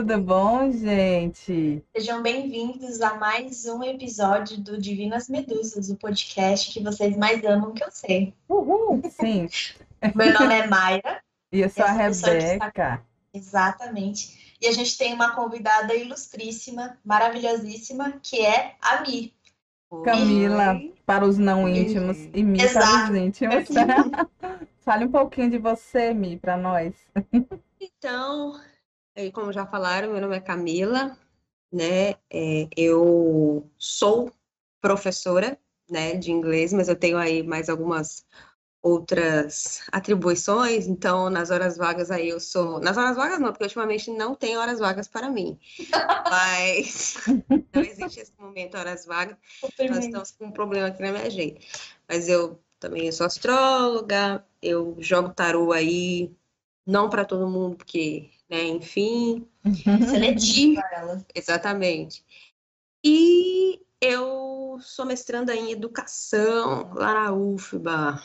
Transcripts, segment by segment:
Tudo bom, gente? Sejam bem-vindos a mais um episódio do Divinas Medusas, o podcast que vocês mais amam que eu sei. Uhul! Sim. Meu nome é Mayra. E eu sou a Rebeca. Exatamente. E a gente tem uma convidada ilustríssima, maravilhosíssima, que é a Mi. Camila, para os não íntimos e Mi para Exato. os íntimos. Fale um pouquinho de você, Mi, para nós. Então, aí, como já falaram, meu nome é Camila, né? É, eu sou professora, né, de inglês, mas eu tenho aí mais algumas outras atribuições. Então, nas horas vagas aí eu sou, nas horas vagas não, porque ultimamente não tem horas vagas para mim. Mas não existe esse momento horas vagas. Nós estamos com um problema aqui na minha agenda. Mas eu também sou astróloga, eu jogo tarô aí, não para todo mundo, porque, né, enfim, Seletiva ela. exatamente. E eu sou mestranda em educação lá na UFBA.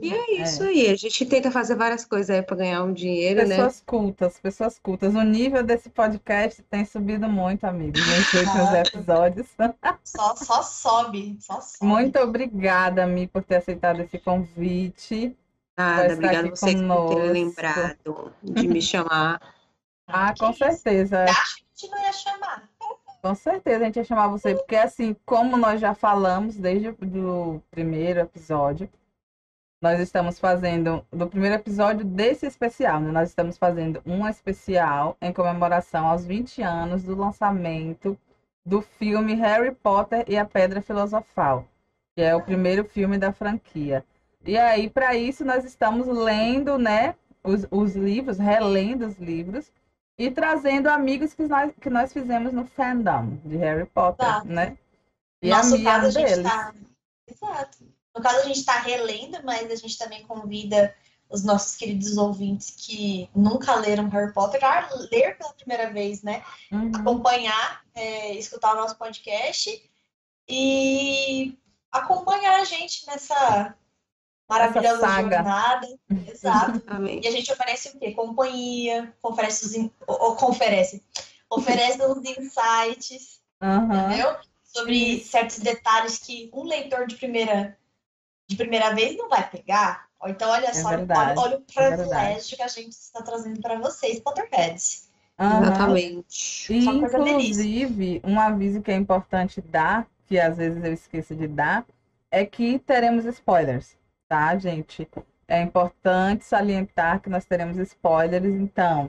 E é isso aí, a gente tenta fazer várias coisas aí para ganhar um dinheiro, né? Pessoas cultas, pessoas cultas. O nível desse podcast tem subido muito, amigos, nos últimos episódios. Só, só sobe, só sobe. Muito obrigada, Mi, por ter aceitado esse convite. Nada, obrigada aqui vocês por conosco. terem lembrado de me chamar. Ah, com certeza. Acho que a gente não ia chamar. Com certeza a gente ia chamar você, porque assim, como nós já falamos desde o do primeiro episódio, nós estamos fazendo, do primeiro episódio desse especial, né? Nós estamos fazendo um especial em comemoração aos 20 anos do lançamento do filme Harry Potter e a Pedra Filosofal, que é o primeiro filme da franquia. E aí, para isso, nós estamos lendo, né, os, os livros, relendo os livros, e trazendo amigos que nós, que nós fizemos no fandom de Harry Potter, Exato. né? E No a nosso Mia caso, a gente deles. está. Exato. No caso, a gente está relendo, mas a gente também convida os nossos queridos ouvintes que nunca leram Harry Potter a ler pela primeira vez, né? Uhum. Acompanhar, é, escutar o nosso podcast e acompanhar a gente nessa maravilhosa saga. jornada. Exato. Amém. E a gente oferece o quê? Companhia, oferece os in... oferece, oferece os insights, Aham. entendeu? Sobre certos detalhes que um leitor de primeira de primeira vez não vai pegar. Então, olha só, olha, verdade, olha o é privilégio que a gente está trazendo para vocês, Potterheads. Aham. Exatamente. E, Só coisa inclusive, um aviso que é importante dar, que às vezes eu esqueço de dar, é que teremos spoilers, tá, gente? É importante salientar que nós teremos spoilers, então.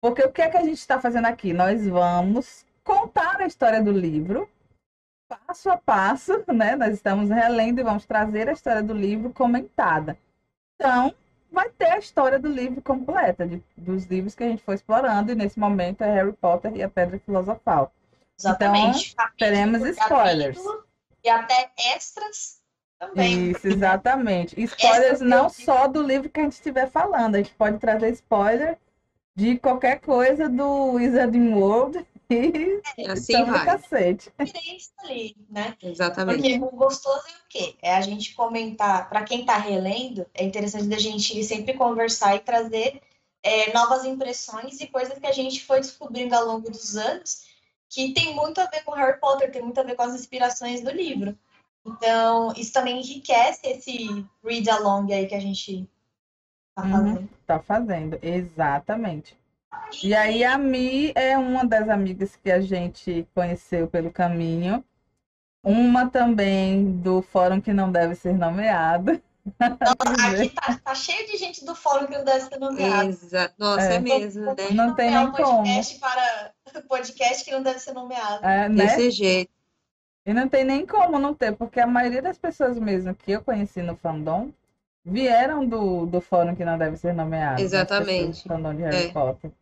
Porque o que é que a gente está fazendo aqui? Nós vamos contar a história do livro, passo a passo, né? Nós estamos relendo e vamos trazer a história do livro comentada. Então, vai ter a história do livro completa, de- dos livros que a gente foi explorando, e nesse momento é Harry Potter e a Pedra Filosofal. Exatamente. Capítulo Então, teremos spoilers. E até extras também. Isso, exatamente. Spoilers Essa não só do livro que a gente estiver falando, a gente pode trazer spoiler de qualquer coisa do Wizarding World e E assim vai. cacete. Diferença ali, né? Exatamente. Porque o gostoso é o quê? É a gente comentar, para quem está relendo, é interessante da gente sempre conversar e trazer é, novas impressões e coisas que a gente foi descobrindo ao longo dos anos que tem muito a ver com Harry Potter, tem muito a ver com as inspirações do livro. Então, isso também enriquece esse read along aí que a gente tá Uhum. fazendo. Tá fazendo, exatamente. E aí a Mi é uma das amigas que a gente conheceu pelo caminho. Uma também do fórum que não deve ser nomeado. Aqui tá, tá cheio de gente do fórum que não deve ser nomeado. Nossa, É. é, mesmo, né? Não tem nem um como. podcast para podcast que não deve ser nomeado. É, né? Desse jeito. E não tem nem como não ter, porque a maioria das pessoas mesmo que eu conheci no fandom vieram do, do fórum que não deve ser nomeado. das Exatamente. fandom de Harry É. Potter.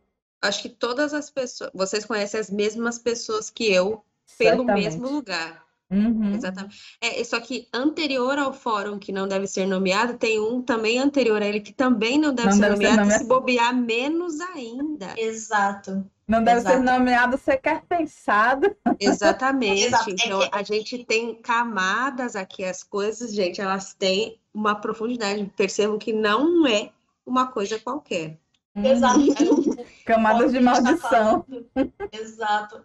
Acho que todas as pessoas. Vocês conhecem as mesmas pessoas que eu pelo Certamente. mesmo lugar. Uhum. Exatamente. É, só que anterior ao fórum que não deve ser nomeado, tem um também anterior a ele que também não deve Não ser deve ser nomeado, e nomeado. se bobear menos ainda. Exato. Não deve ser Exato. nomeado sequer pensado. Exatamente. É Então, a gente tem camadas aqui, as coisas, gente, elas têm uma profundidade. Percebam que não é uma coisa qualquer. Exato. Camadas de maldição. Exato.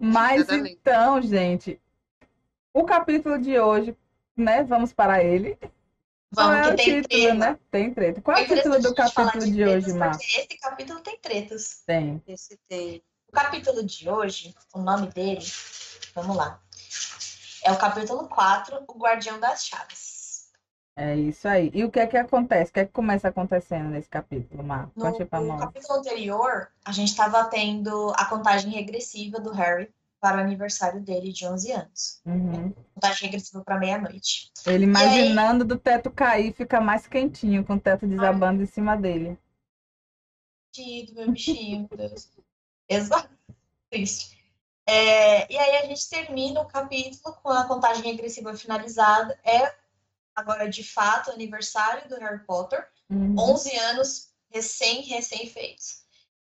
Mas Exatamente. então, gente, o capítulo de hoje, né? Vamos para ele. Qual Vamos, é que o tem título, treta. né? Tem treta. Qual é É o título do capítulo de tretas, hoje, Mar? Porque esse capítulo tem tretas. Tem. Esse tem. O capítulo de hoje, o nome dele, vamos lá. É o capítulo 4, O Guardião das Chaves. É isso aí. E o que é que acontece? O que é que começa acontecendo nesse capítulo, Mar? No, no capítulo anterior, a gente estava tendo a contagem regressiva do Harry para o aniversário dele de 11 anos. Uhum. Contagem regressiva para meia-noite. Ele imaginando do teto cair, fica mais quentinho com o teto desabando em cima dele. Tido, meu bichinho, meu Deus. Exato. Triste. É, e aí a gente termina o capítulo com a contagem regressiva finalizada. É agora de fato o aniversário do Harry Potter. Uhum. 11 anos recém, recém-feitos.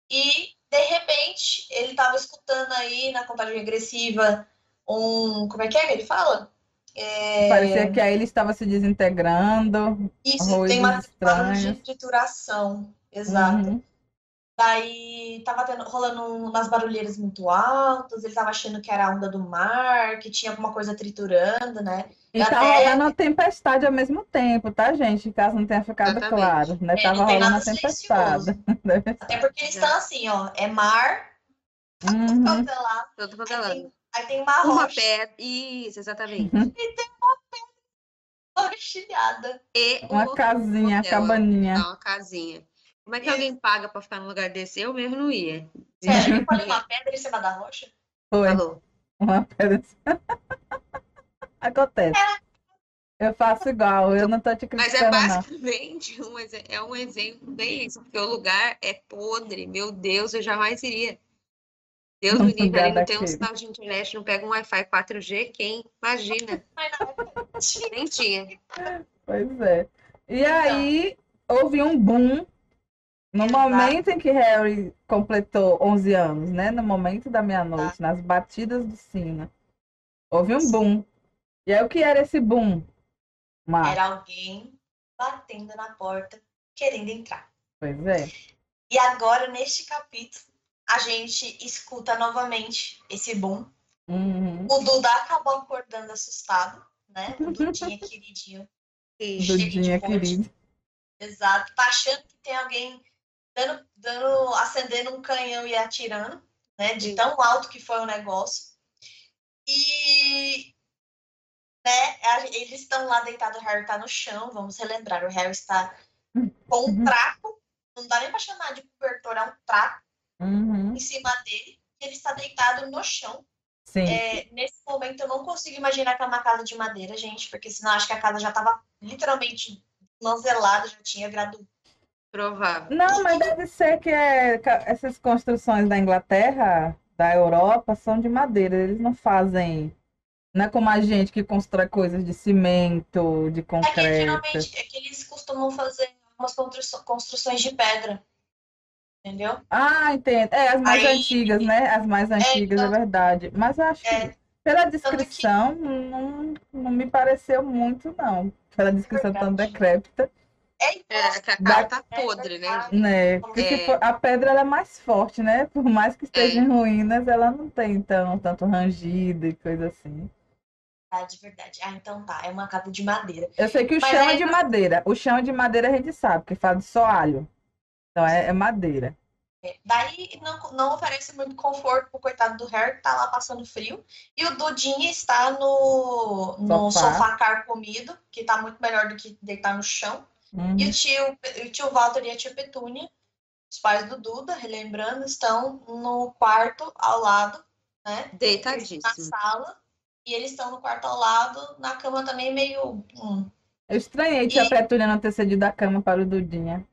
E, de repente, ele estava escutando aí na contagem regressiva um. Como é que é que ele fala? É, Parecia que aí ele estava se desintegrando. Isso, tem uma de trituração. Exato. Uhum. Daí tava tendo, rolando um- umas barulheiras muito altas, ele tava achando que era a onda do mar, que tinha alguma coisa triturando, né? E tá até- rolando uma tempestade ao mesmo tempo, tá, gente? Caso não tenha ficado Exatamente. claro, né? É, Tava tem rolando uma nada tempestade. Até porque eles estão assim, ó, é mar, Uhum. lado, Todo quanto é aí tem, aí tem uma Uma rocha pedra. Isso, exatamente. rochilhada. E Uma o casinha, hotel, cabaninha. Uma casinha. Como é que alguém paga pra ficar num lugar desse? Eu mesmo não ia. Sério, eu falei uma pedra em cima da rocha? Foi Falou. uma pedra. Acontece. Eu faço igual, eu não tô te Mas é criticando, não. basicamente um, é um exemplo bem isso, porque o lugar é podre. Meu Deus, eu jamais iria. Deus me livre, ali não tem um sinal de internet, não pega um Wi-Fi 4G, quem? Imagina, nem tinha. Pois é. E Então. aí, houve um boom no Exato. momento em que Harry completou 11 anos, né? No momento da meia-noite, nas batidas do sino. Houve um Sim. boom. E aí, o que era esse boom? Mar? Era alguém batendo na porta, querendo entrar. Pois é. E agora, neste capítulo, a gente escuta novamente esse boom. Uhum. O Duda acabou acordando assustado, né? O Dudinha queridinho. Dudinha, querido. Exato. Tá achando que tem alguém dando, dando, acendendo um canhão e atirando, né? De tão alto que foi o negócio. E né, eles estão lá deitados, o Harry tá no chão, vamos relembrar, o Harry está com um Uhum. trapo, não dá nem pra chamar de cobertor, é um trapo Uhum. em cima dele, e ele está deitado no chão. Sim. É, nesse momento eu não consigo imaginar que é uma casa de madeira, gente, porque senão acho que a casa já estava literalmente manzelada, já tinha virado provável. Não, mas deve ser que é, essas construções da Inglaterra, da Europa, são de madeira. Eles não fazem. Não é como a gente que constrói coisas de cimento, de É que concreto. geralmente é que eles costumam fazer umas constru- construções de pedra. Entendeu? Ah, entendo. É, as mais Aí- antigas, né? As mais antigas, é, então- verdade. Mas eu acho que, É. pela que- descrição, não, não me pareceu muito, não. Pela descrição tão Verdade. decrépita, É. É, que a Da- casa tá podre, né? né? Porque É. a pedra ela é mais forte, né? Por mais que esteja em ruínas, ela não tem tão, tanto rangido e coisa assim. Verdade, verdade. Ah, então tá. É uma casa de madeira. Eu sei que o Mas chão é de madeira. O chão de madeira a gente sabe, porque fala de soalho. Então é, é madeira. É, Daí não, não oferece muito conforto pro coitado do Harry, que tá lá passando frio. E o Dudinha está no, no Sofá. sofá carcomido, que tá muito melhor do que deitar no chão. Uhum. E o tio, o tio Walter e a tia Petúnia, os pais do Duda, relembrando, estão no quarto ao lado, né? Na Deitadíssimo. sala. E eles estão no quarto ao lado, na cama também meio. hum, Eu estranhei tia E- Petúnia não ter cedido a cama para o Dudinha.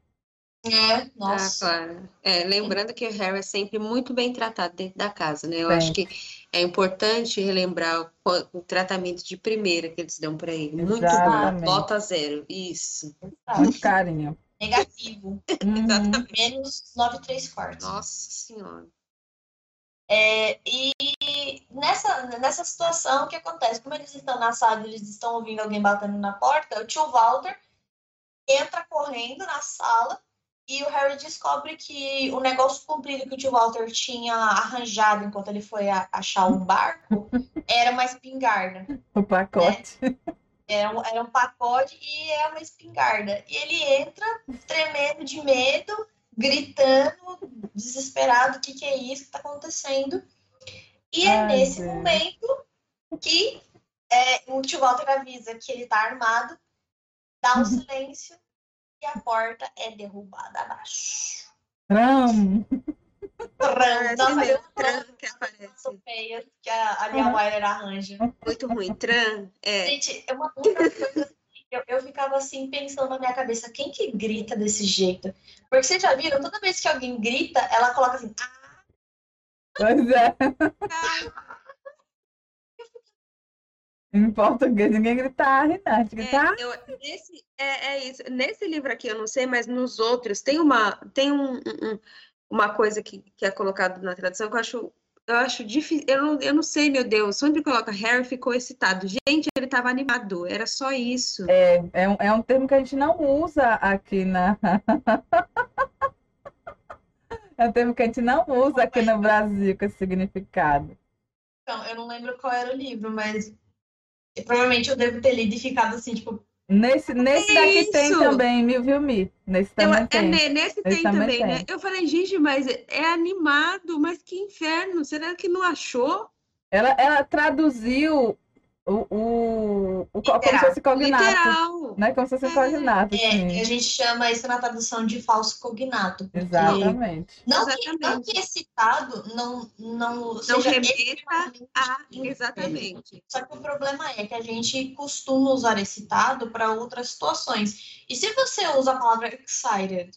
é, Ah, nossa. claro. É, lembrando que o Harry é sempre muito bem tratado dentro da casa, né? Eu Bem. acho que é importante relembrar o, o tratamento de primeira que eles dão para ele. Muito bom. Exatamente. Nota zero. Isso. Muito carinho. Negativo. Uhum. Exatamente. Menos 9 3 quartos. Nossa Senhora. É, e nessa, nessa situação, o que acontece? Como eles estão na sala, eles estão ouvindo alguém batendo na porta, o tio Walter entra correndo na sala e o Harry descobre que o negócio comprido que o tio Walter tinha arranjado enquanto ele foi achar um barco era uma espingarda. O pacote. Né? Era, um, era um pacote e é uma espingarda. E ele entra tremendo de medo, gritando, desesperado: o que, que é isso que está acontecendo? E é Ai, nesse Deus. momento que é, o tio Walter avisa que ele está armado, dá um silêncio e a porta é derrubada abaixo. Tram! Tram! Nossa, meu tram que aparece. Feias que a, a Lia Wyler arranja. Muito ruim. Tram, é. Gente, é uma outra coisa eu, eu ficava assim pensando na minha cabeça, quem que grita desse jeito? Porque vocês já viram, toda vez que alguém grita, ela coloca assim. Ah! Pois é. Ah! Em português, ninguém gritar, Renate. Gritar? É, eu, nesse, é, é, isso. Nesse livro aqui, eu não sei, mas nos outros, tem uma, tem um, um, uma coisa que, que é colocado na tradução que eu acho, eu acho difícil. Eu não, eu não sei, meu Deus. Sempre coloca Harry ficou excitado. Gente, ele estava animado. Era só isso. É, é um, é um termo que a gente não usa aqui na. é um termo que a gente não usa aqui no Brasil com esse significado. Então, eu não lembro qual era o livro, mas provavelmente eu devo ter lido e ficado assim, tipo. Nesse, nesse é daqui isso? tem também, mil viu mi. Nesse também eu, tem. É, nesse tem também, tem. né? Eu falei, gente, mas é animado, mas que inferno, será que não achou? Ela, ela traduziu o, o, o como se fosse cognato. Literal. Né? Como se fosse é, cognato. É, assim. a gente chama isso na tradução de falso cognato. Exatamente. Não, Exatamente. Que, não que excitado não, não, não seja remeta a. Exatamente. Só que o problema é que a gente costuma usar excitado para outras situações. E se você usa a palavra excited,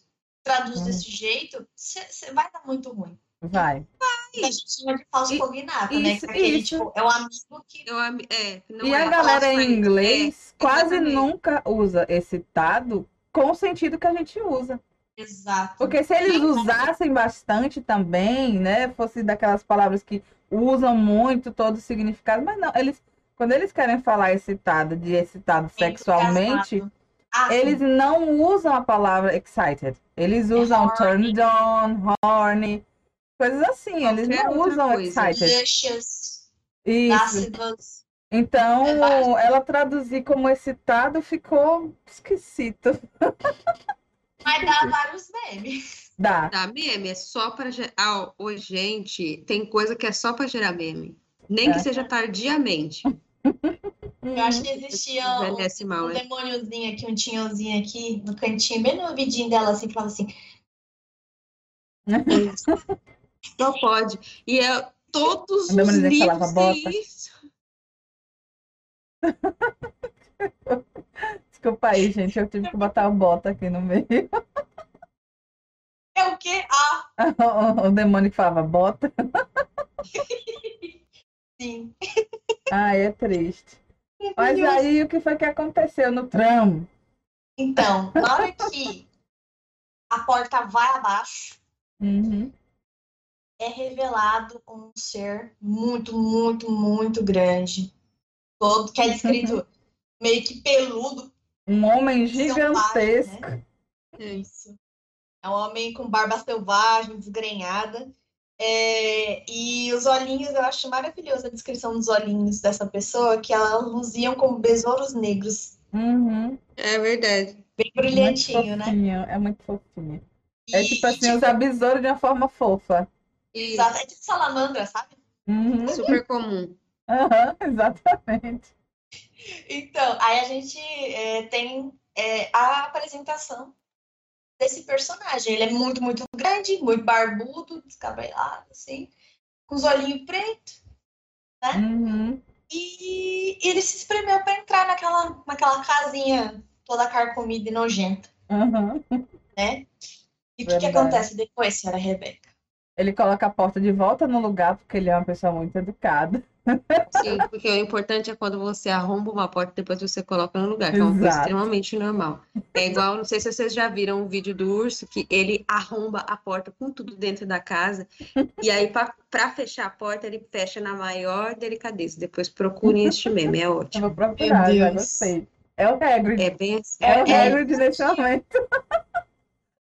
traduz hum. desse jeito, você vai dar muito ruim. Vai. Vai. A gente chama de falso cognato, né? Porque aquele, tipo, é o amigo que. É, e é a galera em inglês é, quase nunca usa esse tado com o sentido que a gente usa. Exato. Porque se eles usassem bastante também, né? Fosse daquelas palavras que usam muito todo o significado, mas não, eles. Quando eles querem falar excitado, de excitado sexualmente, ah, eles não usam a palavra excited. Eles é usam é turned on, horny, Coisas assim, Qualquer eles não usam coisa. excited. Isso. Então, é ela traduzir como excitado ficou esquisito. Mas dá vários memes. Dá. Dá meme, é só para ah, hoje, gente, tem coisa que é só para gerar meme. Nem é. que seja tardiamente. Eu acho que existia um, mal, um é. demôniozinho aqui, um tinhãozinho aqui no cantinho, bem no ouvidinho dela, assim, que falava assim. Só pode. E é todos os livros bota. isso. Desculpa aí, gente. Eu tive que botar o bota aqui no meio. É o quê? Ah! o, o demônio que falava bota. Sim. Ai, é triste. Mas aí o que foi que aconteceu no tramo? Então, na hora que a porta vai abaixo, uhum é revelado um ser muito, muito, muito grande. Todo que é descrito meio que peludo. Um homem gigantesco. Selvagem, né? Isso. É um homem com barba selvagem, desgrenhada. É, e os olhinhos, eu acho maravilhosa a descrição dos olhinhos dessa pessoa, que ela luziam como besouros negros. Uhum. É verdade. Bem brilhantinho, né? É muito fofinho. É tipo assim, tipo... usar besouro de uma forma fofa. Exato, é de salamandra, sabe? Uhum. Super comum. Uhum, exatamente. Então, aí a gente é, tem é, a apresentação desse personagem. Ele é muito, muito grande, muito barbudo, descabelado, assim, com os olhinhos pretos, né? Uhum. E, e ele se espremeu para entrar naquela, naquela casinha toda carcomida e nojenta. Uhum. Né? E o que, que acontece depois, senhora Rebeca? Ele coloca a porta de volta no lugar, porque ele é uma pessoa muito educada. Sim, porque o importante é quando você arromba uma porta depois você coloca no lugar, que é uma coisa extremamente normal. É igual, não sei se vocês já viram um vídeo do urso que ele arromba a porta com tudo dentro da casa, e aí para fechar a porta ele fecha na maior delicadeza. Depois procurem este meme, é ótimo. Eu vou procurar, já gostei. É o Hagrid. É bem assim. É, é o Hagrid nesse momento.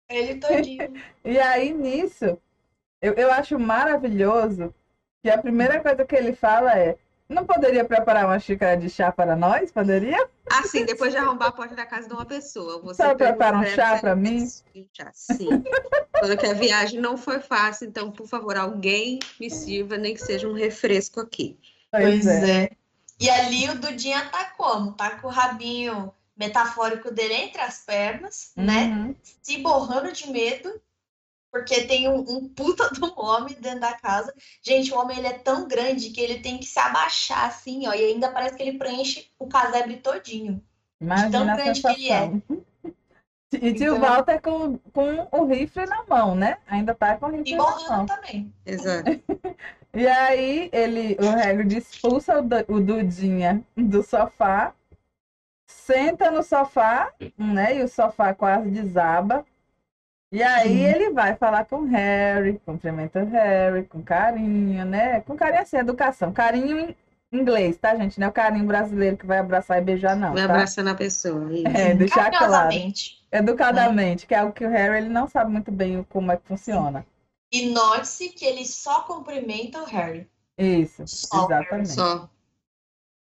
Ele todinho. E aí, nisso, eu, eu acho maravilhoso que a primeira coisa que ele fala é: não poderia preparar uma xícara de chá para nós? Poderia? Assim, depois de arrombar a porta da casa de uma pessoa. Você Só prepara um chá para mim? chá. Sim. Falando que a viagem não foi fácil, então, por favor, alguém me sirva, nem que seja um refresco aqui. Pois é. E ali o Dudinha tá como? Tá com o rabinho metafórico dele entre as pernas, né? Uhum. Se borrando de medo, porque tem um, um puta de um homem dentro da casa. Gente, o homem ele é tão grande que ele tem que se abaixar assim, ó, e ainda parece que ele preenche o casebre todinho. Imagina tão a grande que ele é. sensação. E tio Então- Walter com, com o rifle na mão, né? Ainda tá com o rifle E na mão. também. Exato. E aí ele, o Hagrid expulsa o, o Dudinha do sofá, senta no sofá, né? E o sofá quase desaba. E aí Sim. ele vai falar com o Harry, cumprimenta o Harry com carinho, né? Com carinho assim, educação. Carinho em inglês, tá, gente? Não é o carinho brasileiro que vai abraçar e beijar, não, Vai tá? abraçando a pessoa. isso. É, deixar claro. Educadamente, que é algo que o Harry ele não sabe muito bem como é que funciona. E note-se que ele só cumprimenta o Harry. Isso, Só o Harry, exatamente. Só.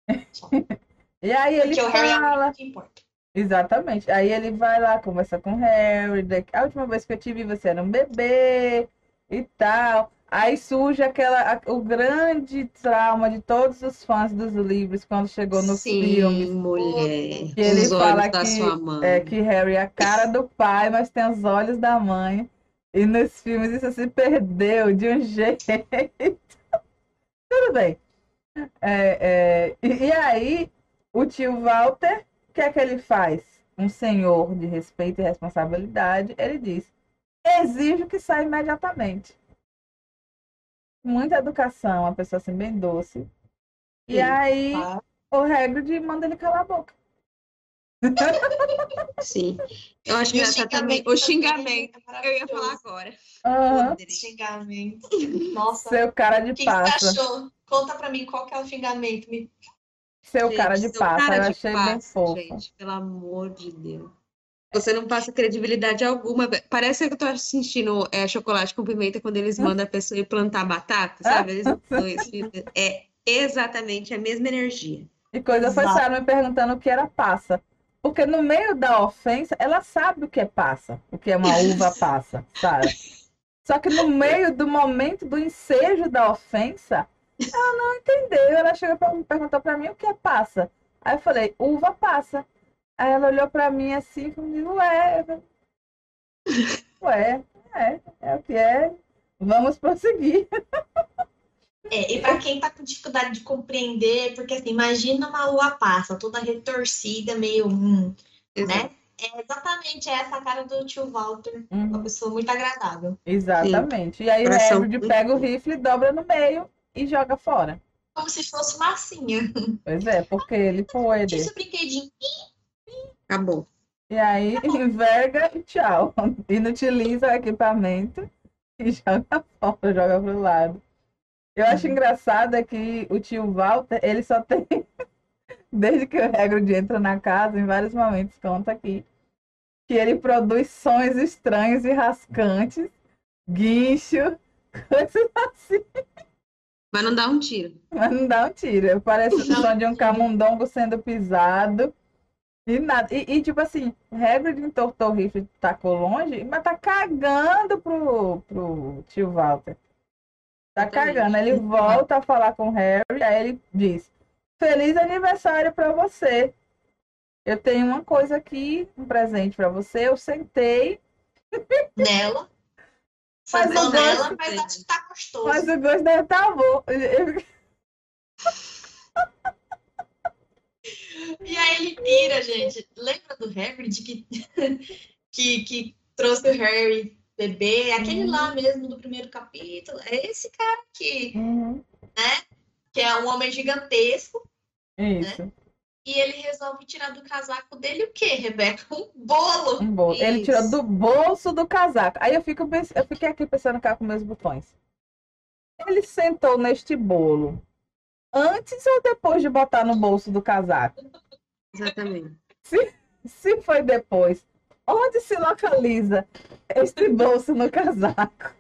E aí ele Porque o Harry é o fala. que importa. Exatamente. Aí ele vai lá, conversa com o Harry. A última vez que eu te vi, você era um bebê e tal. Aí surge aquela, o grande trauma de todos os fãs dos livros quando chegou no Sim, filme. mulher. Que ele fala que- sua mãe. É que Harry é a cara do pai, mas tem os olhos da mãe. E nos filmes isso se perdeu de um jeito. Tudo bem. É, é, e, e aí, o tio Walter, que é que ele faz? Um senhor de respeito e responsabilidade, ele diz: exijo que saia imediatamente. Muita educação, uma pessoa assim bem doce. E Sim, aí, Tá? o Hagrid manda ele calar a boca. Sim. Eu acho E que o essa também. xingamento O xingamento. é Eu ia falar agora. Podre. Xingamento. Nossa. Seu cara de O que, que você passa. achou? Conta pra mim qual que é o xingamento. Me... Seu Gente, cara de seu passa, cara eu de achei bem fofo. Gente, pelo amor de Deus. Você não passa credibilidade alguma. Parece que eu tô assistindo é, Chocolate com Pimenta quando eles mandam a pessoa ir plantar batata, sabe? Eles dois, é exatamente a mesma energia. E coisa foi Exato. Sarah me perguntando o que era passa. Porque no meio da ofensa, ela sabe o que é passa, o que é uma uva passa, Sara. Só que no meio do momento do ensejo da ofensa, ela não entendeu. Ela chegou e perguntou pra mim o que é passa. Aí eu falei, uva passa. Aí ela olhou pra mim assim, comigo, ué. Ué, é, é o que é. Vamos prosseguir. É, e pra quem tá com dificuldade de compreender, porque assim, imagina uma lua passa, toda retorcida, meio. Hum, né? É exatamente essa a cara do tio Walter. Uhum. Uma pessoa muito agradável. Exatamente. E aí o Coração muito pega o rifle, dobra no meio e joga fora. Como se fosse massinha. Pois é, porque ele. Disse o brinquedinho. Acabou. E aí enverga e tchau. Inutiliza o equipamento e joga fora, joga pro lado. Eu acho engraçado é que o tio Walter, ele só tem. Desde que o Hagrid entra na casa, em vários momentos, conta aqui. Que ele produz sons estranhos e rascantes, guincho, coisas assim. Mas não dá um tiro. Mas não dá um tiro. Parece o som de um camundongo sendo pisado. E nada. E, e, tipo assim, Hagrid entortou o rifle, tacou longe, mas tá cagando pro, pro tio Walter. Tá cagando. Ele volta a falar com o Harry, aí ele diz: Feliz aniversário pra você. Eu tenho uma coisa aqui, um presente pra você. Eu sentei, Nela. Eu nela, gosto mas acho que tá gostoso. mas o gosto deve estar bom. E aí ele pira, gente. Lembra do Hagrid que, que, que trouxe o Harry bebê? Aquele lá mesmo do primeiro capítulo. É esse cara aqui, Uhum, que é um homem gigantesco. Isso. E ele resolve tirar do casaco dele o quê, Rebeca? Um bolo. Um bolo. Ele tirou Isso. do bolso do casaco. Aí eu, fico, eu fiquei aqui pensando cá com meus botões. Ele sentou neste bolo antes ou depois de botar no bolso do casaco? Exatamente. Se foi depois, Onde se localiza este bolso no casaco?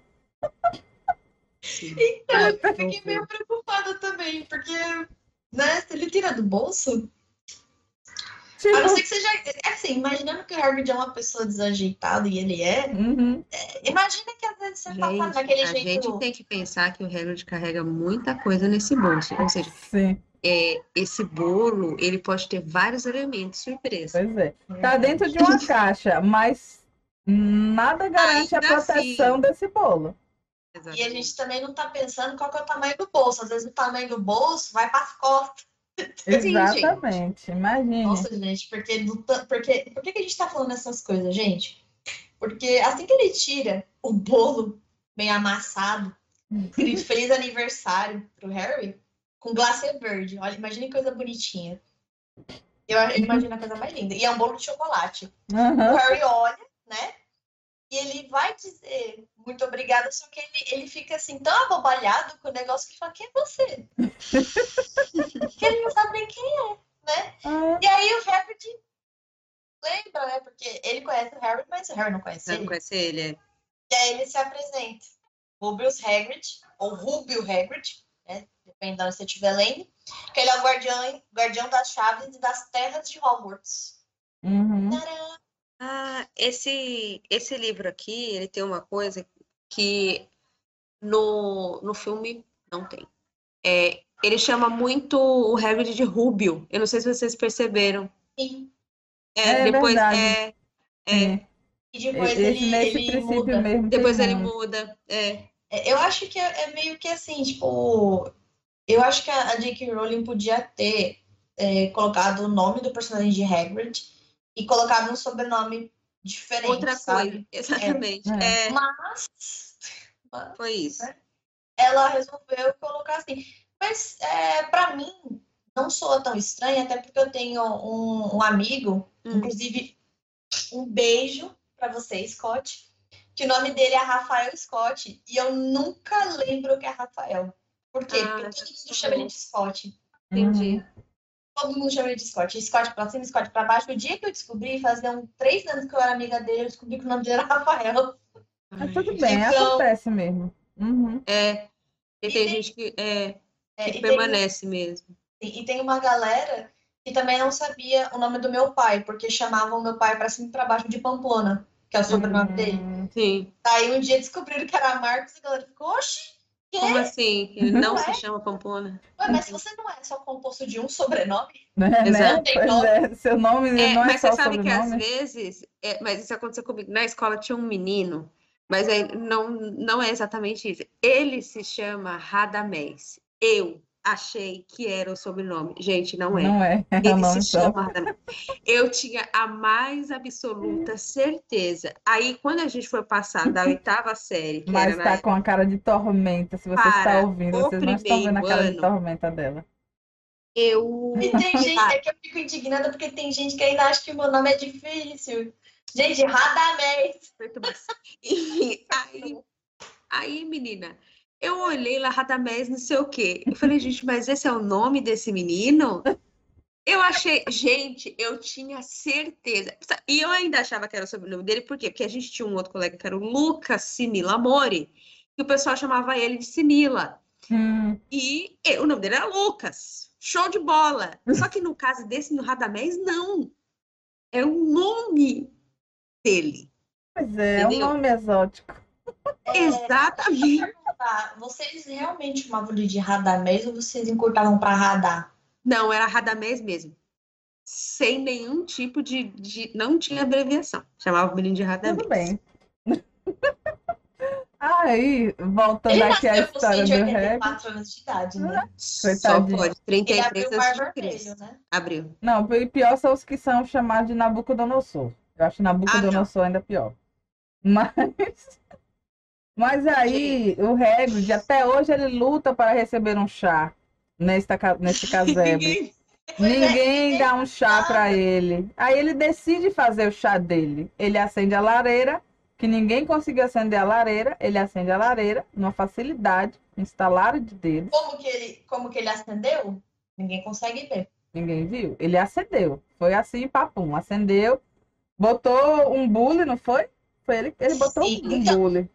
Então, eu fiquei meio preocupada também, porque, né, se ele tira do bolso, Tipo, a não ser que seja, é assim, imaginando que o Hagrid é uma pessoa desajeitada e ele é, uhum, imagina que às vezes você tá Gente, daquele a jeito... gente tem que pensar que o Hagrid carrega muita coisa nesse bolso. Ou seja, sim, é, esse bolo, ele pode ter vários elementos surpresa. pois é. Tá dentro de uma caixa, mas nada garante a Ainda assim. proteção desse bolo. E a Exatamente. gente também não tá pensando qual que é o tamanho do bolso. Às vezes o tamanho do bolso vai para as costas. Exatamente, imagine. Nossa, gente, porque, do porque por que a gente tá falando essas coisas, gente? Porque assim que ele tira o bolo bem amassado, escrito feliz aniversário pro Harry, com glacê verde. Olha, imagina que coisa bonitinha. Eu imagino a coisa mais linda. E é um bolo de chocolate. O Aham. Harry olha, né? E ele vai dizer muito obrigada, só que ele, ele fica assim tão abobalhado com o negócio que fala, quem é você? que ele não sabe nem quem é, né? Ah, E aí o Hagrid lembra, né? Porque ele conhece o Harry, mas o Harry não conhece não ele. conhece ele? é? E aí ele se apresenta. Rubius Hagrid, ou Rubio Hagrid, né? Dependendo de onde você estiver lendo. Que ele é o guardião, guardião das chaves e das terras de Hogwarts. uhum. Tcharam! Ah, esse, esse livro aqui, ele tem uma coisa que no, no filme não tem. É, ele chama muito o Hagrid de Rubio. Eu não sei se vocês perceberam. Sim. É, É depois verdade. é, é, Sim. E depois Esse ele, ele muda. mesmo. depois ele muda. É, É, Eu acho que é, é meio que assim, tipo. Eu acho que a, a J.K. Rowling podia ter é, colocado o nome do personagem de Hagrid e colocado um sobrenome diferente, outra sabe? coisa. Exatamente. É. É, Mas, mas foi isso. ela resolveu colocar assim. Mas é, para mim não soa tão estranho, até porque eu tenho um, um amigo, Hum. inclusive um beijo para você, Scott, que o nome dele é Rafael Scott e eu nunca lembro que é Rafael. Por quê? Ah, porque todo mundo chama ele de Scott. Entendi. Uhum. Todo mundo chama ele de Scott. Scott pra cima, Scott pra baixo. O dia que eu descobri, faziam três anos que eu era amiga dele, eu descobri que o nome dele era Rafael. Mas tudo bem, Então- acontece mesmo. Uhum. É, e E tem tem- gente que, é, É, que e, tem, permanece mesmo. e tem uma galera que também não sabia o nome do meu pai, porque chamavam meu pai pra cima e pra baixo de Pamplona, que é o sobrenome dele. Hum, Sim. Aí um dia descobriram que era Marcos e a galera ficou, oxi? Como assim? Ele não Não se é? chama Pampona? Ué, mas você não é só composto de um sobrenome? Né, né? Exato. Pois é, seu nome É, não é mas só você sabe que às vezes, é, mas isso aconteceu comigo. Na escola tinha um menino, mas aí não, não é exatamente isso. Ele se chama Radamés. Eu achei que era o sobrenome. Gente, não é. Não é, é Ele se só. chama. Eu tinha a mais absoluta certeza. Aí, quando a gente foi passar da oitava série, que Mas era na tá com a cara de tormenta. Se você Para está ouvindo, vocês não estão vendo a cara de ano. tormenta dela. eu E tem gente, é que eu fico indignada porque tem gente que ainda acha que o meu nome é difícil. Gente, Radamés. Enfim, aí, aí, menina, eu olhei lá, Radamés, não sei o quê. Eu falei, gente, mas esse é o nome desse menino? Eu achei, gente, eu tinha certeza. E eu ainda achava que era o sobrenome dele, por quê? Porque a gente tinha um outro colega que era o Lucas Simila Amore, que o pessoal chamava ele de Simila. Hum, E e o nome dele era Lucas. Show de bola. Só que no caso desse, no Radamés, não. É o nome dele. pois é, é um nome exótico. Exatamente. Tá, vocês realmente chamavam de Radamés ou vocês encurtavam pra radar? Não, era Radamés mesmo. Sem nenhum tipo de, de- Não tinha abreviação. Chamava o menino de Radamés. Tudo bem. Aí, voltando Ele aqui à história do Harry. 184 anos de idade, né? Só pode. Ele 33 abriu o mar antes de Cristo. né? Abriu. Não, e pior são os que são chamados de Nabucodonosor. Eu acho Nabucodonosor ainda pior. Mas, mas aí, o Hagrid, até hoje, ele luta para receber um chá nesta, nesse casebre. Ninguém dá um chá para ele. Aí ele decide fazer o chá dele. Ele acende a lareira, que ninguém conseguiu acender a lareira. Ele acende a lareira, numa facilidade, instalar de dedos. Como que ele, como que ele acendeu? Ninguém consegue ver. Ninguém viu. Ele acendeu. Foi assim, papum. Acendeu, botou um bully, não foi? Foi ele, ele botou Sim, um então- bully.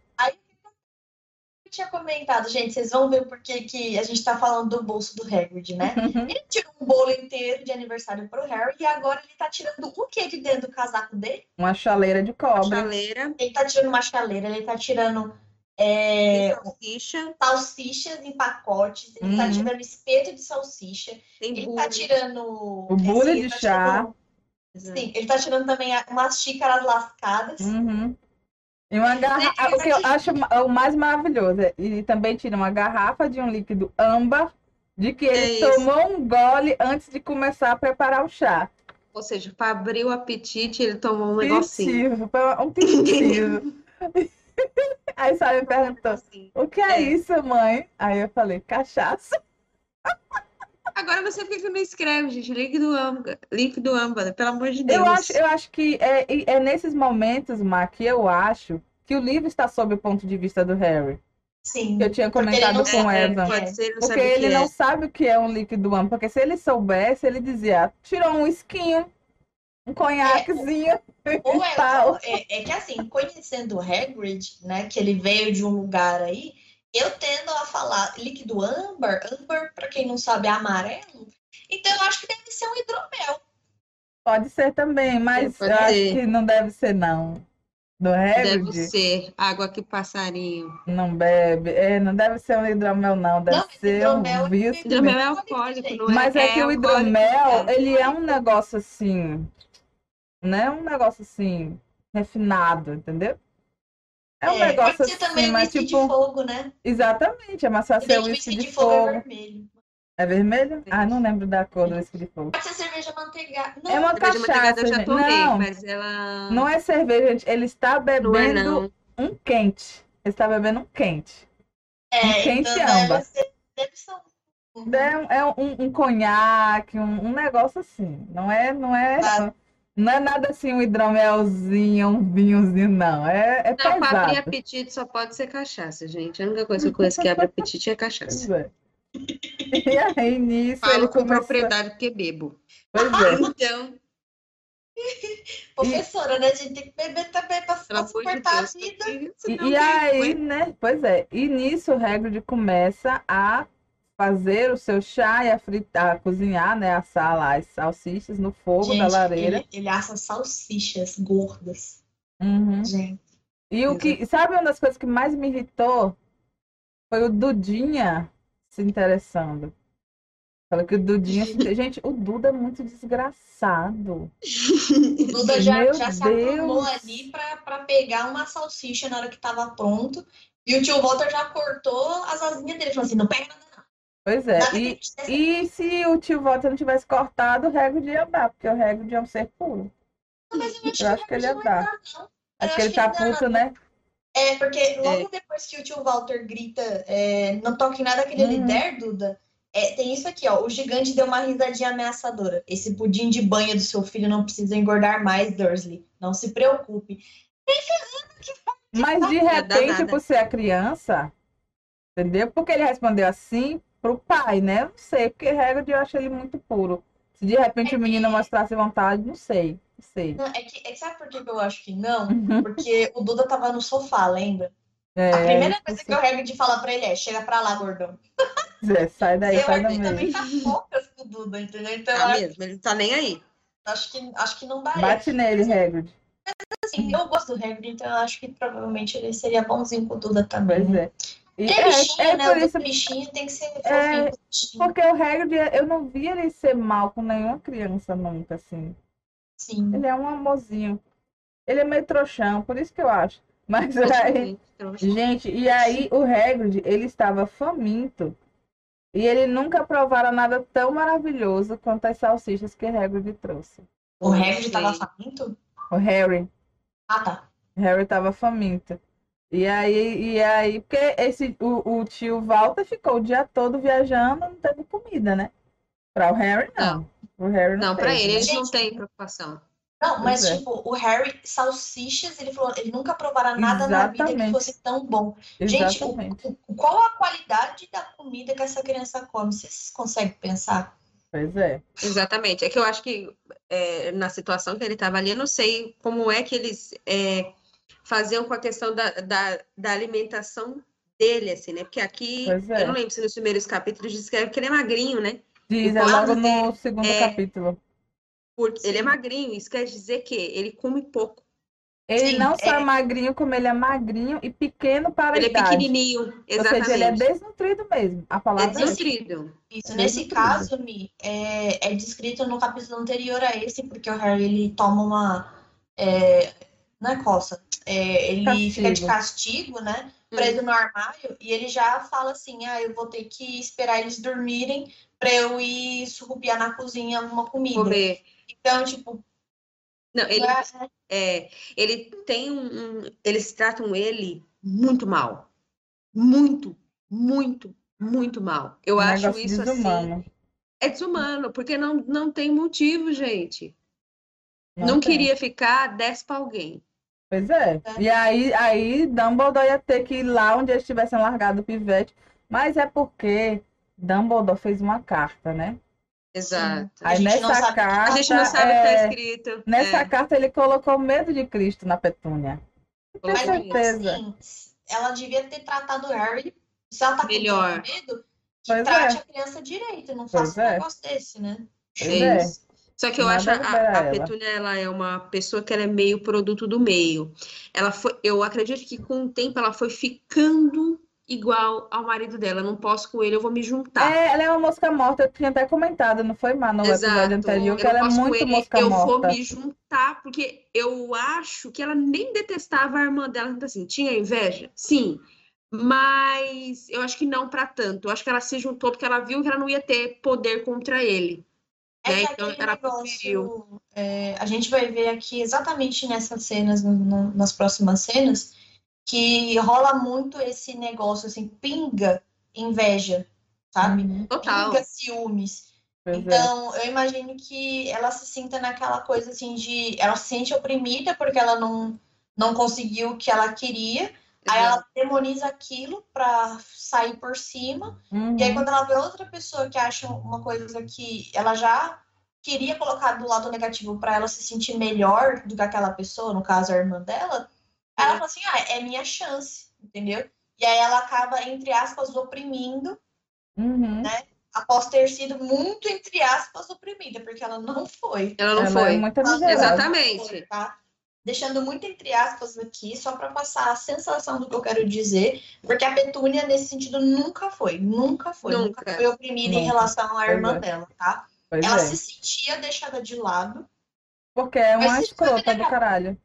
Eu tinha comentado, gente, vocês vão ver porque que a gente tá falando do bolso do Hagrid, né? Ele tirou um bolo inteiro de aniversário pro Harry e agora ele tá tirando o que de dentro do casaco dele? Uma chaleira de A cobre. chaleira, Ele tá tirando uma chaleira, ele tá tirando é, salsicha, salsichas em pacotes, ele tá Uhum. tirando espeto de salsicha, tem ele bule. tá tirando. O bule de tá chá. tirando- sim, ele tá tirando também umas xícaras lascadas. Uhum. E uma garrafa. O que eu acho o mais maravilhoso é, e também tira uma garrafa de um líquido âmbar de que ele É tomou um gole antes de começar a preparar o chá. Ou seja, para abrir o apetite, ele tomou um negocinho. Um pintivo. Aí Sara me perguntou: o que é, É. isso, mãe? Aí eu falei: cachaça. Agora não sei por que você não escreve, gente. Líquido âmbar, líquido âmbar, pelo amor de Deus. Eu acho, eu acho que é, é nesses momentos, Mar, que eu acho que o livro está sob o ponto de vista do Harry. Sim. Que eu tinha comentado com Evan. é. Ser, não Porque ele não é. sabe o que é um líquido âmbar. Porque se ele soubesse, ele dizia, tirou um esquinho, um conhaquezinho. Ou é, tal. é, é que assim, conhecendo o Hagrid, né, que ele veio de um lugar aí, eu tendo a falar líquido âmbar, âmbar, para quem não sabe, é amarelo. Então eu acho que deve ser um hidromel. Pode ser também, mas eu acho que não deve ser, não. Do Deve ser água que passarinho. não bebe. É, não deve ser um hidromel, não. Deve Não, ser hidromel um é whisky. Hidromel é Alcoólico, não é? Mas é, que o hidromel, é. ele é um negócio assim, né? Um negócio assim, refinado, entendeu? É um É, negócio pode ser também assim, um mas whisky de tipo, fogo, né? exatamente, é vez ser de whisky de de fogo é fogo. vermelho. É vermelho? Ah, não lembro da cor do whisky de fogo. Pode ser cerveja manteigada. Não, É uma Cerveja cachaça, eu já tomei, Não, mas ela não é cerveja, gente. Ele está não é bebendo não. um quente. Ele está bebendo um quente. é, um quente então deve ser, deve ser um- É, um- é um, um conhaque, um, um negócio assim. Não é, não é, Tá. Não é nada assim, um hidromelzinho, um vinhozinho, não. É, é Não, para abrir pesado. apetite só pode ser cachaça, gente. A única coisa que eu conheço que abre apetite é cachaça. Pois é. E aí, nisso, ele Falo com começou... propriedade porque bebo. Pois é. Então, Professora, né? A gente tem que beber também para de suportar a Deus. vida. porque E, e aí, aguenta? né? Pois é. E nisso, o Hagrid começa a fazer o seu chá e a fritar, a cozinhar, né? Assar lá as salsichas no fogo da Gente, lareira. Ele, ele assa salsichas gordas. Uhum. Gente. E o que, sabe uma das coisas que mais me irritou? Foi o Dudinha se interessando. Falou que o Dudinha. Gente, o Duda é muito desgraçado. O Duda já, Meu já se ali pra, pra pegar uma salsicha na hora que tava pronto. E o tio Walter já cortou as asinhas dele. Falou assim: não pega nada. Pois é. E, e se o tio Walter não tivesse cortado, o Hagrid ia dar, porque o Hagrid é um ser puro. Mas eu acho, que ele ia não dar. Acho que ele tá não. puto, né? É, porque logo depois que o tio Walter grita, é, não toque em nada que ele Uhum. lhe der, Duda, é, tem isso aqui, ó. O gigante deu uma risadinha ameaçadora. Esse pudim de banha do seu filho não precisa engordar mais, Dursley. Não se preocupe. Mas de Ia repente, por ser a criança, entendeu? Porque ele respondeu assim pro pai, né? Eu não sei, porque Hagrid eu acho ele muito puro. Se de repente o menino mostrasse vontade, não sei. Não sei. Não, é que, é que sabe por que que eu acho que não? Porque o Duda tava no sofá, lembra? É, A primeira coisa que o Hagrid fala pra ele é: chega pra lá, gordão. é, sai daí, eu sai acho da que também tá poucas com o Duda, entendeu? Então Tá acho, mesmo, ele não tá nem aí. acho que, acho que não daria. Bate nele, Hagrid. Assim, eu gosto do Hagrid, então eu acho que provavelmente ele seria bonzinho com o Duda também. Pois é. E é é, bichinho, é né? por o isso, bichinho tem que ser É, fofinho. o bichinho. porque o Hagrid, eu não vi ele ser mal com nenhuma criança nunca, assim. Sim. Ele é um amorzinho. Ele é meio trouxão, por isso que eu acho. Mas aí. Gente, e aí o Hagrid, ele estava faminto e ele nunca provara nada tão maravilhoso quanto as salsichas que Hagrid trouxe. O Hagrid tava Sei. faminto? O Harry, Ah, tá. Harry estava faminto. E aí, e aí, porque esse, o, o tio Walter ficou o dia todo viajando, não teve comida, né? Para o Harry, não. O Harry não, Não, pra teve, ele, né? eles não têm preocupação. Não, mas Pois é. tipo, o Harry, salsichas, ele falou, ele nunca provará nada na vida que Exatamente. fosse tão bom. Gente, o- Exatamente. o- qual a qualidade da comida que essa criança come? Vocês conseguem pensar? Pois é. Exatamente. É que eu acho que é, na situação que ele estava ali, eu não sei como é que eles é, faziam com a questão da, da, da, alimentação dele, assim, né? Porque aqui, é. eu não lembro se nos primeiros capítulos diz que ele é magrinho, né? Diz, é logo no segundo é capítulo. Porque ele é magrinho, isso quer dizer que ele come pouco. Ele Sim, não só é... magrinho, como ele é magrinho e pequeno para ele a idade. Ele é pequenininho, exatamente. Ou seja, ele é desnutrido mesmo, a palavra é desnutrido. Isso, nesse caso, Mi, é, é descrito no capítulo anterior a esse, porque o Harry, ele toma uma... É, não é coça, é, ele castigo. fica de castigo, né? Preso hum. no armário, e ele já fala assim, ah, eu vou ter que esperar eles dormirem para eu ir surrupiar na cozinha alguma comida. Comer. Então, tipo, não, ele, é, ele tem um, um, Eles tratam ele muito mal. Muito, muito, muito mal. Eu um acho isso desumano. assim. É desumano, porque não, não tem motivo, gente. Não, não queria ficar, desce pra alguém. Pois é. é. E aí, aí Dumbledore ia ter que ir lá onde eles tivessem largado o pivete. Mas é porque Dumbledore fez uma carta, né? Exato. Aí nessa carta. A gente não sabe o que está escrito. Nessa é. carta ele colocou medo de Cristo na Petúnia. Com certeza. Assim, ela devia ter tratado o Harry. Se ela tá Melhor. com medo, que pois trate é. a criança direito. Não faça um é. negócio desse, né? É, é isso. Só que eu Nada acho a, a Petúnia ela é uma pessoa que ela é meio produto do meio. Ela foi, eu acredito que com o tempo ela foi ficando igual ao marido dela. não posso com ele, eu vou me juntar. É, ela é uma mosca morta. Eu tinha até comentado, não foi, Má, no Exato. episódio anterior, que ela é muito ele, mosca eu morta. Eu vou me juntar, porque eu acho que ela nem detestava a irmã dela. Assim, tinha inveja? Sim. Mas eu acho que não para tanto. Eu acho que ela se juntou porque ela viu que ela não ia ter poder contra ele. É né? Então ela negócio, é, a gente vai ver aqui exatamente nessas cenas, no, no, nas próximas cenas, que rola muito esse negócio, assim, pinga inveja, sabe? Uhum. Total. Pinga ciúmes. Pois é. então, é. eu imagino que ela se sinta naquela coisa, assim, de... Ela se sente oprimida porque ela não, não conseguiu o que ela queria. Uhum. Aí ela demoniza aquilo para sair por cima. Uhum. E aí, quando ela vê outra pessoa que acha uma coisa que ela já queria colocar do lado negativo para ela se sentir melhor do que aquela pessoa, no caso a irmã dela, Aí ela fala assim, ah, é minha chance, entendeu? E aí ela acaba, entre aspas, oprimindo, uhum. né? Após ter sido muito, entre aspas, oprimida, porque ela não foi. Ela não ela foi. É muito Exatamente. Foi, tá? Deixando muito entre aspas aqui, só para passar a sensação do que eu quero dizer, porque a Petúnia, nesse sentido, nunca foi. Nunca foi. Nunca, nunca foi oprimida nunca. em relação à irmã é. dela, tá? Pois ela é. se sentia deixada de lado. Porque é uma escrota do caralho.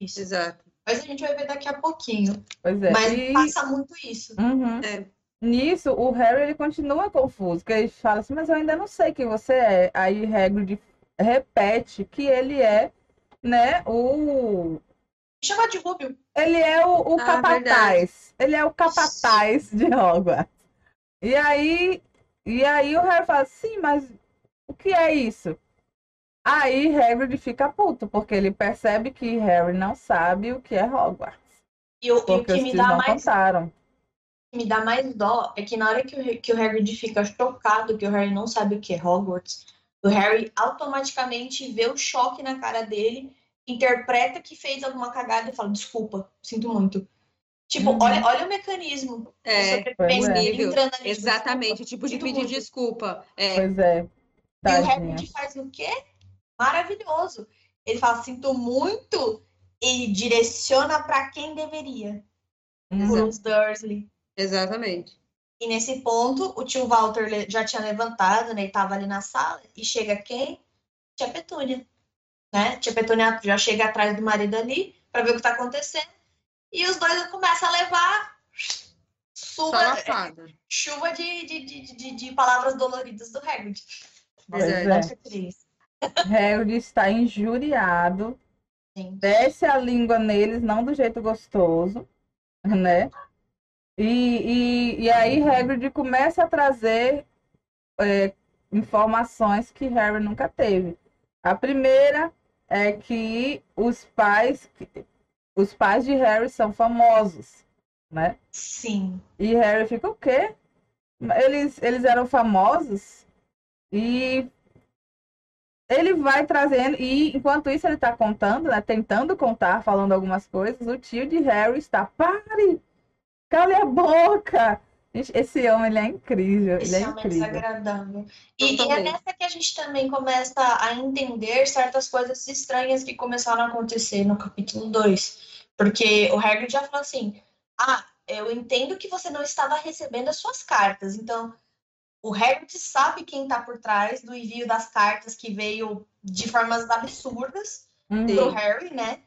Isso. Exato. Mas a gente vai ver daqui a pouquinho. Pois é. Mas e... passa muito isso. Uhum. É. Nisso, o Harry ele continua confuso, porque ele fala assim, mas eu ainda não sei quem você é. Aí Hagrid repete que ele é, né, o... Chama de Rubio. Ele é o, o ah, capataz. Verdade. Ele é o capataz de Hogwarts. E aí, e aí o Harry fala, sim, mas o que é isso? Aí Hagrid fica puto, porque ele percebe que Harry não sabe o que é Hogwarts. E o, porque e o que me dá mais contaram. que me dá mais dó é que na hora que o, que o Hagrid fica chocado que o Harry não sabe o que é Hogwarts, o Harry automaticamente vê o choque na cara dele, interpreta que fez alguma cagada e fala, desculpa, sinto muito. Tipo, uhum. olha, olha o mecanismo. É, pensa, é. entrando ali, Exatamente, tipo de pedir muito. desculpa. É. Pois é. Tadinha. E o Hagrid faz o quê? maravilhoso. Ele fala, sinto muito, e direciona para quem deveria. Uhum. Dursley. Exatamente. E nesse ponto, o tio Walter já tinha levantado, né? Ele tava ali na sala. E chega quem? Tia Petúnia. Né? Tia Petúnia já chega atrás do marido ali para ver o que tá acontecendo. E os dois começam a levar chuva, chuva de, de, de, de, de palavras doloridas do Hagrid. É. é. Harry está injuriado, Sim. desce a língua neles, não do jeito gostoso, né? E, e, e aí Hagrid começa a trazer é, informações que Harry nunca teve. A primeira é que os pais, os pais de Harry são famosos, né? Sim. E Harry fica o quê? Eles, eles eram famosos? E ele vai trazendo, e enquanto isso ele está contando, né, tentando contar, falando algumas coisas, o tio de Harry está, pare, cale a boca. Esse homem, ele é incrível, Esse ele é homem é incrível. desagradável. E, e é nessa que a gente também começa a entender certas coisas estranhas que começaram a acontecer no capítulo 2. Porque o Hagrid já falou assim: Ah, eu entendo que você não estava recebendo as suas cartas. Então, o Hagrid sabe quem está por trás do envio das cartas que veio de formas absurdas Uhum. pro Harry, né?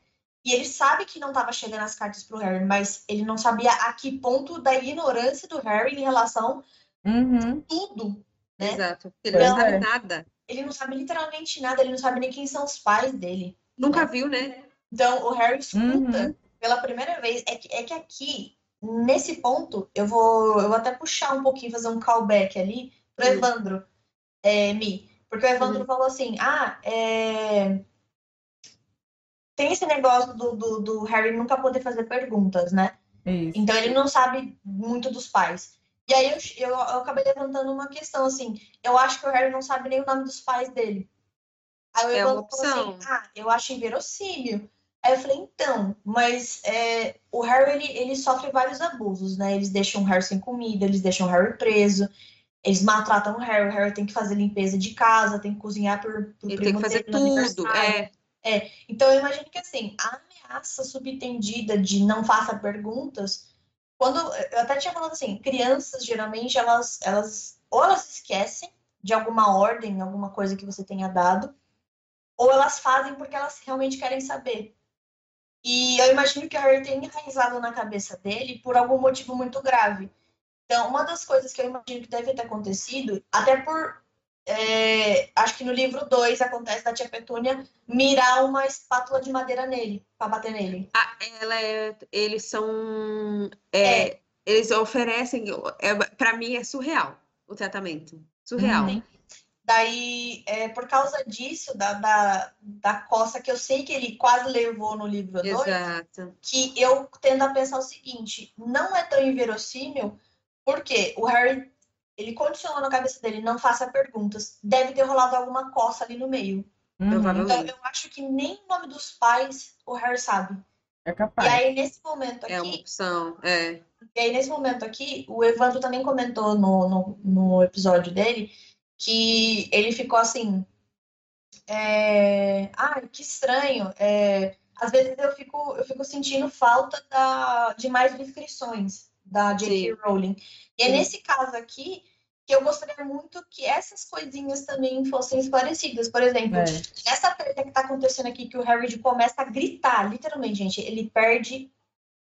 E ele sabe que não estava chegando as cartas pro Harry, mas ele não sabia a que ponto da ignorância do Harry em relação Uhum. a tudo, né? Exato. Ele não sabe é. nada. Ele não sabe literalmente nada, ele não sabe nem quem são os pais dele. Nunca viu, né? Então, o Harry escuta Uhum. pela primeira vez. É que, é que aqui, nesse ponto, eu vou, eu vou até puxar um pouquinho, fazer um callback ali pro. Evandro, é, Mi. Porque o Evandro Uhum. falou assim: ah, é, tem esse negócio do, do, do Harry nunca poder fazer perguntas, né? Isso. Então ele não sabe muito dos pais. E aí eu, eu, eu acabei levantando uma questão assim. Eu acho que o Harry não sabe nem o nome dos pais dele. Aí o É Evandro falou assim: Ah, eu acho inverossímil. Aí eu falei, então, mas é, o Harry ele, ele sofre vários abusos, né? Eles deixam o Harry sem comida, eles deixam o Harry preso, eles maltratam o Harry, o Harry tem que fazer limpeza de casa, tem que cozinhar pro, pro Ele tem que fazer tudo. aniversário. É. Então, eu imagino que assim, a ameaça subtendida de não faça perguntas, quando eu até tinha falado assim, crianças geralmente elas, elas ou elas esquecem de alguma ordem, alguma coisa que você tenha dado, ou elas fazem porque elas realmente querem saber. E eu imagino que o Harry tenha enraizado na cabeça dele por algum motivo muito grave. Então, uma das coisas que eu imagino que deve ter acontecido, até por. É, acho que no livro 2 acontece da tia Petúnia mirar uma espátula de madeira nele, pra bater nele. Ah, ela é, eles são. é, Eles oferecem. É, para mim é surreal o tratamento. Surreal. Uhum. Daí, é, por causa disso, da, da, da coça que eu sei que ele quase levou no livro 2, Exato. que eu tendo a pensar o seguinte, não é tão inverossímil, porque o Harry, ele condicionou na cabeça dele, não faça perguntas, deve ter rolado alguma coça ali no meio. Uhum. Provavelmente. Então, eu acho que nem o nome dos pais o Harry sabe. É E capaz. aí, nesse momento É uma aqui, opção. É. e aí, nesse momento aqui, o Evandro também comentou no, no, no episódio dele que ele ficou assim. É... Ai, que estranho. É... Às vezes eu fico, eu fico sentindo falta da... de mais descrições da J.K. Rowling. E é nesse caso aqui que eu gostaria muito que essas coisinhas também fossem esclarecidas. Por exemplo, É. essa treta que tá acontecendo aqui, que o Harry começa a gritar, literalmente, gente, ele perde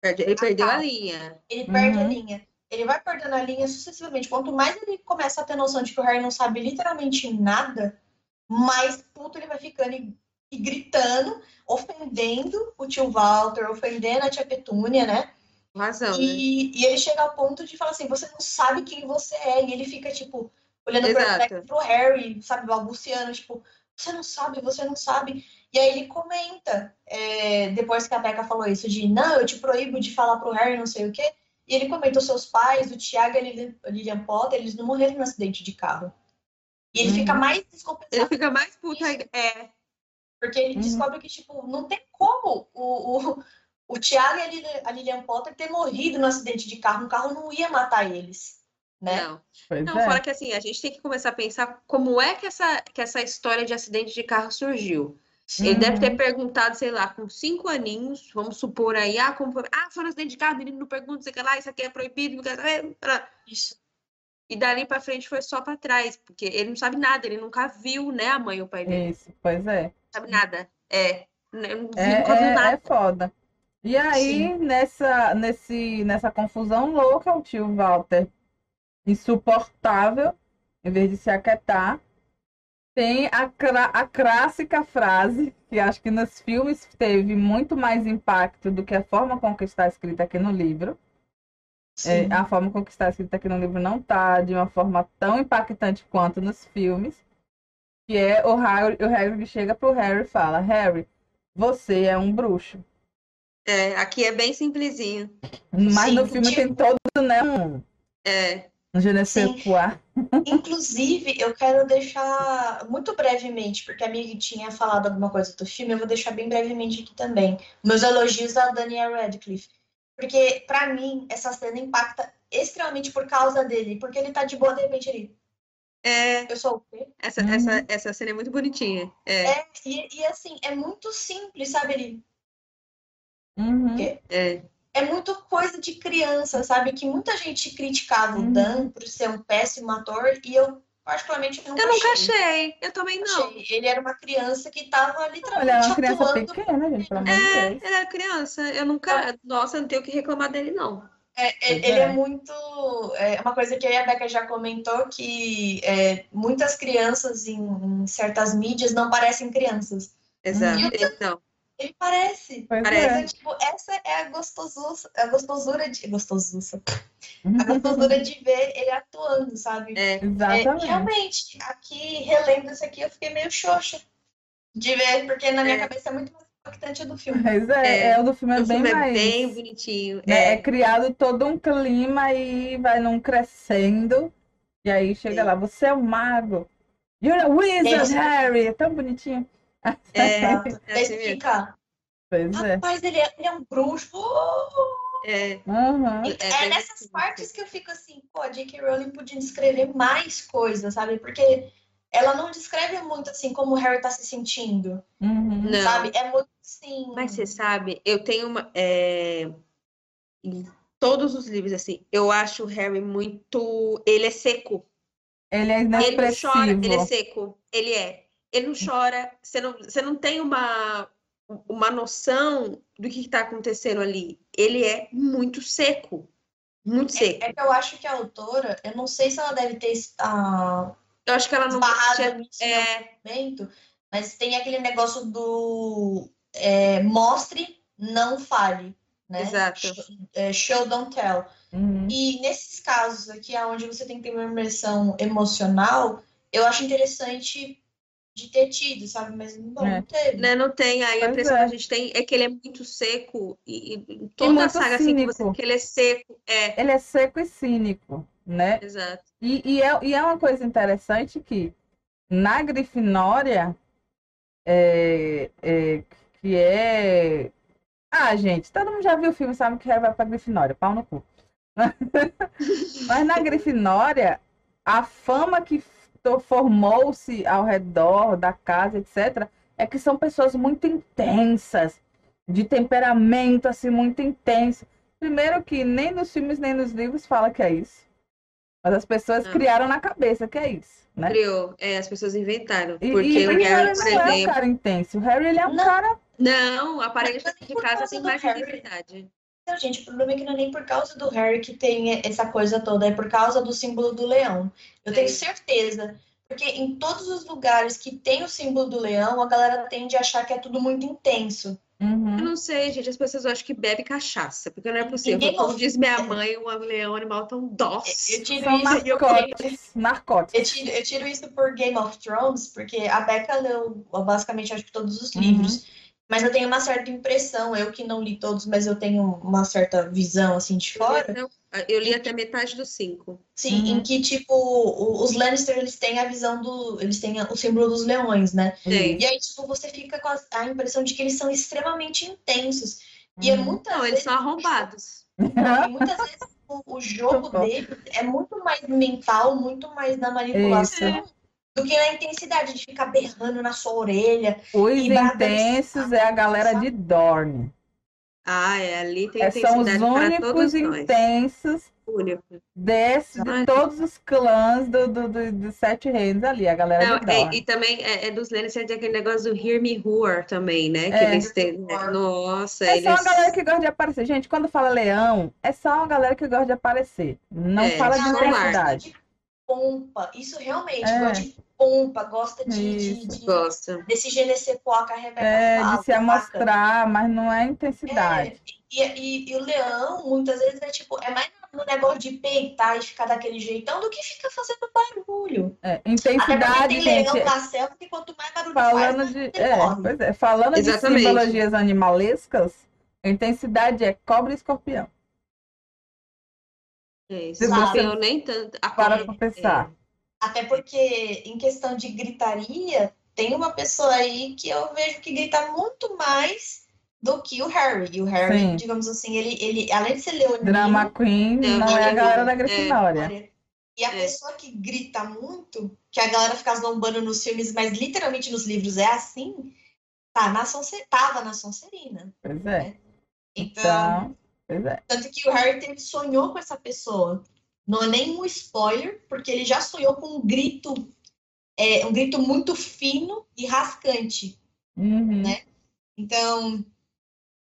Perde- Ele perdeu a tá. linha. ele perde a Uhum. linha. Ele vai perdendo a linha sucessivamente. Quanto mais ele começa a ter noção de que o Harry não sabe literalmente nada, mais puto ele vai ficando e, e gritando, ofendendo o tio Walter, ofendendo a tia Petúnia, né? Razão, né? E, e ele chega ao ponto de falar assim: você não sabe quem você é. E ele fica, tipo, olhando Exato. pro, Harry, sabe, balbuciando, tipo, você não sabe, você não sabe. E aí ele comenta, é, depois que a Becca falou isso, de não, eu te proíbo de falar pro Harry não sei o quê. E ele comenta os seus pais, o Tiago e a Lilian, Potter, eles não morreram no acidente de carro. E ele Uhum. fica mais Ele descompensado, fica mais ainda. É. porque ele Uhum. descobre que, tipo, não tem como o, o, o Tiago e a Lilian, a Lilian Potter ter morrido no acidente de carro. Um carro não ia matar eles, né? Não. Pois Não, é. fora que assim, a gente tem que começar a pensar como é que essa, que essa história de acidente de carro surgiu. Ele Uhum. deve ter perguntado, sei lá, com cinco aninhos, vamos supor aí, ah, como foi? Ah, foi no acidente de carro, o menino não pergunta, sei lá, isso aqui é proibido, não quer saber. Isso. E dali pra frente foi só pra trás, porque ele não sabe nada, ele nunca viu, né, a mãe ou o pai dele. Isso, pois é. Não sabe nada. É. né, não viu, É, nunca viu é, nada. é foda. E aí, nessa, nesse, nessa confusão louca, o tio Walter, insuportável, em vez de se aquietar, tem a, a clássica frase, que acho que nos filmes teve muito mais impacto do que a forma com que está escrita aqui no livro. É, a forma com que está escrita aqui no livro não está de uma forma tão impactante quanto nos filmes. Que é o Harry, o Harry chega pro Harry e fala: Harry, você é um bruxo. É, aqui é bem simplesinho. Mas Sim, no filme tipo- tem todo, né? Um, É. Je ne sais Sim. quoi. Inclusive, eu quero deixar muito brevemente, porque a Mig tinha falado alguma coisa do filme, eu vou deixar bem brevemente aqui também. Meus elogios a Daniel Radcliffe. Porque, pra mim, essa cena impacta extremamente por causa dele. Porque ele tá de boa, de repente ele. É, Eu sou o quê? essa, Uhum. essa, essa cena é muito bonitinha. É, É, e, e assim, é muito simples, sabe? Ele. Uhum. é. É muito coisa de criança, sabe? Que muita gente criticava Uhum. o Dan por ser um péssimo ator, e eu, particularmente, nunca Eu nunca achei. achei. Eu também não. Achei. Ele era uma criança que tava Olha, é literalmente uma criança atuando. pequena, gente, pelo amor de É, Deus. ele era criança. Eu nunca. Nossa, eu não tenho o que reclamar dele, não. É, é, ele é. é muito. É uma coisa que a Becca já comentou que é, muitas crianças em, em certas mídias não parecem crianças. Exato. E o Então, Ele parece. Pois Parece. é. Tipo, essa é a gostosura, a gostosura de. Gostosuça. A gostosura de ver ele atuando, sabe? é. É, Exatamente. realmente, aqui, relendo isso aqui, eu fiquei meio xoxa de ver, porque na minha É. cabeça é muito mais impactante do filme. Mas é, É. é, o do filme é O bem filme é mais. bem bonitinho. né, é É, criado todo um clima e vai num crescendo. E aí chega Sim. lá, você é um mago. You're a wizard. Harry. É tão bonitinho. É, é assim fica, Pois é. rapaz, ele é, ele é um bruxo. É, Uhum. É É, bem nessas assim, partes que eu fico assim, pô, a J.K. Rowling podia descrever mais coisas, sabe? Porque ela não descreve muito assim como o Harry tá se sentindo, Uhum. Não. sabe? É muito assim. Mas você sabe, eu tenho uma. é, Em todos os livros, assim, eu acho o Harry muito. Ele é seco. Ele é Ele não chora, inexpressivo. ele é seco. Ele é. Ele não chora. Você não, você não tem uma, uma noção do que está acontecendo ali. Ele é muito seco. Muito seco. É que eu acho que a autora, eu não sei se ela deve ter ah, Eu acho que ela não. tinha- nisso É, momento, mas tem aquele negócio do é, mostre, não fale, né? Exato. Show, é, show, don't tell. Uhum. E nesses casos aqui, onde você tem que ter uma imersão emocional, eu acho interessante de ter tido, sabe? Mas não, É. não teve. né, não tem. Aí a impressão é. que a gente tem é que ele é muito seco. E, e em toda a muito saga, assim, que, você, cínico. que ele é seco. É, Ele é seco e cínico, né? exato. E, e é, e é uma coisa interessante que na Grifinória, é, é, que é. Ah, gente, todo mundo já viu o filme, sabe que vai pra Grifinória, pau no cu. Mas na Grifinória, a fama que formou-se ao redor da casa, etc., é que são pessoas muito intensas, de temperamento assim muito intenso. Primeiro que nem nos filmes nem nos livros fala que é isso. Mas as pessoas Ah. criaram na cabeça que é isso, né? Criou. É, as pessoas inventaram. E, Porque e o o Harry, Harry por não é um exemplo. cara intenso. O Harry ele é um Não. cara. Não, a parede Mas de casa tem mais Harry. Não, gente, o problema é que não é nem por causa do Harry que tem essa coisa toda, é por causa do símbolo do leão. Eu tenho É. certeza. Porque em todos os lugares que tem o símbolo do leão, a galera tende a achar que é tudo muito intenso. Uhum. Eu não sei, gente, as pessoas acham que bebe cachaça, porque não é possível. Ninguém Como diz minha mãe, um leão é um animal tão dócil. Eu tiro São isso eu, narcóticos. Narcóticos. eu tiro, eu tiro isso por Game of Thrones, porque a Becca leu basicamente acho que todos os Uhum. Mas eu tenho uma certa impressão, eu que não li todos, mas eu tenho uma certa visão assim de Eu li fora. até- Eu li até metade dos cinco. Sim, Uhum. em que, tipo, os Lannister, eles têm a visão do... Eles têm o símbolo dos leões, né? Tem. E aí, tipo, você fica com a, a impressão de que eles são extremamente intensos. E é Uhum. muitas Não, eles são arrombados. E muitas vezes o, o jogo dele é muito mais mental, muito mais na manipulação do que na intensidade de ficar berrando na sua orelha. Os E intensos é a galera de Dorne. Ah, é, ali tem É, são os únicos intensos Único. desse, de todos os clãs do, do, do- dos Sete Reinos ali, a galera Não, de é, Dorne. e também é, é dos Lannister tem aquele negócio do Hear Me Roar também, né? Que É. eles têm. né? Nossa, É só uma galera que gosta de aparecer. Gente, quando fala leão, é só uma galera que gosta de aparecer. Não É, fala de intensidade. de pompa. Isso realmente, É. gosta de pompa, gosta de, de, Isso. de- Gosta. desse quoi que a Rebeca É, fala, de se amostrar, mas não é intensidade. E, e, e o leão, muitas vezes, é tipo, é mais no negócio de peitar e ficar daquele jeitão do que fica fazendo barulho. É, intensidade, tem gente. leão na selva que quanto mais barulho Falando faz, de, é, é, falando de Exatamente. simbologias animalescas, a intensidade é cobra e escorpião. É, você eu nem tanto. a- Para é, pra pensar. Até porque, em questão de gritaria, tem uma pessoa aí que eu vejo que grita muito mais do que o Harry. E o Harry, Sim. digamos assim, ele, ele além de ser leonino, Drama Queen É, não é a galera da É. Grifinória. E a É. pessoa que grita muito, que a galera fica zombando nos filmes, mas literalmente nos livros é assim, tá na Sonse... tava na Sonserina. Pois é. Então, Então, pois é. tanto que o Harry teve, sonhou com essa pessoa. Não é nem um spoiler, porque ele já sonhou com um grito, é, um grito muito fino e rascante. Uhum. Né? Então,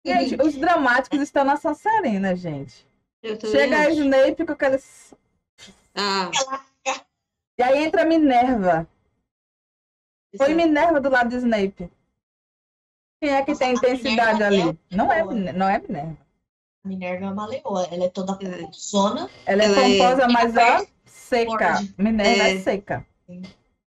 Gente, os dramáticos estão na Sonserina, gente. Chega a. Snape com aqueles. Ah, E aí entra a Minerva. Isso- Minerva do lado de Snape. Quem é que Nossa, tem intensidade é ali? Não é, não é Minerva. A Minerva é uma leoa, ela é toda É. zona. Ela é Ela é- pomposa, mas ó, seca. Morde. Minerva é É. seca.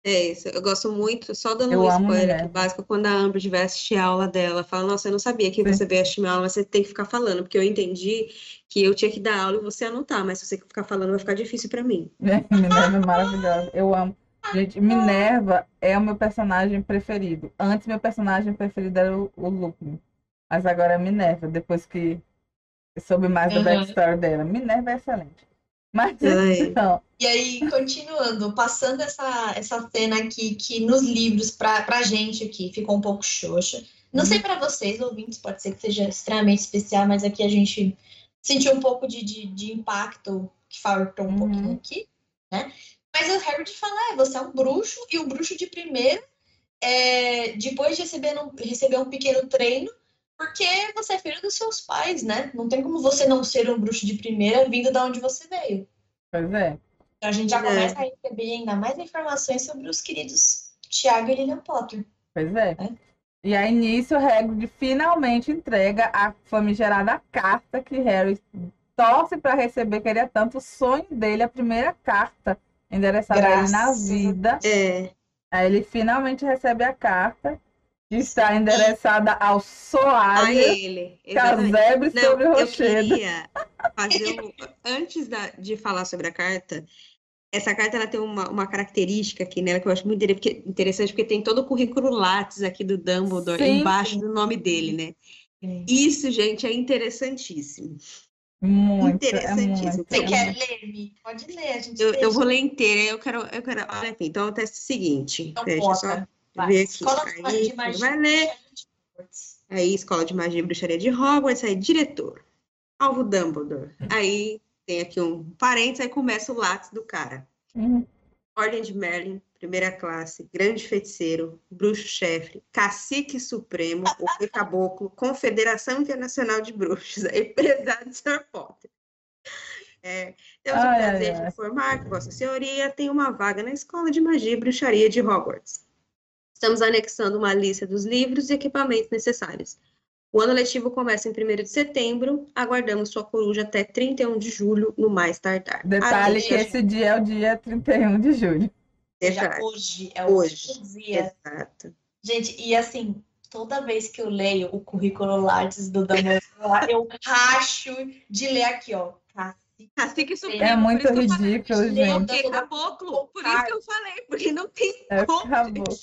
É isso, eu gosto muito, só dando Eu um spoiler aqui básico, quando a Amber vai assistir a aula dela, fala, nossa, eu não sabia que Sim. você veio assistir minha aula, mas você tem que ficar falando, porque eu entendi que eu tinha que dar aula e você anotar, mas se você ficar falando vai ficar difícil pra mim. Minerva é maravilhosa. Eu amo. Gente, Minerva é o meu personagem preferido. Antes, meu personagem preferido era o, o Lupin. Mas agora é Minerva, depois que soube mais da Uhum. backstory dela. Minerva é excelente. Mas, então, E aí, continuando, passando essa, essa cena aqui, que nos livros, pra, pra gente aqui, ficou um pouco xoxa. Não sei pra vocês, ouvintes, pode ser que seja extremamente especial, mas aqui a gente sentiu um pouco de, de, de impacto que faltou um Uhum. pouquinho aqui, né? Mas o Harry fala, é, você é um bruxo, e o bruxo de primeira, é, depois de receber um, receber um pequeno treino, porque você é filho dos seus pais, né? Não tem como você não ser um bruxo de primeira vindo da onde você veio. pois é. Então a gente já É. começa a receber ainda mais informações sobre os queridos Tiago e Lilian Potter. Pois é. É. E aí, nisso, Hagrid finalmente entrega a famigerada carta que Harry torce para receber, queria tanto o sonho dele, a primeira carta endereçada a ele na vida. É, Aí ele finalmente recebe a carta, está endereçada ao a Soalho ele, exatamente. Casebre Não, sobre o eu Rochedo. queria fazer um... Antes da- de falar sobre a carta, essa carta ela tem uma, uma característica aqui nela que eu acho muito interessante, porque tem todo o currículo Lattes aqui do Dumbledore Sim, embaixo sim. do nome dele, né? Isso, gente, é interessantíssimo. Muito, é Interessantíssimo. muito. Você é quer muito. ler, Mi? Pode ler, a gente Eu, eu vou ler inteira, eu quero, eu quero. Olha aqui, então o teste é o seguinte. Então, Deixa eu só. Vai. Escola Aí, de magia. vai ler. Aí, Escola de Magia e Bruxaria de Hogwarts, aí, diretor. Alvo Dumbledore. Aí, tem aqui um parênteses, aí começa o lápis do cara. Uhum. Ordem de Merlin, primeira classe, grande feiticeiro, bruxo-chefe, cacique supremo, o rei caboclo, Confederação Internacional de Bruxos, aí pesado de Sr. Potter. É, temos o prazer de informar que Vossa Senhoria tem uma vaga na Escola de Magia e Bruxaria de Hogwarts. Estamos anexando uma lista dos livros e equipamentos necessários. O ano letivo começa em 1 de setembro. Aguardamos sua coruja até 31 de julho, no mais tardar. Detalhe que esse dia é o dia 31 de julho. Já Detalhe. hoje é o Hoje. dia. Exato. Gente, e assim, toda vez que eu leio o currículo Lattes do Dumbledore, eu racho de ler aqui, ó. Cacique Supremo. É muito ridículo, gente. Porque caboclo, por isso que eu falei, porque não tem É como. caboclo.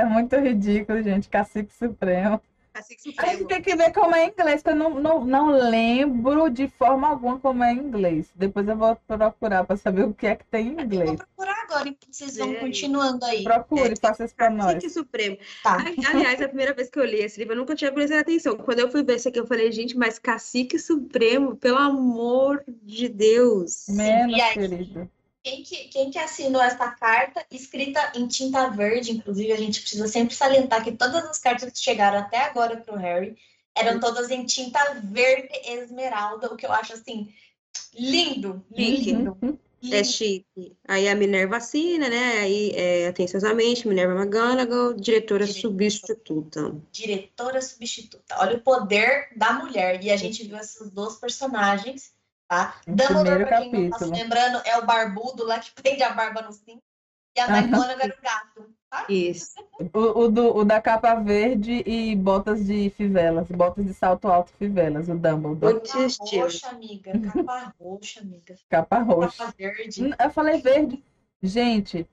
É muito ridículo, gente. Cacique Supremo. Cacique A gente Supremo. tem que ver como é em inglês, que eu não, não, não lembro de forma alguma como é em inglês. Depois eu vou procurar para saber o que é que tem em Eu vou inglês. procurar agora, enquanto vocês vão É. continuando aí. Procure, faça isso para nós. Cacique Supremo. Tá. Aliás, a primeira vez que eu li esse livro, eu nunca tinha prestado atenção. Quando eu fui ver isso aqui, eu falei, gente, mas Cacique Supremo, pelo amor de Deus. Menos, E aí? querido. Quem que, quem que assinou essa carta, escrita em tinta verde, inclusive, a gente precisa sempre salientar que todas as cartas que chegaram até agora para o Harry eram todas em tinta verde esmeralda, o que eu acho assim lindo, lindo. Uhum. É lindo. chique. Aí a Minerva assina, né? Aí, é, atenciosamente, Minerva McGonagall, diretora Diretora. substituta. Diretora substituta. Olha o poder da mulher. E a gente viu esses dois personagens, tá? Dumbledore, primeiro pra quem não tá se capítulo. lembrando, é o barbudo lá que prende a barba no cinto. E a. McGonagall era o gato. tá? Isso. O, o do, o da capa verde e botas de fivelas, botas de salto alto fivelas, o Dumbledore. Capa roxa, amiga. Capa roxa, amiga. Capa roxa. Capa verde. Eu falei verde. Gente,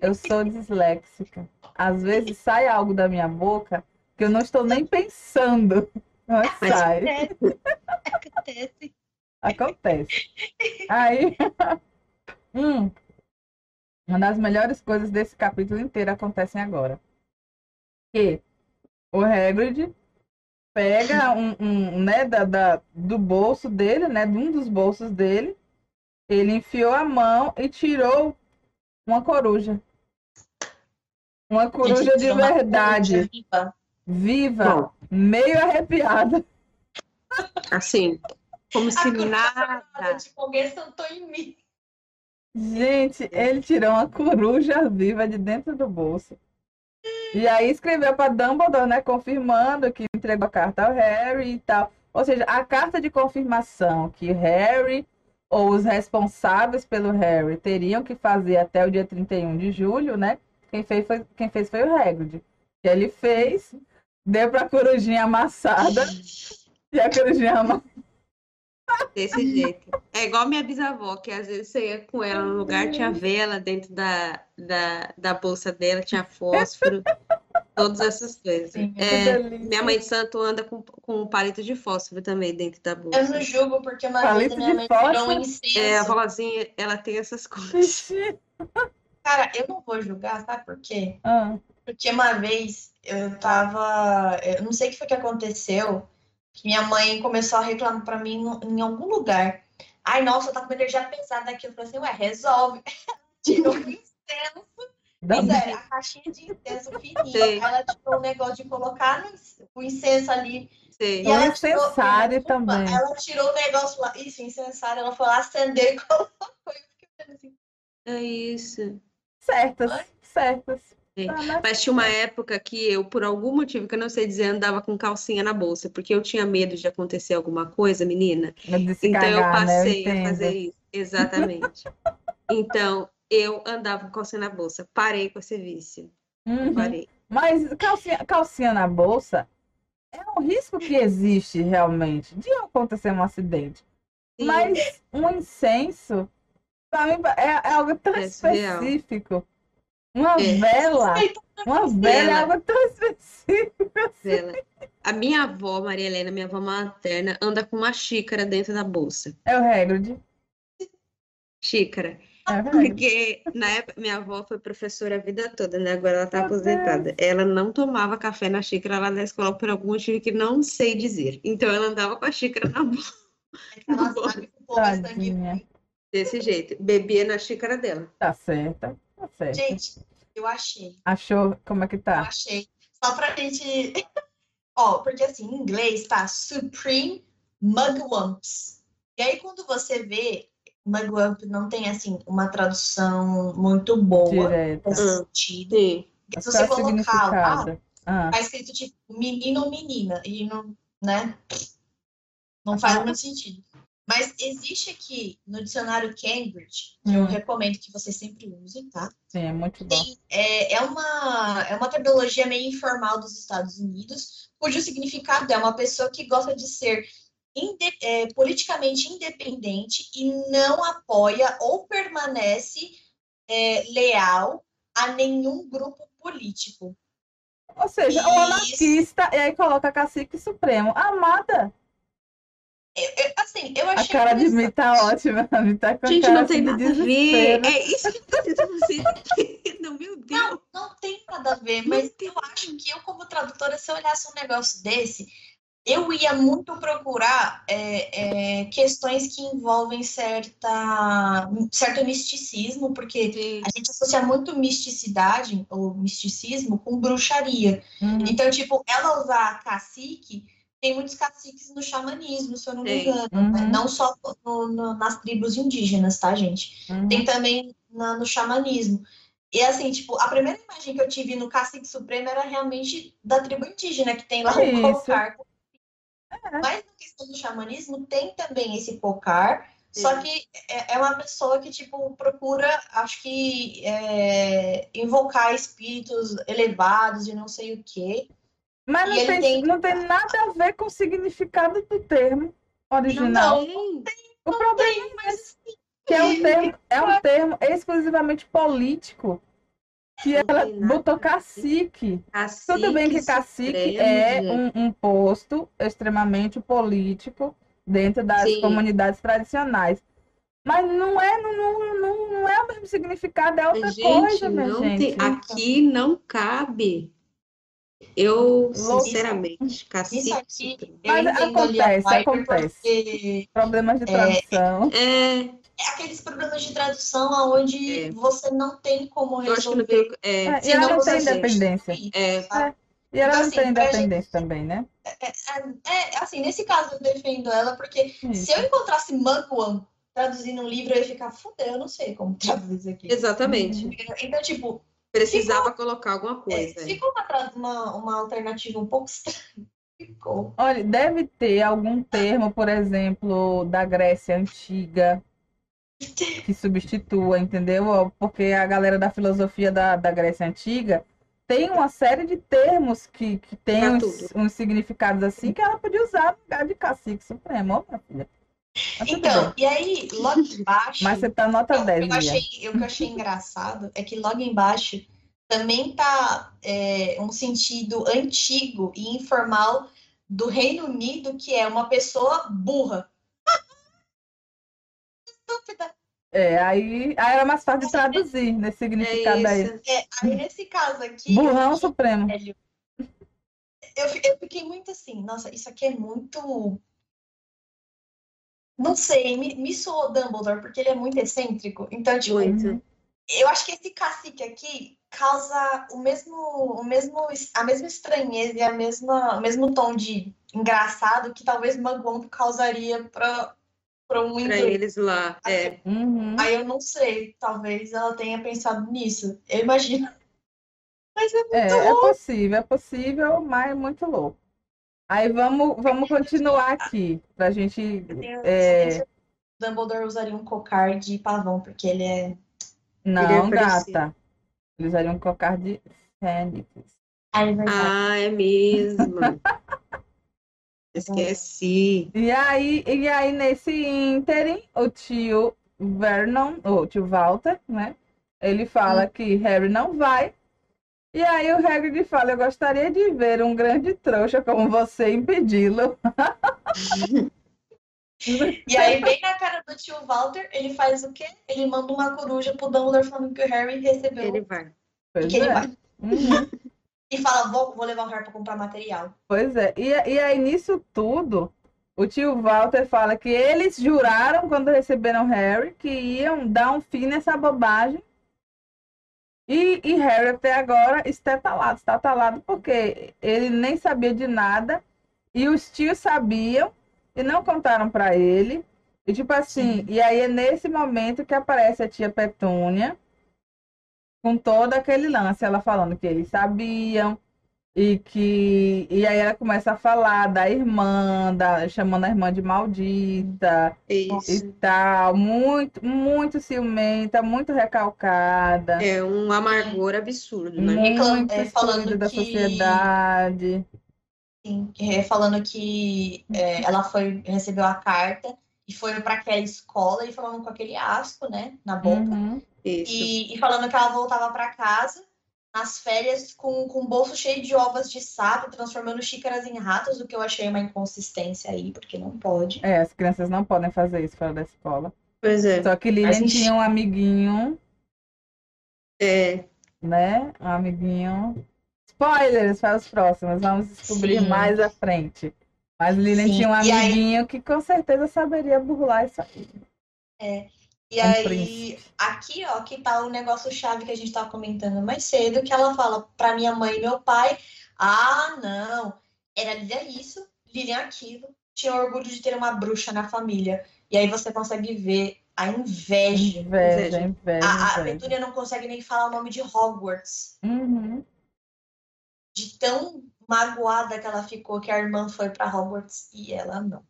eu sou disléxica. Às vezes sai algo da minha boca que eu não estou nem pensando. Mas Mas- sai. Acontece. Acontece. Aí, hum, uma das melhores coisas desse capítulo inteiro acontecem agora. Que o Hagrid pega um, um né, da, da- do bolso dele, né, de um dos bolsos dele, ele enfiou a mão e tirou uma coruja. Uma coruja de verdade, coruja viva. viva, Bom, meio arrepiada. assim, como A se nada. falada, tipo, alguém sentou em mim. Gente, ele tirou uma coruja viva de dentro do bolso. E aí escreveu para Dumbledore, né, confirmando que entregou a carta ao Harry e tal. Ou seja, a carta de confirmação que Harry ou os responsáveis pelo Harry teriam que fazer até o dia 31 de julho, né? Quem fez foi, quem fez foi o Hagrid. E ele fez, deu para a corujinha amassada. E a corujinha amassada. Desse jeito. É igual minha bisavó, que às vezes você ia com ela no lugar, tinha vela dentro da, da, da bolsa dela, tinha fósforo, todas essas coisas. Sim, É, minha mãe de santo anda com, com um palito de fósforo também dentro da Eu bolsa. não julgo, porque uma Palito vez a minha mãe tirou um incenso. É, a volazinha, ela tem essas coisas. Cara, eu não vou julgar, sabe por quê? Ah, Porque uma vez eu tava. Eu não sei o que foi que aconteceu, que minha mãe começou a reclamar pra mim no- em algum lugar. Ai, nossa, eu tava com energia pesada aqui. Eu falei assim, ué, resolve. Tirou um incenso. Mas é, a caixinha de incenso fininha. Ela tirou o negócio de colocar o incenso ali. Sei. E ela O incensário tirou, também. Ela tirou o negócio lá. Isso, incensário. Ela foi lá acender e colocou. Eu fiquei assim. É isso. Certas, Ai. certas. Né? Mas tinha uma época que eu, por algum motivo que eu não sei dizer, andava com calcinha na bolsa, porque eu tinha medo de acontecer alguma coisa, menina. Então eu cagar, né? Eu passei a entendo. fazer isso. Exatamente. Então, eu andava com calcinha na bolsa. Parei com esse vício. Uhum. Parei. Mas calcinha, calcinha na bolsa é um risco que existe realmente de acontecer um acidente. Sim. Mas um incenso, pra mim, é, é algo tão É específico. Uma É. vela, uma vela é algo tão específico. A minha avó, Maria Helena, minha avó materna, anda com uma xícara dentro da bolsa. É o Hagrid. Xícara. É. Porque na época, minha avó foi professora a vida toda, né? Agora ela tá Meu aposentada. Ela não tomava café na xícara lá na escola por algum motivo que não sei dizer. Então ela andava com a xícara na bolsa Ela sabe que o povo é sangue Tadinha. desse jeito. Bebia na xícara dela. Tá certa, tá certa. Gente, eu achei. Achou como é que Eu tá? achei. Só pra gente. Ó, porque assim, em inglês tá Supreme Mugwumps. E aí, quando você vê, Mugwump não tem, assim, uma tradução muito boa Direta. nesse Hum. sentido. Sim. Se é você o colocar lá, significado? Ah, tá escrito tipo menino ou menina. E não, né? Não faz Ah. muito sentido. Mas existe aqui no dicionário Cambridge, que eu Hum. recomendo que você sempre use, tá? sim, é muito bom. Tem, é, é, uma, é uma terminologia meio informal dos Estados Unidos, cujo significado é uma pessoa que gosta de ser inde- é, politicamente independente e não apoia ou permanece é, leal a nenhum grupo político. Ou seja, o Isso. anarquista, e aí coloca cacique supremo. Amada, Eu- eu- assim, eu a achei cara de mim tá ótima. A mim tá com Gente, cara não tem assim de nada a ver. É isso que precisa você entender. Meu Deus. Não, não tem nada a ver, mas eu acho que eu, como tradutora, se eu olhasse um negócio desse, eu ia muito procurar é, é, questões que envolvem certa, certo misticismo, porque Sim. a gente associa muito misticidade, ou misticismo, com bruxaria. Uhum. Então, tipo, ela usar cacique, tem muitos caciques no xamanismo, se eu não me engano. né? Uhum. Não só no- no- nas tribos indígenas, tá, gente? Uhum. tem também na- no xamanismo. E assim, tipo, a primeira imagem que eu tive no Cacique Supremo era realmente da tribo indígena, que tem lá Isso. o cocar. Mas na questão do xamanismo, tem também esse cocar, Só que é, é uma pessoa que, tipo, procura, acho que, é, invocar espíritos elevados e não sei o quê. Mas não tem, tem- não tem nada a ver com o significado do termo original. Não, o problema Tem, mas que é um termo, é um termo exclusivamente político. Que Não ela tem botou cacique. cacique Tudo bem que cacique é um, um posto extremamente político dentro das Sim. comunidades tradicionais. Mas não é, não, não, não, não é o mesmo significado, é outra Mas, coisa, gente, minha não gente. tem, aqui não cabe. Eu, sinceramente, cacique isso aqui, Mas acontece, acontece. porque Problemas de tradução. É, é aqueles problemas de tradução onde É. você não tem como eu acho que não resolver. tem. É, É, e ela não tem independência. é, sabe? E ela Então, não assim, tem independência também, né? É, é, assim, nesse caso eu defendo ela, porque Isso. se eu encontrasse Manguan traduzindo um livro, eu ia ficar, fudeu, eu não sei como traduzir isso aqui. exatamente. Então, tipo, Precisava colocar alguma coisa. é. ficou uma, tra- uma, uma alternativa um pouco estranha. Ficou. Olha, deve ter algum termo, por exemplo, da Grécia Antiga, que substitua, entendeu? Porque a galera da filosofia da, da Grécia Antiga tem uma série de termos que, que tem uns, uns significados assim que ela podia usar no lugar de cacique supremo, ó, minha filha. Mas Então, e aí, logo embaixo. Mas você tá nota o 10, que eu achei, o que eu achei engraçado é que logo embaixo também tá é, um sentido antigo e informal do Reino Unido, que é uma pessoa burra. Estúpida. É, aí, aí era mais fácil de traduzir nesse significado É aí. É, aí nesse caso aqui. Burrão eu supremo. Eu, eu fiquei muito assim, nossa, isso aqui é muito. Não sei, me, me soou Dumbledore, porque ele é muito excêntrico. Então, tipo, Muito. eu acho que esse cacique aqui causa o mesmo, o mesmo, a mesma estranheza e a mesma, o mesmo tom de engraçado que talvez Maguão causaria para para um Pra eles lá. É. Uhum. Aí eu não sei, talvez ela tenha pensado nisso. Eu imagino. Mas é muito É, é louco. possível, é possível, mas é muito louco. Aí vamos, vamos continuar aqui, pra gente. Tenho É. Dumbledore usaria um cocar de pavão, porque ele é. Não, parecido. gata. Eles usariam um cocar de fênix. Ah, é é mesmo. Esqueci. E aí, e aí, nesse ínterim, o tio Vernon, o tio Walter, né? Ele fala que Harry não vai. E aí o Hagrid fala, eu gostaria de ver um grande trouxa como você impedi-lo. E aí, bem na cara do tio Walter, ele faz o quê? Ele manda uma coruja pro Dumbledore falando que o Harry recebeu Ele vai. e Pois que ele é. vai. Uhum. E fala, vou, vou levar o Harry pra comprar material. Pois é. E, e aí, nisso tudo, o tio Walter fala que eles juraram, quando receberam Harry, que iam dar um fim nessa bobagem. E, e Harry, até agora, está talado, está talado, porque ele nem sabia de nada. E os tios sabiam e não contaram para ele. E tipo assim, Sim. e aí é nesse momento que aparece a tia Petúnia com todo aquele lance, ela falando que eles sabiam e que e aí ela começa a falar da irmã, da, chamando a irmã de maldita e Isso. tal, muito muito ciumenta, muito recalcada, É um amargor absurdo, né? Reclam- muito é, falando da que- sociedade. Sim, é, falando que é, ela foi, recebeu a carta e foi para aquela escola e falando com aquele asco, né, na boca. Uhum. Isso. E, e falando que ela voltava para casa nas férias com, com um bolso cheio de ovas de sapo, transformando xícaras em ratos, o que eu achei uma inconsistência aí, porque não pode. É, as crianças não podem fazer isso fora da escola. Pois é. Só que Lilian enfim. tinha um amiguinho, É. né? Um amiguinho. Spoilers para os próximos, vamos descobrir Sim. mais à frente. Mas Lilian Sim, tinha um e aí- amiguinho que com certeza saberia burlar isso aí. E Um aí, príncipe. aqui, ó, que tá o negócio chave que a gente tava comentando mais cedo, que ela fala pra minha mãe e meu pai, ah, não, era Lilian isso, Lilian aquilo, tinha orgulho de ter uma bruxa na família. E aí você consegue ver a inveja. Inveja, Inveja. inveja, A, a. Petúnia não consegue nem falar o nome de Hogwarts, Uhum. de tão magoada que ela ficou que a irmã foi pra Hogwarts e ela não.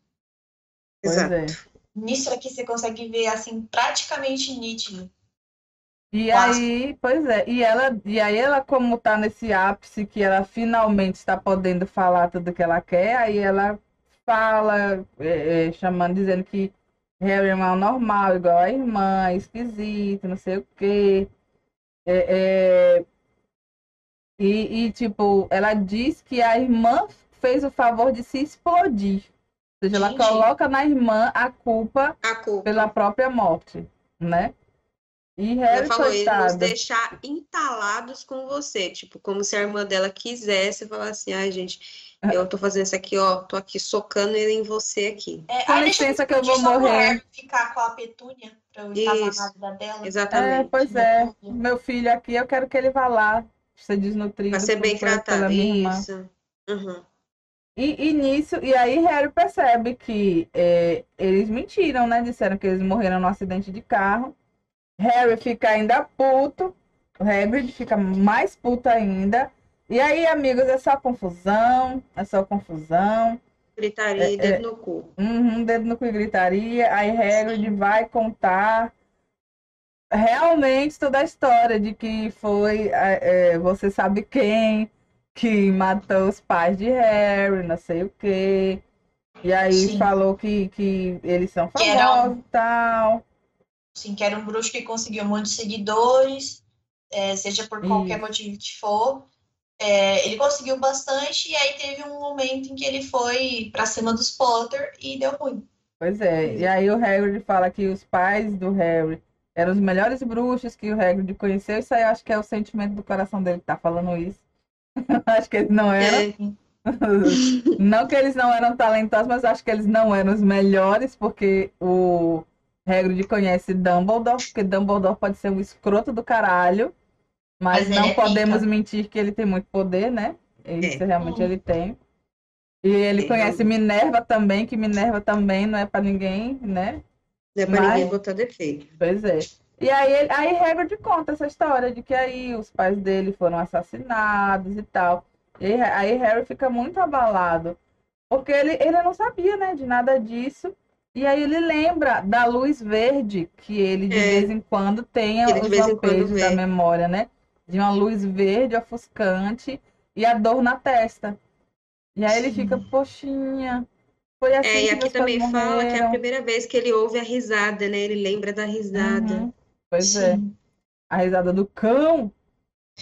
Pois Exato. Nisso aqui você consegue ver assim praticamente nítido. E aí, pois é, e ela, e aí ela como tá nesse ápice que ela finalmente está podendo falar tudo que ela quer, aí ela fala, é, é, chamando, dizendo que Harry é mal normal, igual a irmã, esquisito, não sei o quê. É, é, e, e, tipo, ela diz que a irmã fez o favor de se explodir. Ou seja, ela coloca na irmã a culpa A culpa. pela própria morte, né? E Ela Harry, falou, ele nos deixar entalados com você. Tipo, como se a irmã dela quisesse falar assim, ai, gente, eu tô fazendo isso aqui, ó, tô aqui socando ele em você aqui. É, Com licença que eu vou morrer. Ficar com a petúnia pra eu Isso. na vida dela. É, Exatamente. pois é. Meu filho aqui, eu quero que ele vá lá ser desnutrido Pra ser bem tratado. Isso. Uhum. E, e nisso, e aí Harry percebe que é, eles mentiram, né? Disseram que eles morreram num acidente de carro. Harry fica ainda puto. O Hagrid fica mais puto ainda. E aí, amigos, é só confusão. É só confusão. Gritaria e É, dedo no cu. Uhum, dedo no cu e gritaria. Aí Hagrid vai contar realmente toda a história de que foi é, é, você sabe quem que matou os pais de Harry, não sei o quê. E aí Sim. falou que, que eles são um- famosos e tal. Assim, que era um bruxo que conseguiu muitos seguidores, é, seja por qualquer Isso. motivo que for. É, ele conseguiu bastante, e aí teve um momento em que ele foi pra cima dos Potter e deu ruim. Pois é. E aí o Hagrid fala que os pais do Harry eram os melhores bruxos que o Hagrid conheceu. Isso aí eu acho que é o sentimento do coração dele que tá falando isso. acho que eles não eram. É, Não que eles não eram talentosos, mas acho que eles não eram os melhores, porque o Hagrid conhece Dumbledore, porque Dumbledore pode ser um escroto do caralho, mas, Mas não é podemos mentir que ele tem muito poder, né? Isso É. realmente ele tem. E ele É, conhece realmente. Minerva também, que Minerva também não é pra ninguém, né? não é pra Mas- ninguém botar defeito. Pois é. E aí, ele- aí Hagrid conta essa história de que aí os pais dele foram assassinados e tal. E aí, aí Harry fica muito abalado, porque ele, ele não sabia, né, de nada disso. E aí ele lembra da luz verde que ele de É. vez em quando tem Ele os lampejos da memória, né? De uma luz verde ofuscante e a dor na testa. E aí ele Sim. fica, poxinha, foi assim É, e aqui também pais fala que é a morreram. primeira vez que ele ouve a risada, né? Ele lembra da risada. Uhum. Pois é. Sim. A risada do cão.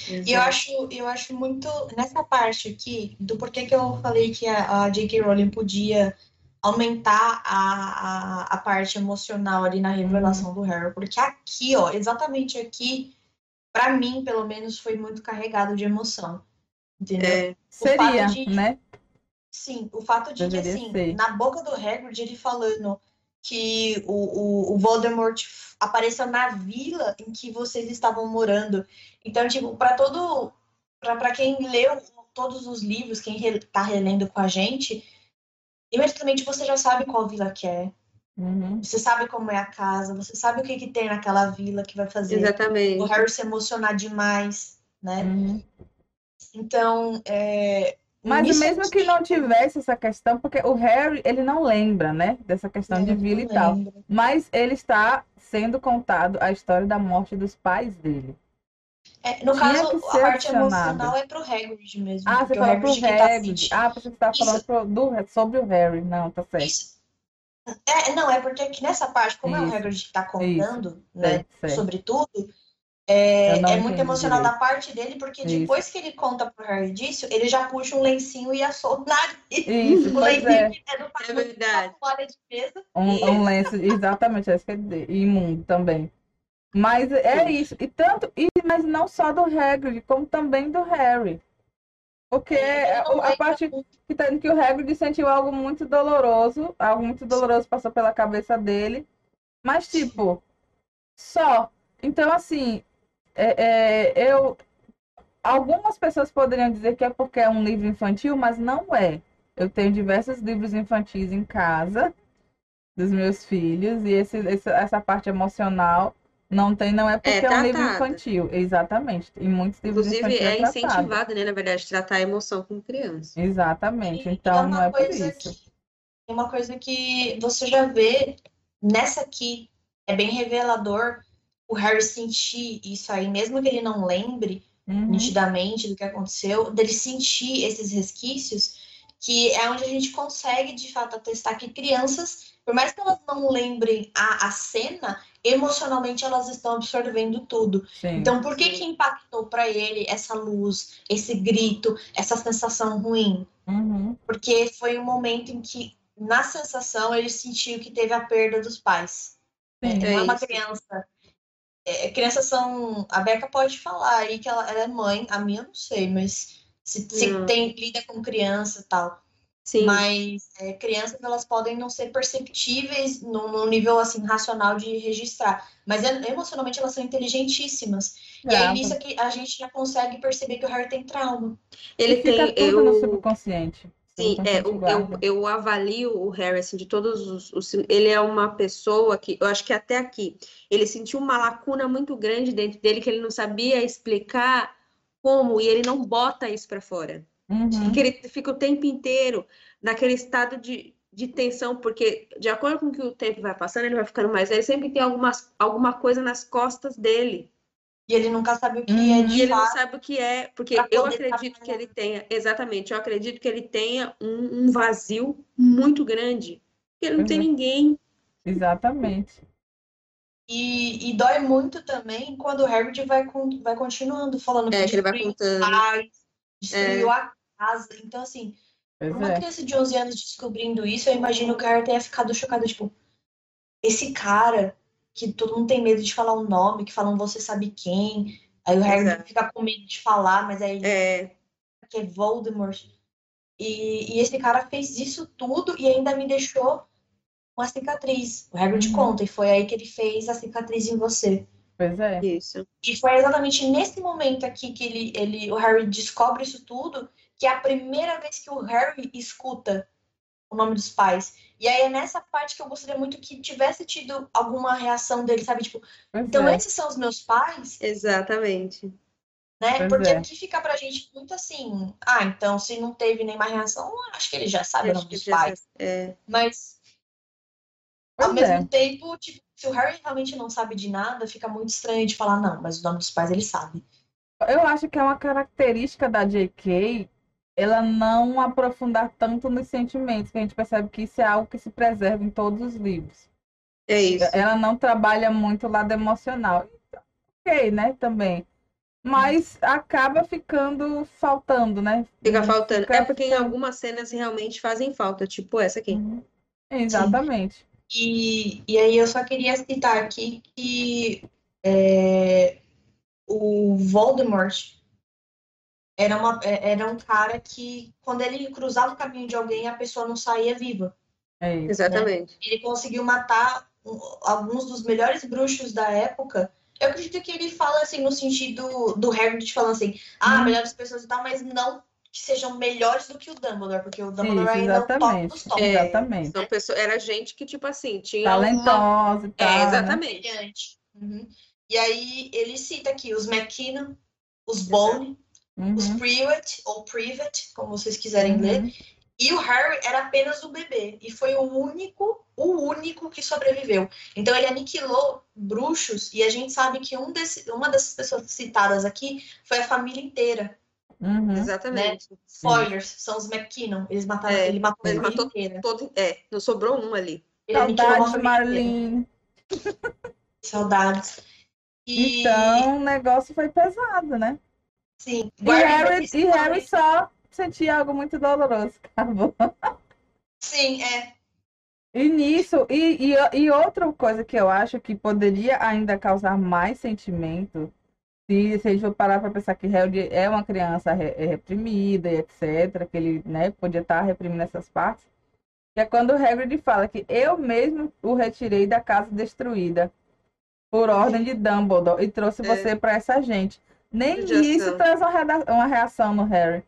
E eu acho, eu acho muito nessa parte aqui do porquê que eu falei que a, a J.K. Rowling podia aumentar a, a, a parte emocional ali na revelação do Harry, porque aqui, ó, exatamente aqui, pra mim, pelo menos, foi muito carregado de emoção, entendeu? É, Seria, fato de- né? Sim, o fato de que, Deveria assim, ser. na boca do Hagrid, ele falando que o, o, o Voldemort apareceu na vila em que vocês estavam morando. Então, tipo, para todo... para quem leu todos os livros, quem re, tá relendo com a gente, imediatamente você já sabe qual vila que é. Uhum. Você sabe como é a casa, você sabe o que, que tem naquela vila que vai fazer exatamente. o Harry se emocionar demais, né? Uhum. Então, é... Mas nisso mesmo que não tivesse essa questão, porque o Harry, ele não lembra, né? Dessa questão de Eu vila e tal. lembro. Mas ele está sendo contado a história da morte dos pais dele. É, no Tinha caso, a parte emocional é pro Hagrid mesmo. Ah, você porque falou pro Hagrid tá. Ah, pensei que você estava falando Isso. pro- do- sobre o Harry. Não, tá certo. Isso. É, não, é porque aqui nessa parte, como é o Isso. Hagrid que tá contando, né, Certo, certo. sobre tudo, é, é muito emocional direito. da parte dele, porque Isso. depois que ele conta pro Harry disso, ele já puxa um lencinho e assou o nariz. Isso, O lencinho é. que é do É verdade. da de mesa. Um, um lenço, exatamente, é isso que. E imundo também. Mas é isso. E tanto, e, mas não só do Hagrid, como também do Harry. Porque não a, parte que, tá, que o Hagrid sentiu algo muito doloroso, algo muito doloroso passou pela cabeça dele. Mas, tipo, só. Então, assim, é, é, eu. Algumas pessoas poderiam dizer que é porque é um livro infantil, mas não é. Eu tenho diversos livros infantis em casa dos meus filhos, e esse, esse- essa parte emocional não tem, não é porque é, um livro infantil. Exatamente. Em muitos livros Inclusive, infantis é tratado. incentivado, né, na verdade, tratar a emoção com criança. Exatamente. E Então, é não uma é por coisa isso. que, é uma coisa que você já vê nessa aqui é bem revelador o Harry sentir isso aí, mesmo que ele não lembre uhum. nitidamente do que aconteceu, dele sentir esses resquícios, que é onde a gente consegue de fato atestar que crianças, por mais que elas não lembrem a, a cena, emocionalmente elas estão absorvendo tudo. Sim. Então, por que que impactou para ele essa luz, esse grito, essa sensação ruim? Uhum. Porque foi um momento em que, na sensação, ele sentiu que teve a perda dos pais. Sim, então, é, é uma criança. É, crianças são. A Beca pode falar aí que ela, ela é mãe, a minha eu não sei, mas se, se tem, lida com criança e tal. Sim. Mas é, crianças elas podem não ser perceptíveis no, nível assim racional de registrar, mas é, emocionalmente elas são inteligentíssimas. É. E aí nisso aqui a gente já consegue perceber que o Harry tem trauma. Ele e tem tudo eu... no subconsciente. Sim, é, eu, eu, eu, avalio o Harry assim, de todos os, os, Ele é uma pessoa que, eu acho que até aqui, ele sentiu uma lacuna muito grande dentro dele que ele não sabia explicar como, e ele não bota isso para fora. Uhum. Porque ele fica o tempo inteiro naquele estado de, de tensão, porque de acordo com que o tempo vai passando, ele vai ficando mais. Ele sempre tem algumas, alguma coisa nas costas dele. E ele nunca sabe o que é de E ele não sabe o que é, porque eu acredito que ele tenha, exatamente, eu acredito que ele tenha um, um vazio muito grande. Porque ele não uhum. tem ninguém. Exatamente. E, e, dói muito também quando o Herbert vai, vai continuando falando é, que, ele vai contando. Pais, destruiu é. a casa. Então, assim, pois uma é. criança de 11 anos descobrindo isso, eu imagino que o Harry tenha ficado chocado, tipo, esse cara que todo mundo tem medo de falar o nome, que falam você sabe quem. Aí o Harry Exato. fica com medo de falar, mas aí é. que é Voldemort. E, e, esse cara fez isso tudo e ainda me deixou uma cicatriz. O Harry uhum. conta, e foi aí que ele fez a cicatriz em você. Pois é. Isso. E foi exatamente nesse momento aqui que ele, ele, o Harry descobre isso tudo que é a primeira vez que o Harry escuta o nome dos pais. E aí é nessa parte que eu gostaria muito que tivesse tido alguma reação dele, sabe? Tipo, pois então é. esses são os meus pais? Exatamente. Né? Pois Porque é. aqui fica pra gente muito assim, ah, então se não teve nenhuma reação, acho que ele já sabe acho o nome dos pais. É. Mas ao é. mesmo tempo, tipo, se o Harry realmente não sabe de nada, fica muito estranho de falar, não, mas o nome dos pais ele sabe. Eu acho que é uma característica da J.K ela não aprofundar tanto nos sentimentos, que a gente percebe que isso é algo que se preserva em todos os livros. É isso. Ela não trabalha muito o lado emocional. Ok, né, também. Mas acaba ficando faltando, né? Fica faltando. Fica é porque em algumas cenas realmente fazem falta, tipo essa aqui. Uhum. Exatamente. E, e aí eu só queria citar aqui que é, o Voldemort era, uma, é, era um cara que, quando ele cruzava o caminho de alguém, a pessoa não saía viva. É isso, Exatamente. Né? Ele conseguiu matar alguns dos melhores bruxos da época. Eu acredito que ele fala assim, no sentido do Hagrid falando assim, ah, hum. melhores pessoas e tal, mas não que sejam melhores do que o Dumbledore, porque o Dumbledore Isso, ainda é o top dos top. É, exatamente. São pessoas, era gente que, tipo assim, tinha Talentosa uma... e tal. É, né? exatamente. Né? Uhum. E aí ele cita aqui os McKinnon, os Bone, uhum. os Privet, ou Privet, como vocês quiserem uhum. ler. E o Harry era apenas o bebê. E foi o único, o único que sobreviveu. Então ele aniquilou bruxos. E a gente sabe que um desse, uma dessas pessoas citadas aqui foi a família inteira. Uhum. Exatamente. Né? Spoilers, são os McKinnon. Eles mataram, é, ele matou ele a matou inteira. Todo, é, não sobrou um ali. Ele Saudades, Marlene. Saudades. E... Então, o negócio foi pesado, né? Sim. E Harry, e Harry só sentia algo muito doloroso. Acabou. Sim, é. E nisso, e, e, e outra coisa que eu acho que poderia ainda causar mais sentimento, se, se a gente for parar para pensar que Harry é uma criança re, é reprimida e etc., que ele né, podia estar tá reprimindo essas partes, que é quando o Hagrid fala que eu mesmo o retirei da casa destruída por ordem de Dumbledore e trouxe é. você para essa gente. Nem isso traz uma reação no Harry.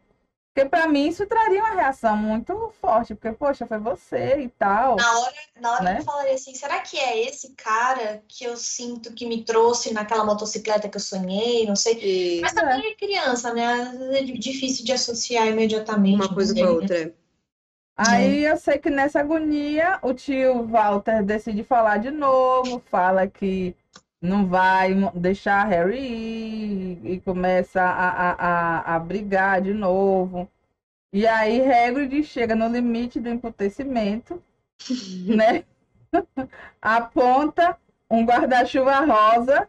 Porque pra mim isso traria uma reação muito forte, porque, poxa, foi você e tal. Na hora, na hora né? eu falaria assim, será que é esse cara que eu sinto que me trouxe naquela motocicleta que eu sonhei, não sei. Isso. Mas também é. é criança, né? É difícil de associar imediatamente. Uma coisa com a outra. Aí eu sei que nessa agonia o tio Walter decide falar de novo, fala que não vai deixar Harry ir e começa a, a, a, a brigar de novo. E aí Hagrid chega no limite do emputecimento, né? Aponta um guarda-chuva rosa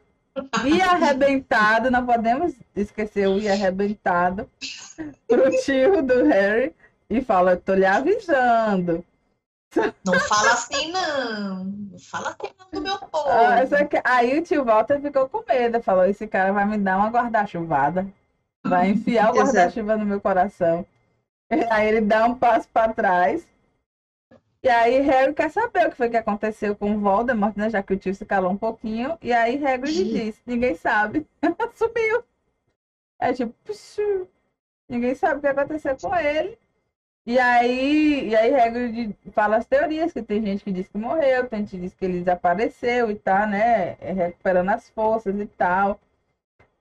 e arrebentado, não podemos esquecer o i arrebentado, pro tio do Harry e fala, tô lhe avisando. Não fala assim, não. Não fala assim, não, do meu povo. Ah, aí o tio Walter ficou com medo. Falou: esse cara vai me dar uma guarda-chuvada. Vai enfiar o guarda-chuva no meu coração. Aí ele dá um passo para trás. E aí Harry quer saber o que foi que aconteceu com o Voldemort, né? Já que o tio se calou um pouquinho. E aí Hagrid diz, ninguém sabe. Sumiu. É tipo, Puxu. ninguém sabe o que aconteceu com ele. E aí, e aí Hagrid fala as teorias, que tem gente que diz que morreu, tem gente que diz que ele desapareceu e tá, né, recuperando as forças e tal.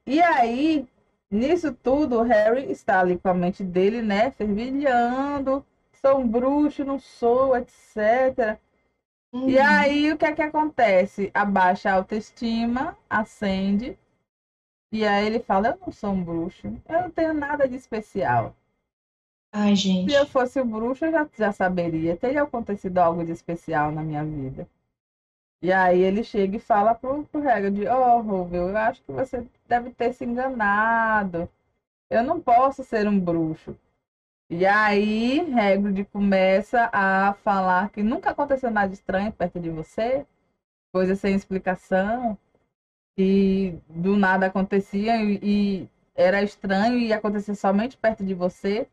E aí, nisso tudo, o Harry está ali com a mente dele, né, fervilhando, sou um bruxo, não sou, etc. Uhum. E aí, o que é que acontece? Abaixa a autoestima, acende, e aí ele fala, eu não sou um bruxo, eu não tenho nada de especial. Ai, gente. Se eu fosse o bruxo, eu já, já saberia. Teria acontecido algo de especial na minha vida. E aí ele chega e fala pro, pro Hagrid, ó, oh, Rubel, eu acho que você deve ter se enganado. Eu não posso ser um bruxo. E aí Hagrid começa a falar que nunca aconteceu nada estranho perto de você, coisa sem explicação, e do nada acontecia e, e era estranho e acontecia somente perto de você.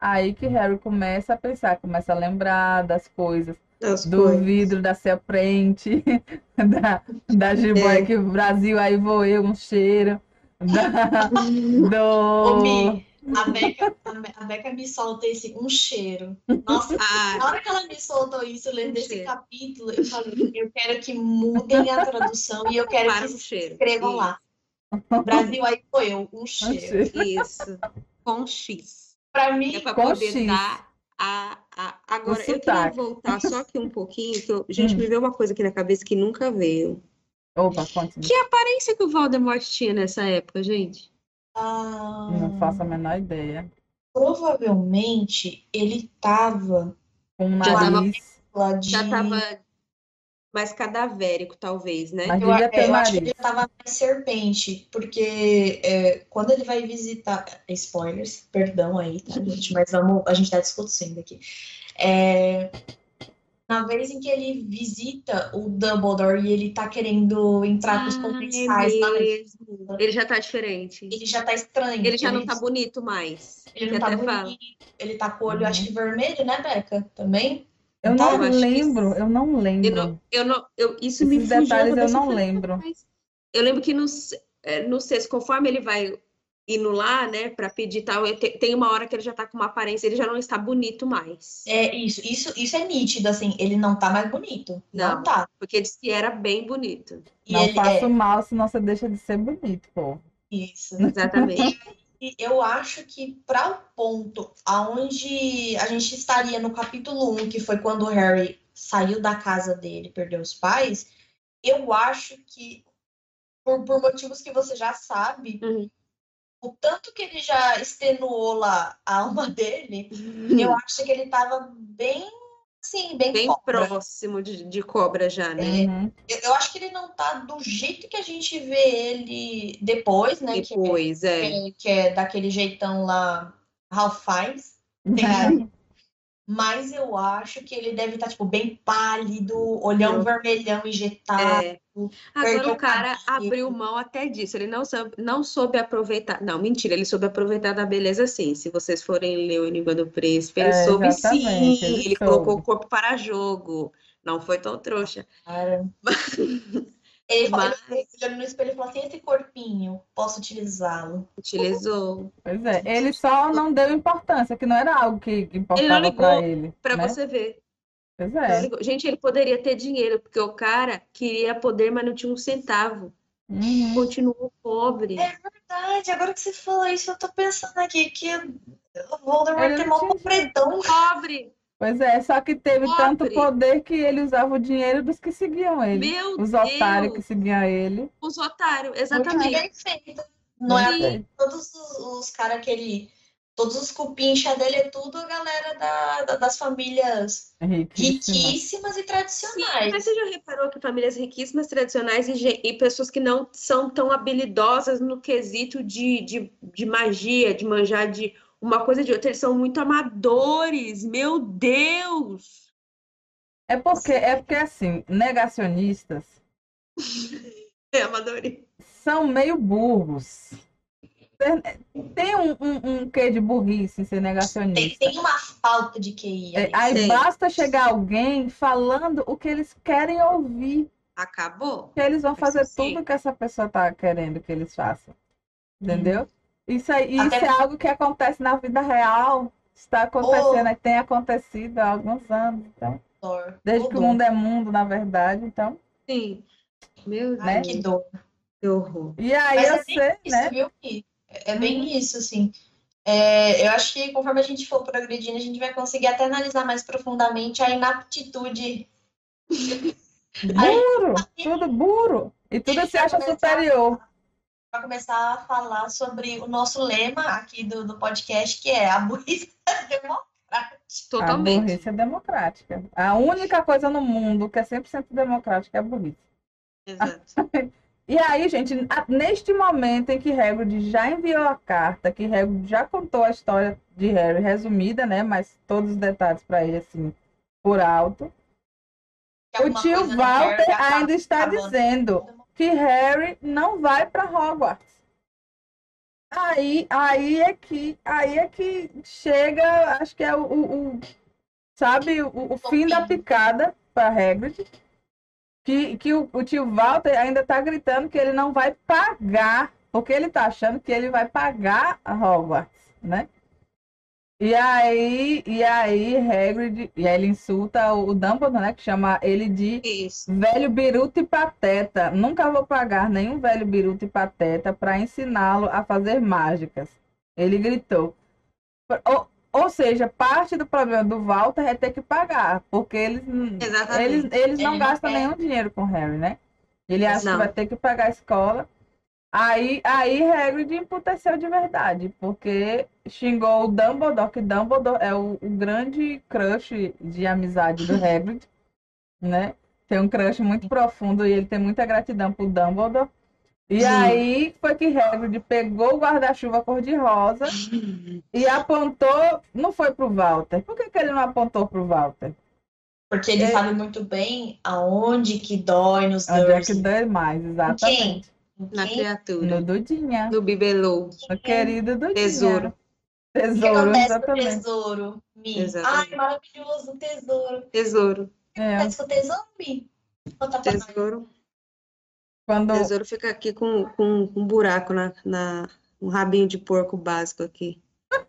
Aí que Harry começa a pensar, começa a lembrar das coisas. Das do coisas. vidro da Celprente, da, da jiboia é. que o Brasil aí voeu um cheiro. Da, do... Ô, Mi, a Beca, a Beca me solta esse um cheiro. Nossa, ah, na hora que ela me soltou isso, lendo um esse cheiro. capítulo, eu falei, eu quero que mudem a tradução e eu quero Para que cheiro. escrevam isso. lá. Brasil aí voeu um cheiro. Isso. Com X. Para mim, é para poder X. dar a, a... Agora, eu queria voltar só aqui um pouquinho, que eu... gente, hum. me veio uma coisa aqui na cabeça que nunca veio. Opa, continue. Que aparência que o Voldemort tinha nessa época, gente? Ah, não faço a menor ideia. Provavelmente ele tava com um nariz. Já tava mais cadavérico, talvez, né? Mas eu, eu acho que ele tava mais serpente, porque é, quando ele vai visitar. Spoilers, perdão aí, tá, gente? Mas vamos, a gente tá discutindo aqui. É, na vez em que ele visita o Dumbledore e ele tá querendo entrar com os comensais é Ele já tá diferente. Ele já tá estranho. Ele já não tá bonito mais. Ele não tá bonito. Fala. Ele tá com o olho, uhum. acho que vermelho, né, Beca? Também? Eu não lembro, eu não lembro. Eu não, eu não, eu, isso Esses me fugiu. detalhes eu não lembro. Eu lembro que no, é, no sexto, conforme ele vai indo lá, né, para pedir tal, tem uma hora que ele já tá com uma aparência, ele já não está bonito mais. É isso, isso, isso é nítido, assim, ele não tá mais bonito. Não, não tá. Porque disse que era bem bonito. E não faço é... mal, senão você deixa de ser bonito, pô. Isso. Exatamente. E eu acho que para o ponto aonde a gente estaria no capítulo 1, que foi quando o Harry saiu da casa dele, perdeu os pais, eu acho que por, por motivos que você já sabe, uhum. o tanto que ele já extenuou lá a alma dele, uhum. eu acho que ele estava bem Sim, bem, bem próximo de, de cobra já, né? É, uhum. eu, eu, acho que ele não tá do jeito que a gente vê ele depois, né? Depois, que é. Que, que é daquele jeitão lá, Ralph Fiennes. Mas eu acho que ele deve estar, tá, tipo, bem pálido, olhão vermelhão injetado. É. Agora o cara abriu mão até disso. Ele não soube, não soube aproveitar. Não, mentira, ele soube aproveitar da beleza sim. Se vocês forem ler o Enigma do Príncipe, ele é, soube sim. Ele, ele colocou o corpo para jogo. Não foi tão trouxa. Cara. Ele, Mas... ele, ele no espelho e falou assim: esse corpinho, posso utilizá-lo? Utilizou. Pois é, ele só não deu importância, que não era algo que importava para ele. Para né? você ver. Pois é. Gente, ele poderia ter dinheiro, porque o cara queria poder, mas não tinha um centavo. Uhum. Continuou pobre. É verdade, agora que você falou isso, eu tô pensando aqui que o Voldemort tem mó pobretão. Pobre. Pois é, só que teve tanto Pobre. poder que ele usava o dinheiro dos que seguiam ele. Meu Os otários que Deus! seguiam ele. Os otários, Muito exatamente. perfeito. Não é Sim. todos os, os caras que ele. Todos os cupincha dele é tudo a galera da, da- das famílias Riquíssimo. riquíssimas e Sim, tradicionais. mas você já reparou que famílias riquíssimas, tradicionais e, e pessoas que não são tão habilidosas no quesito de, de, de magia, de manjar de uma coisa de outra, eles são muito amadores, meu Deus! É porque, é porque assim, negacionistas É, amadores. são meio burros. Tem um, um, um quê de burrice em ser Tem, negacionista. tem uma falta de QI. É, aí Sei. basta chegar alguém falando o que eles querem ouvir, Acabou? que eles vão fazer Sim. tudo que essa pessoa tá querendo que eles façam. Entendeu? Isso, aí, isso Até- é algo que acontece na vida real. Está acontecendo, e tem acontecido há alguns anos. Então, Dor. desde Ô, que o dor. mundo é mundo, na verdade. Então, Sim. Meu Deus, Ai, que dor. que horror. e aí Mas eu é sei, isso, né? viu? É é bem isso, assim. É, eu acho que conforme a gente for progredindo, a gente vai conseguir até analisar mais profundamente a inaptitude. Burro, tudo burro. E tudo se acha superior. Para começar a falar sobre o nosso lema aqui do, do podcast, que é a burrice democrática. A Totalmente. burrice é democrática. A única coisa no mundo que é 100% democrática é a burrice. Exato. E aí, gente, a- neste momento em que Hagrid já enviou a carta, que Hagrid já contou a história de Harry resumida, né? Mas todos os detalhes para ele, assim, por alto. Que O tio Walter acaba- ainda está acabando. dizendo que Harry não vai para Hogwarts. Aí, aí é que, aí é que chega, acho que é o, o- o- sabe, o, o fim da picada para Hagrid, que, que o, o tio Walter ainda está gritando que ele não vai pagar, porque ele está achando que ele vai pagar a Hogwarts, né? E aí, e aí Hagrid, e aí ele insulta o, o Dumbledore, né, que chama ele de Isso. Velho biruta e pateta. Nunca vou pagar nenhum velho biruta e pateta para ensiná-lo a fazer mágicas. Ele gritou. Ou, ou seja, parte do problema do Walter é ter que pagar, porque eles, Exatamente. eles, eles não Ele não gastam quer. nenhum dinheiro com Harry, né? Ele acha que Não. vai ter que pagar a escola. Aí, aí Hagrid emputeceu de verdade, porque xingou o Dumbledore, que Dumbledore é o, o grande crush de amizade do Hagrid, né? Tem um crush muito profundo e ele tem muita gratidão por Dumbledore. E Sim. aí foi que Hagrid pegou o guarda-chuva cor-de-rosa e apontou, não foi pro Walter. Por que, que ele não apontou pro Walter? Porque ele É. sabe muito bem aonde que dói nos Onde é que dói mais, exatamente. Na criatura. No Dudinha, No bibelô. no querido Dudinha. Tesouro. O Tesouro, o exatamente. tesouro, Mi? Exatamente. Ai, maravilhoso, o tesouro. O Tesouro. que É, acontece com o tesouro, Mi? Tesouro. quando, Tesouro fica aqui com, com um buraco na, na um rabinho de porco básico aqui.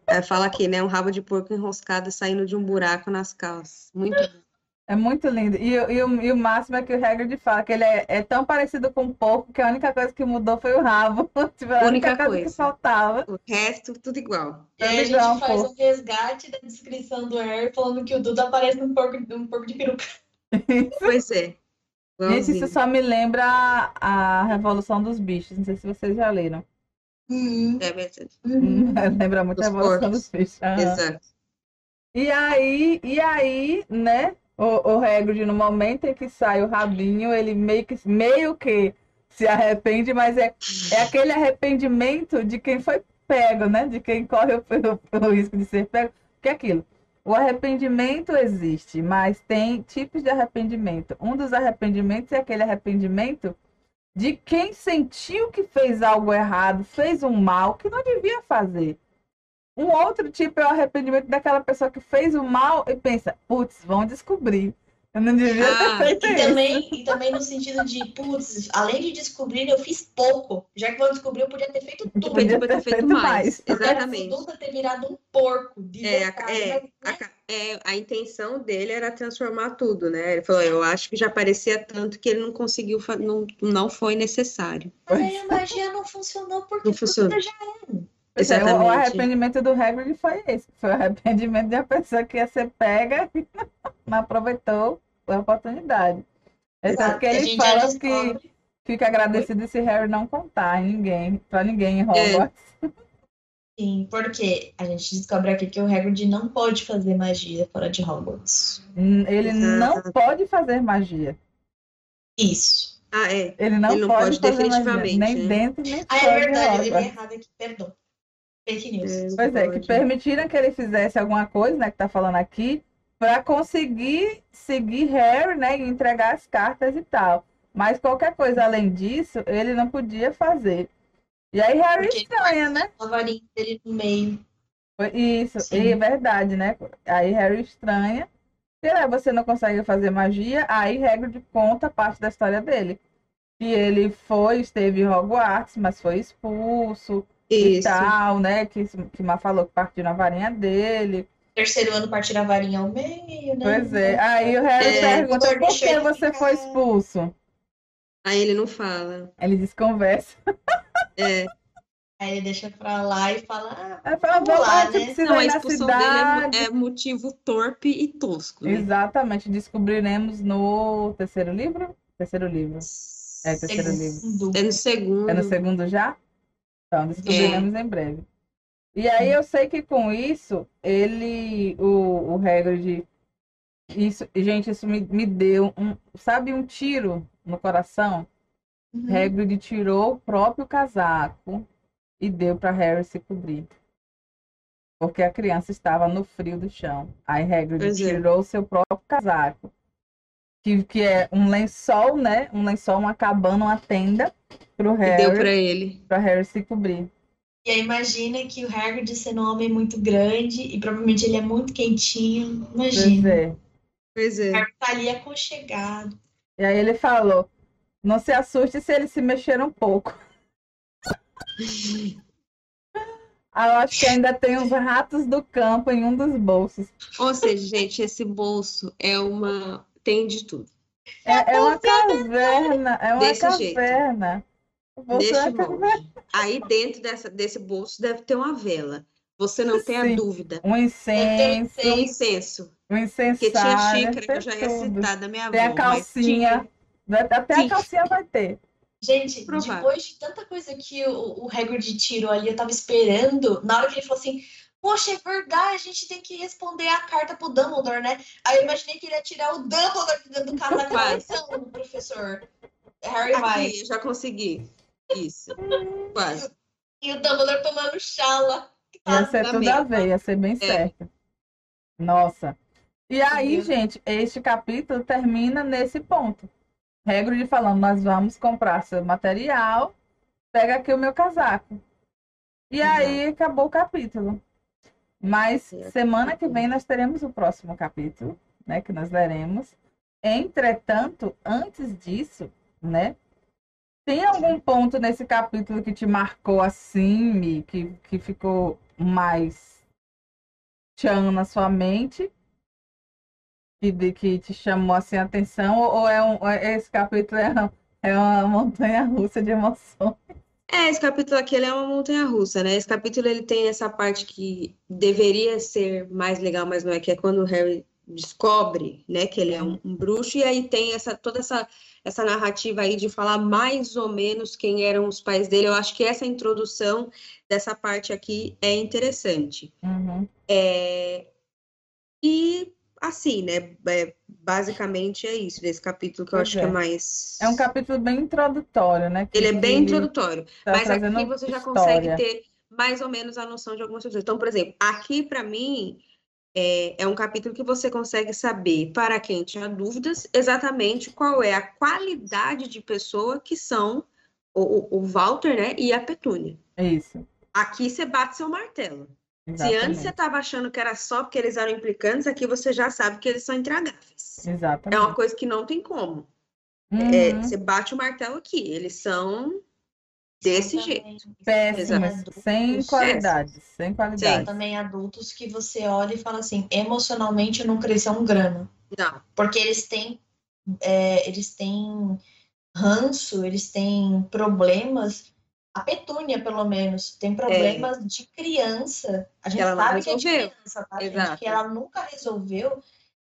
Aí fala aqui, né? Um rabo de porco enroscado saindo de um buraco nas calças. Muito bom. É muito lindo. E, o- e, o, e o máximo é que o Hagrid fala que ele é, é tão parecido com um porco que a única coisa que mudou foi o rabo. Tipo, a única Única coisa que coisa. faltava. O resto, tudo igual. E aí a gente Legal, faz pô. um resgate da descrição do Harry falando que o Duda parece um porco, um porco de peruca. Pois é. Gente, Igualzinho. isso só me lembra a, a Revolução dos Bichos. Não sei se vocês já leram. Uhum, É verdade. uhum. Lembra muito a Revolução porcos. dos Bichos. Aham. Exato. E aí, e aí, né? O, o Hagrid, no momento em que sai o rabinho, ele meio que, meio que se arrepende, mas é, é aquele arrependimento de quem foi pego, né? De quem corre o, o- o risco de ser pego. Que é aquilo. O arrependimento existe, mas tem tipos de arrependimento. Um dos arrependimentos é aquele arrependimento de quem sentiu que fez algo errado, fez um mal que não devia fazer. Um outro tipo é o arrependimento daquela pessoa que fez o mal e pensa, putz, vão descobrir. Eu não devia ter Ah, feito E isso. também, e também no sentido de, putz, além de descobrir, eu fiz pouco. Já que vão descobrir, eu podia ter feito tudo. Podia Podia ter ter feito feito mais. mais. Exatamente. Nunca ter virado um porco. De É, a, verdade, é, mas, a, né? ca- é, a intenção dele era transformar tudo, né? Ele falou, eu acho que já parecia tanto que ele não conseguiu, não, não foi necessário. Mas aí a magia não funcionou porque Não funcionou. já Pois é, o- o Exatamente. arrependimento do Hagrid foi esse. Foi o arrependimento de uma pessoa que ia ser pega e não aproveitou a oportunidade. É Exato, que a ele gente já fala que fica agradecido se Harry não contar ninguém, pra ninguém em Hogwarts. Sim, porque a gente descobre aqui que o Hagrid não pode fazer magia fora de Hogwarts. Hum, Ele não pode fazer magia. Isso. Ah, é. Ele não, Ele não pode, pode magia, definitivamente, nem né? dentro nem Ah, é verdade, eu li errado aqui, perdão. Fake news. É, Pois é, que pode. permitiram que ele fizesse alguma coisa, né, que tá falando aqui, para conseguir seguir Harry, né, e entregar as cartas e tal. Mas qualquer coisa além disso, ele não podia fazer. E aí Harry Porque estranha, né? A varinha dele no meio. Isso, Sim. e é verdade, né? Aí Harry estranha. E aí você não consegue fazer magia, aí Hagrid conta parte da história dele. Que ele foi, esteve em Hogwarts, mas foi expulso e Isso. tal, né? Que, que Má falou que partiu na varinha dele. Terceiro ano partir a varinha ao meio, né? Pois é. Aí o Harry É, pergunta por que você ficar. foi expulso? Aí ele não fala. Ele desconversa. É. Aí ele deixa pra lá e fala, ah, fala, Vamos vamos lá, lá, você né? Não, a na expulsão dele é é, motivo torpe e tosco. Né? Exatamente, descobriremos no terceiro livro? Terceiro livro. É, terceiro livro. segundo. É no segundo. É no segundo já? Então, descobriremos em breve. E aí eu sei que com isso, ele, o, o Hagrid, isso, gente, isso me, me deu um, sabe, um tiro no coração? Uhum. Hagrid tirou o próprio casaco e deu para Harry se cobrir. Porque a criança estava no frio do chão. Aí Hagrid Pois é. tirou o seu próprio casaco, que, que é um lençol, né? Um lençol, uma cabana, uma tenda pro Harry, deu pra ele. pra Harry se cobrir. E aí imagina que o Hagrid sendo um homem muito grande e provavelmente ele é muito quentinho. Pois Imagina. é. Pois O é. Harry tá ali aconchegado. E aí ele falou: não se assuste se ele se mexer um pouco. Ah, Eu acho que ainda tem os ratos do campo em um dos bolsos. Ou seja, gente, esse bolso é uma. Tem de tudo. É, é uma caverna, é uma Desse caverna. Bolso é caverna. Aí dentro dessa, desse bolso deve ter uma vela. Você não tem a dúvida. Um incenso, Tem um incenso. um incensário, Porque tinha xícara que eu já tem ia citar da minha avó. Tem a calcinha. tinha. Até Sim. a calcinha vai ter. Gente, Provável. depois de tanta coisa que o, o Hagrid tirou ali, eu tava esperando, na hora que ele falou assim, poxa, é verdade, a gente tem que responder a carta pro Dumbledore, né? Aí eu imaginei que ele ia tirar o Dumbledore de dentro do casaco. Quase. Então, professor, Harry vai. Aqui, eu já consegui. Isso. Quase. E o Dumbledore tomando chala. Ia ser tudo a ver, ia ser bem certo. Nossa. E aí, Meu gente, este capítulo termina nesse ponto. Hagrid falando, nós vamos comprar seu material, pega aqui o meu casaco. E aí acabou o capítulo. Mas semana que vem nós teremos o próximo capítulo, né, que nós leremos. Entretanto, antes disso, né, tem algum ponto nesse capítulo que te marcou assim, Mi, que, que ficou mais tchan na sua mente? Que, de, que te chamou assim a atenção? Ou é um, é- esse capítulo é, é uma montanha russa de emoções? É, esse capítulo aqui ele é uma montanha-russa, né? Esse capítulo ele tem essa parte que deveria ser mais legal, mas não é, que é quando o Harry descobre, né, que ele é um, um bruxo, e aí tem essa, toda essa, essa narrativa aí de falar mais ou menos quem eram os pais dele. Eu acho que essa introdução dessa parte aqui é interessante. Uhum. É, E assim, né? é, basicamente é isso desse capítulo que eu Pois acho que é é. mais. É um capítulo bem introdutório, né? que- Ele é bem introdutório. tá Mas aqui você já história. consegue ter mais ou menos a noção de algumas coisas. Então, por exemplo, aqui para mim é, é um capítulo que você consegue saber, para quem tinha dúvidas, exatamente qual é a qualidade de pessoa que são o, o, Walter, né, e a Petúnia. Isso, Aqui você bate seu martelo. Se antes exatamente. você estava achando que era só porque eles eram implicantes, aqui você já sabe que eles são intragáveis. É Exatamente. uma coisa que não tem como. É, Uhum. você bate o martelo aqui. Eles são desse jeito. Exatamente. Péssimos, Adultos. sem qualidades, sem São qualidades. também adultos que você olha e fala assim, emocionalmente não cresceu um grama. Não. Porque eles têm, é, eles têm ranço, eles têm problemas a Petúnia, pelo menos, tem problemas é. de criança. A gente ela sabe que é de criança, tá, Exato. gente? Que ela nunca resolveu.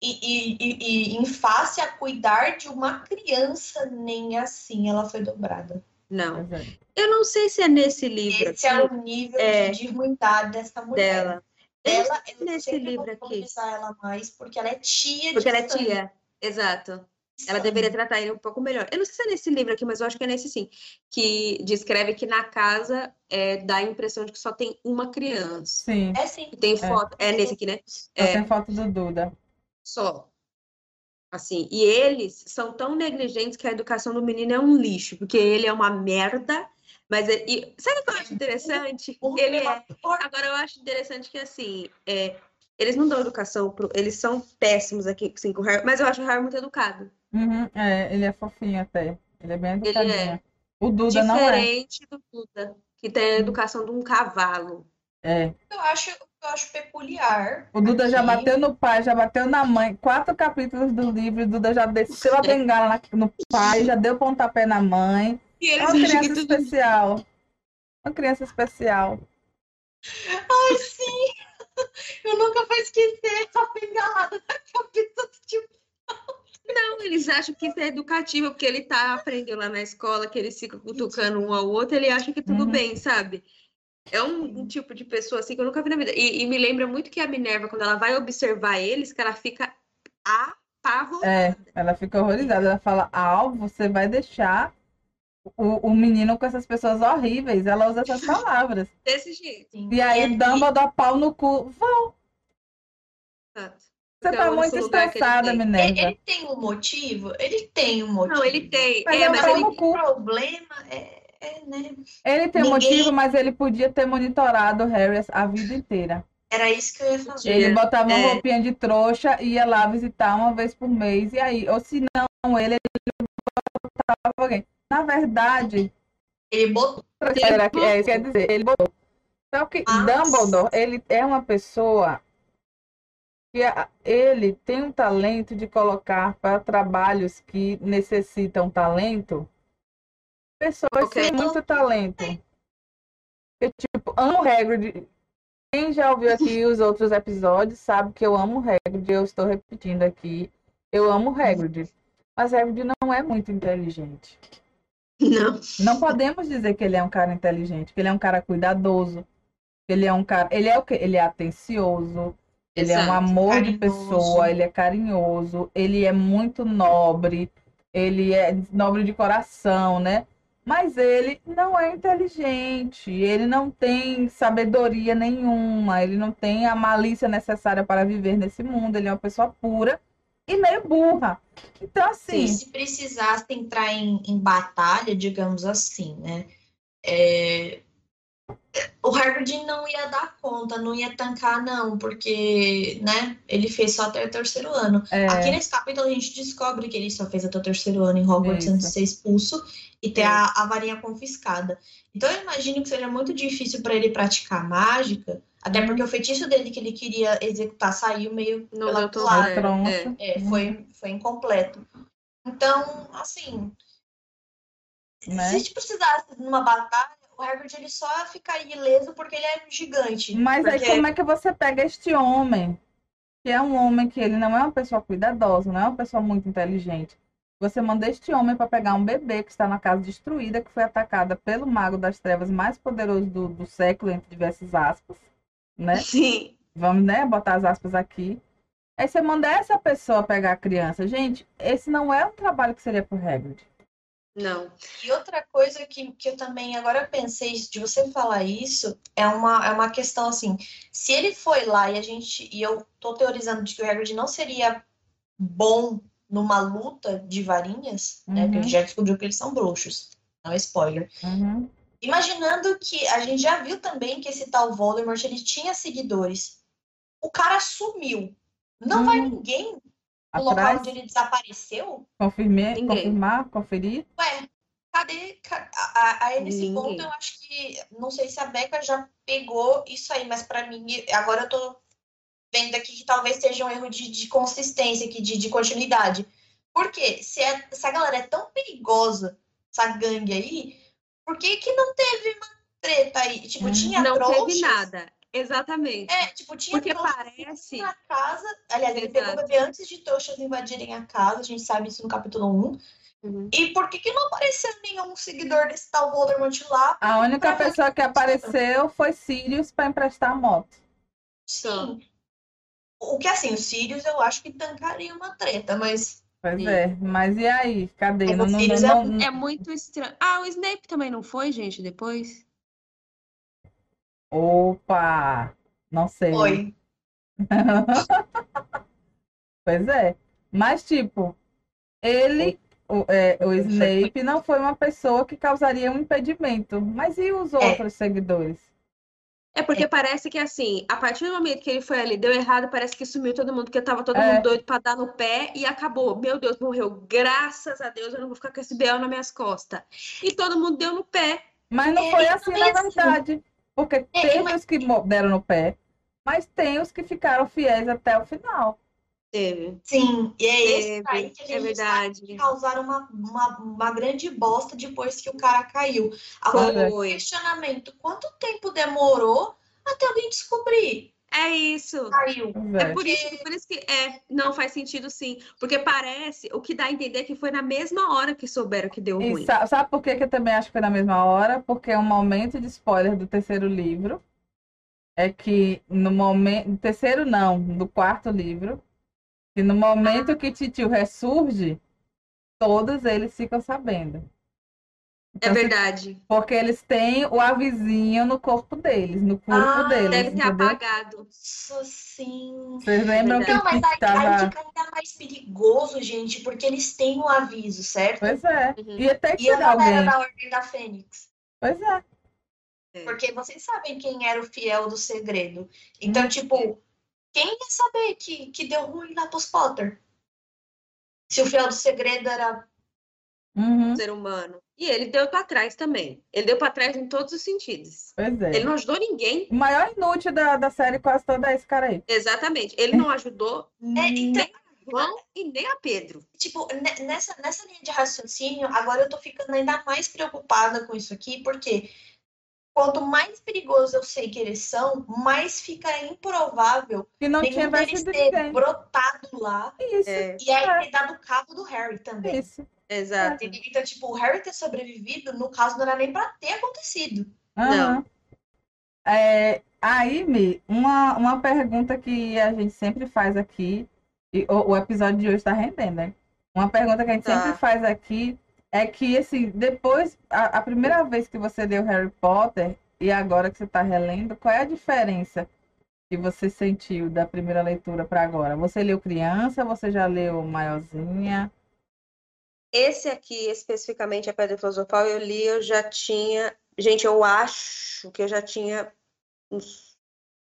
E, e, e, e, em face a cuidar de uma criança, nem assim ela foi dobrada. Não. Eu não sei se é nesse livro. Esse aqui, é o nível é, de ruindade dessa mulher. Dela. Ela, eu nesse livro aqui. ela mais porque ela é tia Porque ela é tia, exato. Ela deveria tratar ele um pouco melhor. Eu não sei se é nesse livro aqui, mas eu acho que é nesse sim. Que descreve que na casa é, dá a impressão de que só tem uma criança. Sim. É sim. tem é. foto. É, é nesse aqui, né? É. Tem foto do Duda. Só. Assim, e eles são tão negligentes que a educação do menino é um lixo, porque ele é uma merda, mas é, e, sabe o que eu acho interessante? Ele é. Agora eu acho interessante que assim, é, eles não dão educação, pro, eles são péssimos aqui assim, com o Harry, mas eu acho o Harry muito educado. Uhum, é, ele é fofinho até. Ele é bem educadinho. Ele é. O Duda Diferente não é. Diferente do Duda, que tem a educação de um cavalo. É. Eu acho, eu acho peculiar. O Duda aqui. já bateu no pai, já bateu na mãe. Quatro capítulos do livro, o Duda já desceu a bengala no pai, já deu pontapé na mãe. é uma criança tudo... especial. Uma criança especial. Ai, sim! Eu nunca vou esquecer a bengalada da cabeça do tio não, eles acham que isso é educativo, porque ele tá aprendendo lá na escola, que eles ficam cutucando um ao outro, ele acha que tudo uhum. bem, sabe? É um, um, tipo de pessoa assim que eu nunca vi na vida. E, e, me lembra muito que a Minerva, quando ela vai observar eles, que ela fica apavorada. É, ela fica horrorizada. Ela fala, Al, você vai deixar o, o menino com essas pessoas horríveis. Ela usa essas palavras. Desse jeito. E aí, Dumbledore, pau no cu. Vão. Você então, tá muito estressada, Minerva. Ele, ele, tem um motivo? Ele tem um motivo. Não, ele tem. Mas é, é mas ele, o problema é é, né? Ele tem Ninguém... motivo, mas ele podia ter monitorado o Harry a vida inteira. Era isso que eu ia falar. Ele botava uma é. roupinha de trouxa e ia lá visitar uma vez por mês. E aí, ou se não, ele, ele botava alguém. Na verdade. Ele botou. Era, é, quer dizer, ele botou. Só que Nossa. Dumbledore, ele é uma pessoa que ele tem um talento de colocar para trabalhos que necessitam talento pessoas okay. sem muito talento. Eu, tipo, amo o Hagrid. Quem já ouviu aqui os outros episódios sabe que eu amo o Hagrid. Eu estou repetindo aqui. Eu amo o Hagrid. Mas Hagrid não é muito inteligente. Não. Não podemos dizer que ele é um cara inteligente, que ele é um cara cuidadoso. Ele é um cara. Ele é o quê? Ele é atencioso. Ele Exato, é um amor carinhoso. de pessoa, ele é carinhoso, ele é muito nobre, ele é nobre de coração, né? Mas ele não é inteligente, ele não tem sabedoria nenhuma, ele não tem a malícia necessária para viver nesse mundo, ele é uma pessoa pura e meio burra. Então, assim. Sim, se precisasse entrar em, em batalha, digamos assim, né? É, o Harvard não ia dar conta, não ia tancar, não, porque, né, ele fez só até o terceiro ano. É. Aqui nesse capítulo a gente descobre que ele só fez até o terceiro ano em Hogwarts antes de ser expulso e ter a, a varinha confiscada. Então eu imagino que seja muito difícil para ele praticar mágica, até porque o feitiço dele que ele queria executar saiu meio no pela culatra. É, é, foi, foi incompleto. Então, assim, né? se a gente precisasse numa batalha, o Herbert ele só ficaria ileso porque ele é gigante. Mas porque... aí como é que você pega este homem? Que é um homem que ele não é uma pessoa cuidadosa, não é uma pessoa muito inteligente. Você manda este homem para pegar um bebê que está na casa destruída, que foi atacada pelo mago das trevas mais poderoso do, do século, entre diversas aspas, né? Sim. Vamos, né, botar as aspas aqui. Aí você manda essa pessoa pegar a criança. Gente, esse não é um trabalho que seria por Hagrid. Não. E outra coisa que, que eu também agora pensei de você falar isso é uma, é uma questão assim, se ele foi lá e a gente e eu tô teorizando de que o Hagrid não seria bom numa luta de varinhas, uhum. né? Porque a gente uhum. já descobriu que eles são bruxos. Não é spoiler. Uhum. Imaginando que a gente já viu também que esse tal Voldemort ele tinha seguidores. O cara sumiu. Não uhum. vai ninguém o local onde ele desapareceu? Confirmei, confirmar, conferir? Ué, cadê? A, a, nesse Ninguém. ponto, eu acho que. Não sei se a Beca já pegou isso aí, mas para mim, agora eu tô vendo aqui que talvez seja um erro de, de consistência, aqui, de, de continuidade. Por quê? Se, é, se a galera é tão perigosa, essa gangue aí, por que que não teve uma treta aí? Tipo, Hum. tinha Não teve trouxas. nada. Exatamente. É, tipo, tinha Porque parece. na casa. Aliás, ele pegou o bebê antes de trouxas invadirem a casa, a gente sabe isso no capítulo 1. Uhum. E por que que não apareceu nenhum seguidor desse tal Voldemort lá? A única Pra- pessoa que apareceu foi Sirius para emprestar a moto. Sim. O que assim, os Sirius eu acho que tancaria uma treta, mas Pois Sim. é, mas e aí? Cadê? Mas Não, o não, Sirius não, é- não- É muito estranho. Ah, o Snape também não foi, gente, depois? Opa! Não sei. foi. Pois é. Mas, tipo, ele, o, é, o Snape, não foi uma pessoa que causaria um impedimento. Mas e os outros seguidores? É porque parece que assim, a partir do momento que ele foi ali, deu errado, parece que sumiu todo mundo, porque tava todo É. mundo doido pra dar no pé e acabou. Meu Deus, morreu. Graças a Deus, eu não vou ficar com esse BL nas minhas costas. E todo mundo deu no pé. Mas não É, foi assim, na assim- verdade. Porque É, teve mas- os que deram no pé, mas tem os que ficaram fiéis até o final. Teve. Sim, e é esse Teve, aí que a é gente sabe verdade. que causaram uma, uma, uma grande bosta depois que o cara caiu. Agora, o Foi. questionamento, quanto tempo demorou até alguém descobrir? É isso. É é. por isso, por isso que é, não faz sentido sim. Porque parece, o que dá a entender é que foi na mesma hora que souberam que deu E ruim. sa- sabe por que que eu também acho que foi na mesma hora? Porque é um momento de spoiler do terceiro livro. É que no momento. Terceiro não, do quarto livro. Que no momento que Titio ressurge, todos eles ficam sabendo. É Então, se- verdade. Porque eles têm o avisinho no corpo deles, no corpo Ah, deles, Deve ter entendeu? apagado. Nossa, sim. Vocês lembram que Não, mas aí, tava. fica ainda mais perigoso, gente, porque eles têm o aviso, certo? Pois é. Uhum. Ia ter que E a galera alguém. da Ordem da Fênix. Pois é. Porque vocês sabem quem era o fiel do segredo. Então, Hum. tipo, quem ia saber que, que deu ruim lá pros Potter? Se o fiel do segredo era. Uhum. ser humano. E ele deu pra trás também. Ele deu pra trás em todos os sentidos. Pois é. Ele não ajudou ninguém. O maior inútil da, da série quase toda é esse cara aí. Exatamente. Ele não ajudou É, então, nem a João e nem a Pedro. tipo, ne- nessa, nessa linha de raciocínio, agora eu tô ficando ainda mais preocupada com isso aqui, porque quanto mais perigoso eu sei que eles são, mais fica improvável Que não nenhum tinha deles vencido ter brotado lá Isso, É, e aí É. ter dado cabo do Harry também. isso. Exato. Então, tipo, o Harry ter sobrevivido, no caso, não era nem pra ter acontecido. Aham. É, aí, Mi, uma, uma pergunta que a gente sempre faz aqui, e o, o episódio de hoje está rendendo, né? Uma pergunta que a gente Tá. sempre faz aqui é que, assim, depois, a, a primeira vez que você leu Harry Potter e agora que você está relendo, qual é a diferença que você sentiu da primeira leitura para agora? Você leu criança, você já leu maiorzinha? Esse aqui, especificamente, a Pedra Filosofal, eu li, eu já tinha. Gente, eu acho que eu já tinha uns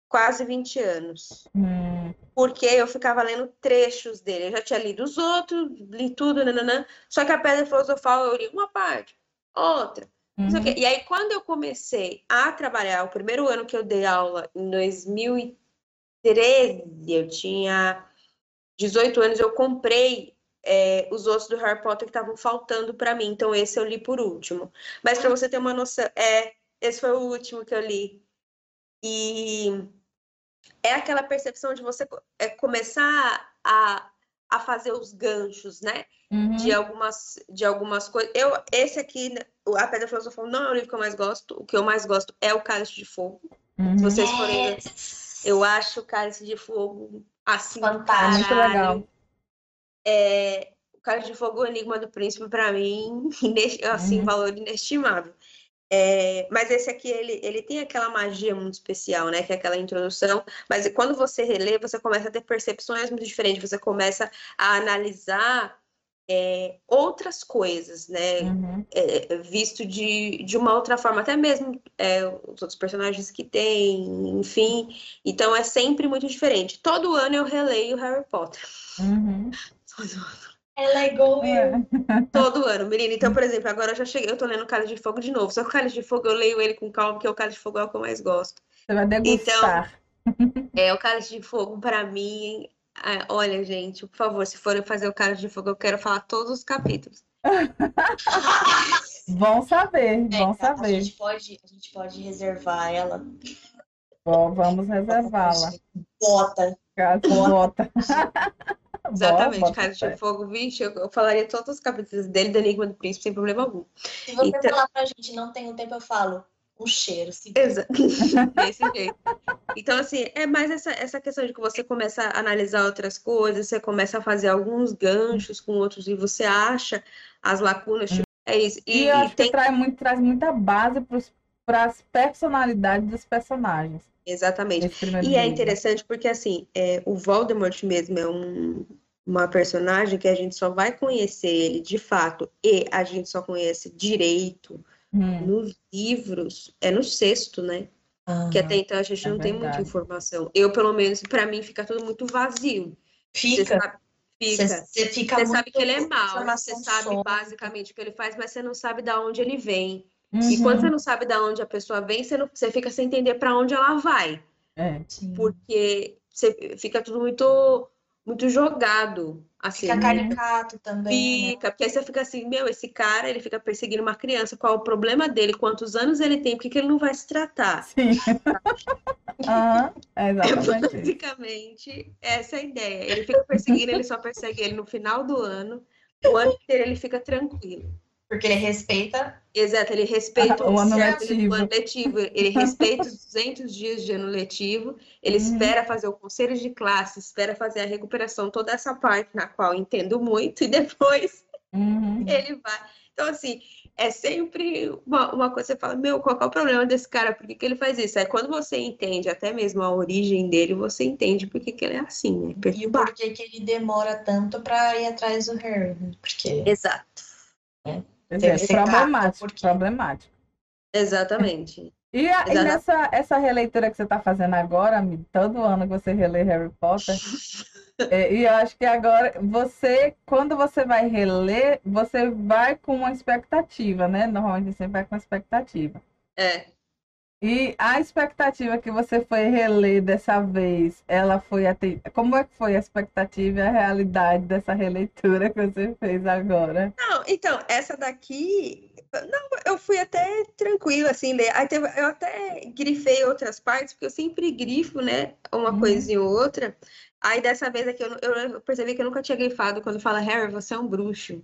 quase 20 anos. Hum, Porque eu ficava lendo trechos dele. Eu já tinha lido os outros, li tudo, nananã. Só que a Pedra Filosofal eu li uma parte, outra. uhum. E aí, quando eu comecei a trabalhar, o primeiro ano que eu dei aula, em 2013, eu tinha 18 anos, eu comprei é, os outros do Harry Potter que estavam faltando para mim. Então, esse eu li por último. Mas para você ter uma noção, é, esse foi o último que eu li. E é aquela percepção de você é, começar a, a fazer os ganchos, né? Uhum. de algumas, de algumas coisas. Eu, esse aqui, né, A Pedra Filosofal, não é o livro que eu mais gosto. O que eu mais gosto é o Cálice de Fogo. Uhum. Se vocês forem eu acho o Cálice de Fogo assim, Fantástico. É legal. É, o Cálice de Fogo, o Enigma do Príncipe, para mim, assim, Uhum. valor inestimável. É, mas esse aqui, ele, ele tem aquela magia muito especial, né? Que é aquela introdução. Mas quando você relê, você começa a ter percepções muito diferentes. Você começa a analisar é, outras coisas, né? Uhum. é, visto de, de uma outra forma, até mesmo é, os outros personagens que tem, enfim. Então é sempre muito diferente. Todo ano eu releio Harry Potter. Uhum. Todo ano. Ela é igual É. eu. Todo ano, menina. Então, por exemplo, agora eu já cheguei, eu tô lendo Cálice de Fogo de novo. Só que o Cálice de Fogo eu leio ele com calma, porque o Cálice de Fogo é o que eu mais gosto. Você vai degustar. É, o Cálice de Fogo, pra mim. ah, olha, gente, por favor, se forem fazer o Cálice de Fogo, eu quero falar todos os capítulos. Bom saber, É, bom A saber. gente pode, a gente pode reservar ela. Bom, vamos reservá-la. Bota. Caso bota. Exatamente, Bota Cara fé. de Fogo, vixe, eu, eu falaria todos os capítulos dele do Enigma do Príncipe sem problema algum. Se você Então- falar pra gente não tem um tempo, eu falo um cheiro. Se... Exa- Desse jeito. Então, assim, é mais essa, essa questão de que você começa a analisar outras coisas, você começa a fazer alguns ganchos com outros livros, você acha as lacunas, tipo, é isso. E, E, eu acho tem que traz, muito, traz muita base para as personalidades dos personagens. Exatamente. E é livro. interessante porque, assim, é, o Voldemort mesmo é um, uma personagem que a gente só vai conhecer ele de fato e a gente só conhece direito Hum, nos livros, é no sexto, né? Ah, Que até então a gente É não tem muita verdade. informação. Eu, pelo menos, para mim, fica tudo muito vazio. Você fica. sabe, fica. Você você fica Você sabe que ele é mau, você sabe basicamente o que ele faz, mas você não sabe de onde ele vem. E uhum, quando você não sabe de onde a pessoa vem, você, não, você fica sem entender para onde ela vai. é. Sim. porque você fica tudo muito muito jogado assim Fica caricato também. né? fica porque aí você fica assim meu esse cara ele fica perseguindo uma criança qual é o problema dele quantos anos ele tem por que que ele não vai se tratar Sim. Aham, é exatamente isso. basicamente essa é a ideia ele fica perseguindo ele só persegue ele no final do ano o ano inteiro ele fica tranquilo Porque ele respeita. Exato, ele respeita O ano certo, letivo. o ano letivo, ele respeita os 200 dias de ano letivo, ele Uhum. espera fazer o conselho de classe, espera fazer a recuperação, toda essa parte na qual eu entendo muito, e depois Uhum. ele vai. Então, assim, é sempre uma, uma coisa que você fala, meu, qual que é o problema desse cara? Por que, que ele faz isso? Aí quando você entende até mesmo a origem dele, você entende por que, que ele é assim, né? E o Perturbado. porquê que ele demora tanto pra ir atrás do Harry. né? Porque Exato, Pois Deve é, ser problemático, porque- problemático. exatamente. E, a- e nessa essa releitura que você está fazendo agora, todo ano que você relê Harry Potter, é, e eu acho que agora você, quando você vai reler, você vai com uma expectativa, né? Normalmente você sempre vai com uma expectativa. É. E a expectativa que você foi reler dessa vez, ela foi até. Como é que foi a expectativa e a realidade dessa releitura que você fez agora? Não, então, essa daqui, não, eu fui até tranquila, assim, ler. Aí teve- eu até grifei outras partes, porque eu sempre grifo, né, uma Uhum. coisinha ou outra. Aí dessa vez aqui, eu, eu percebi que eu nunca tinha grifado quando fala, Harry, você é um bruxo.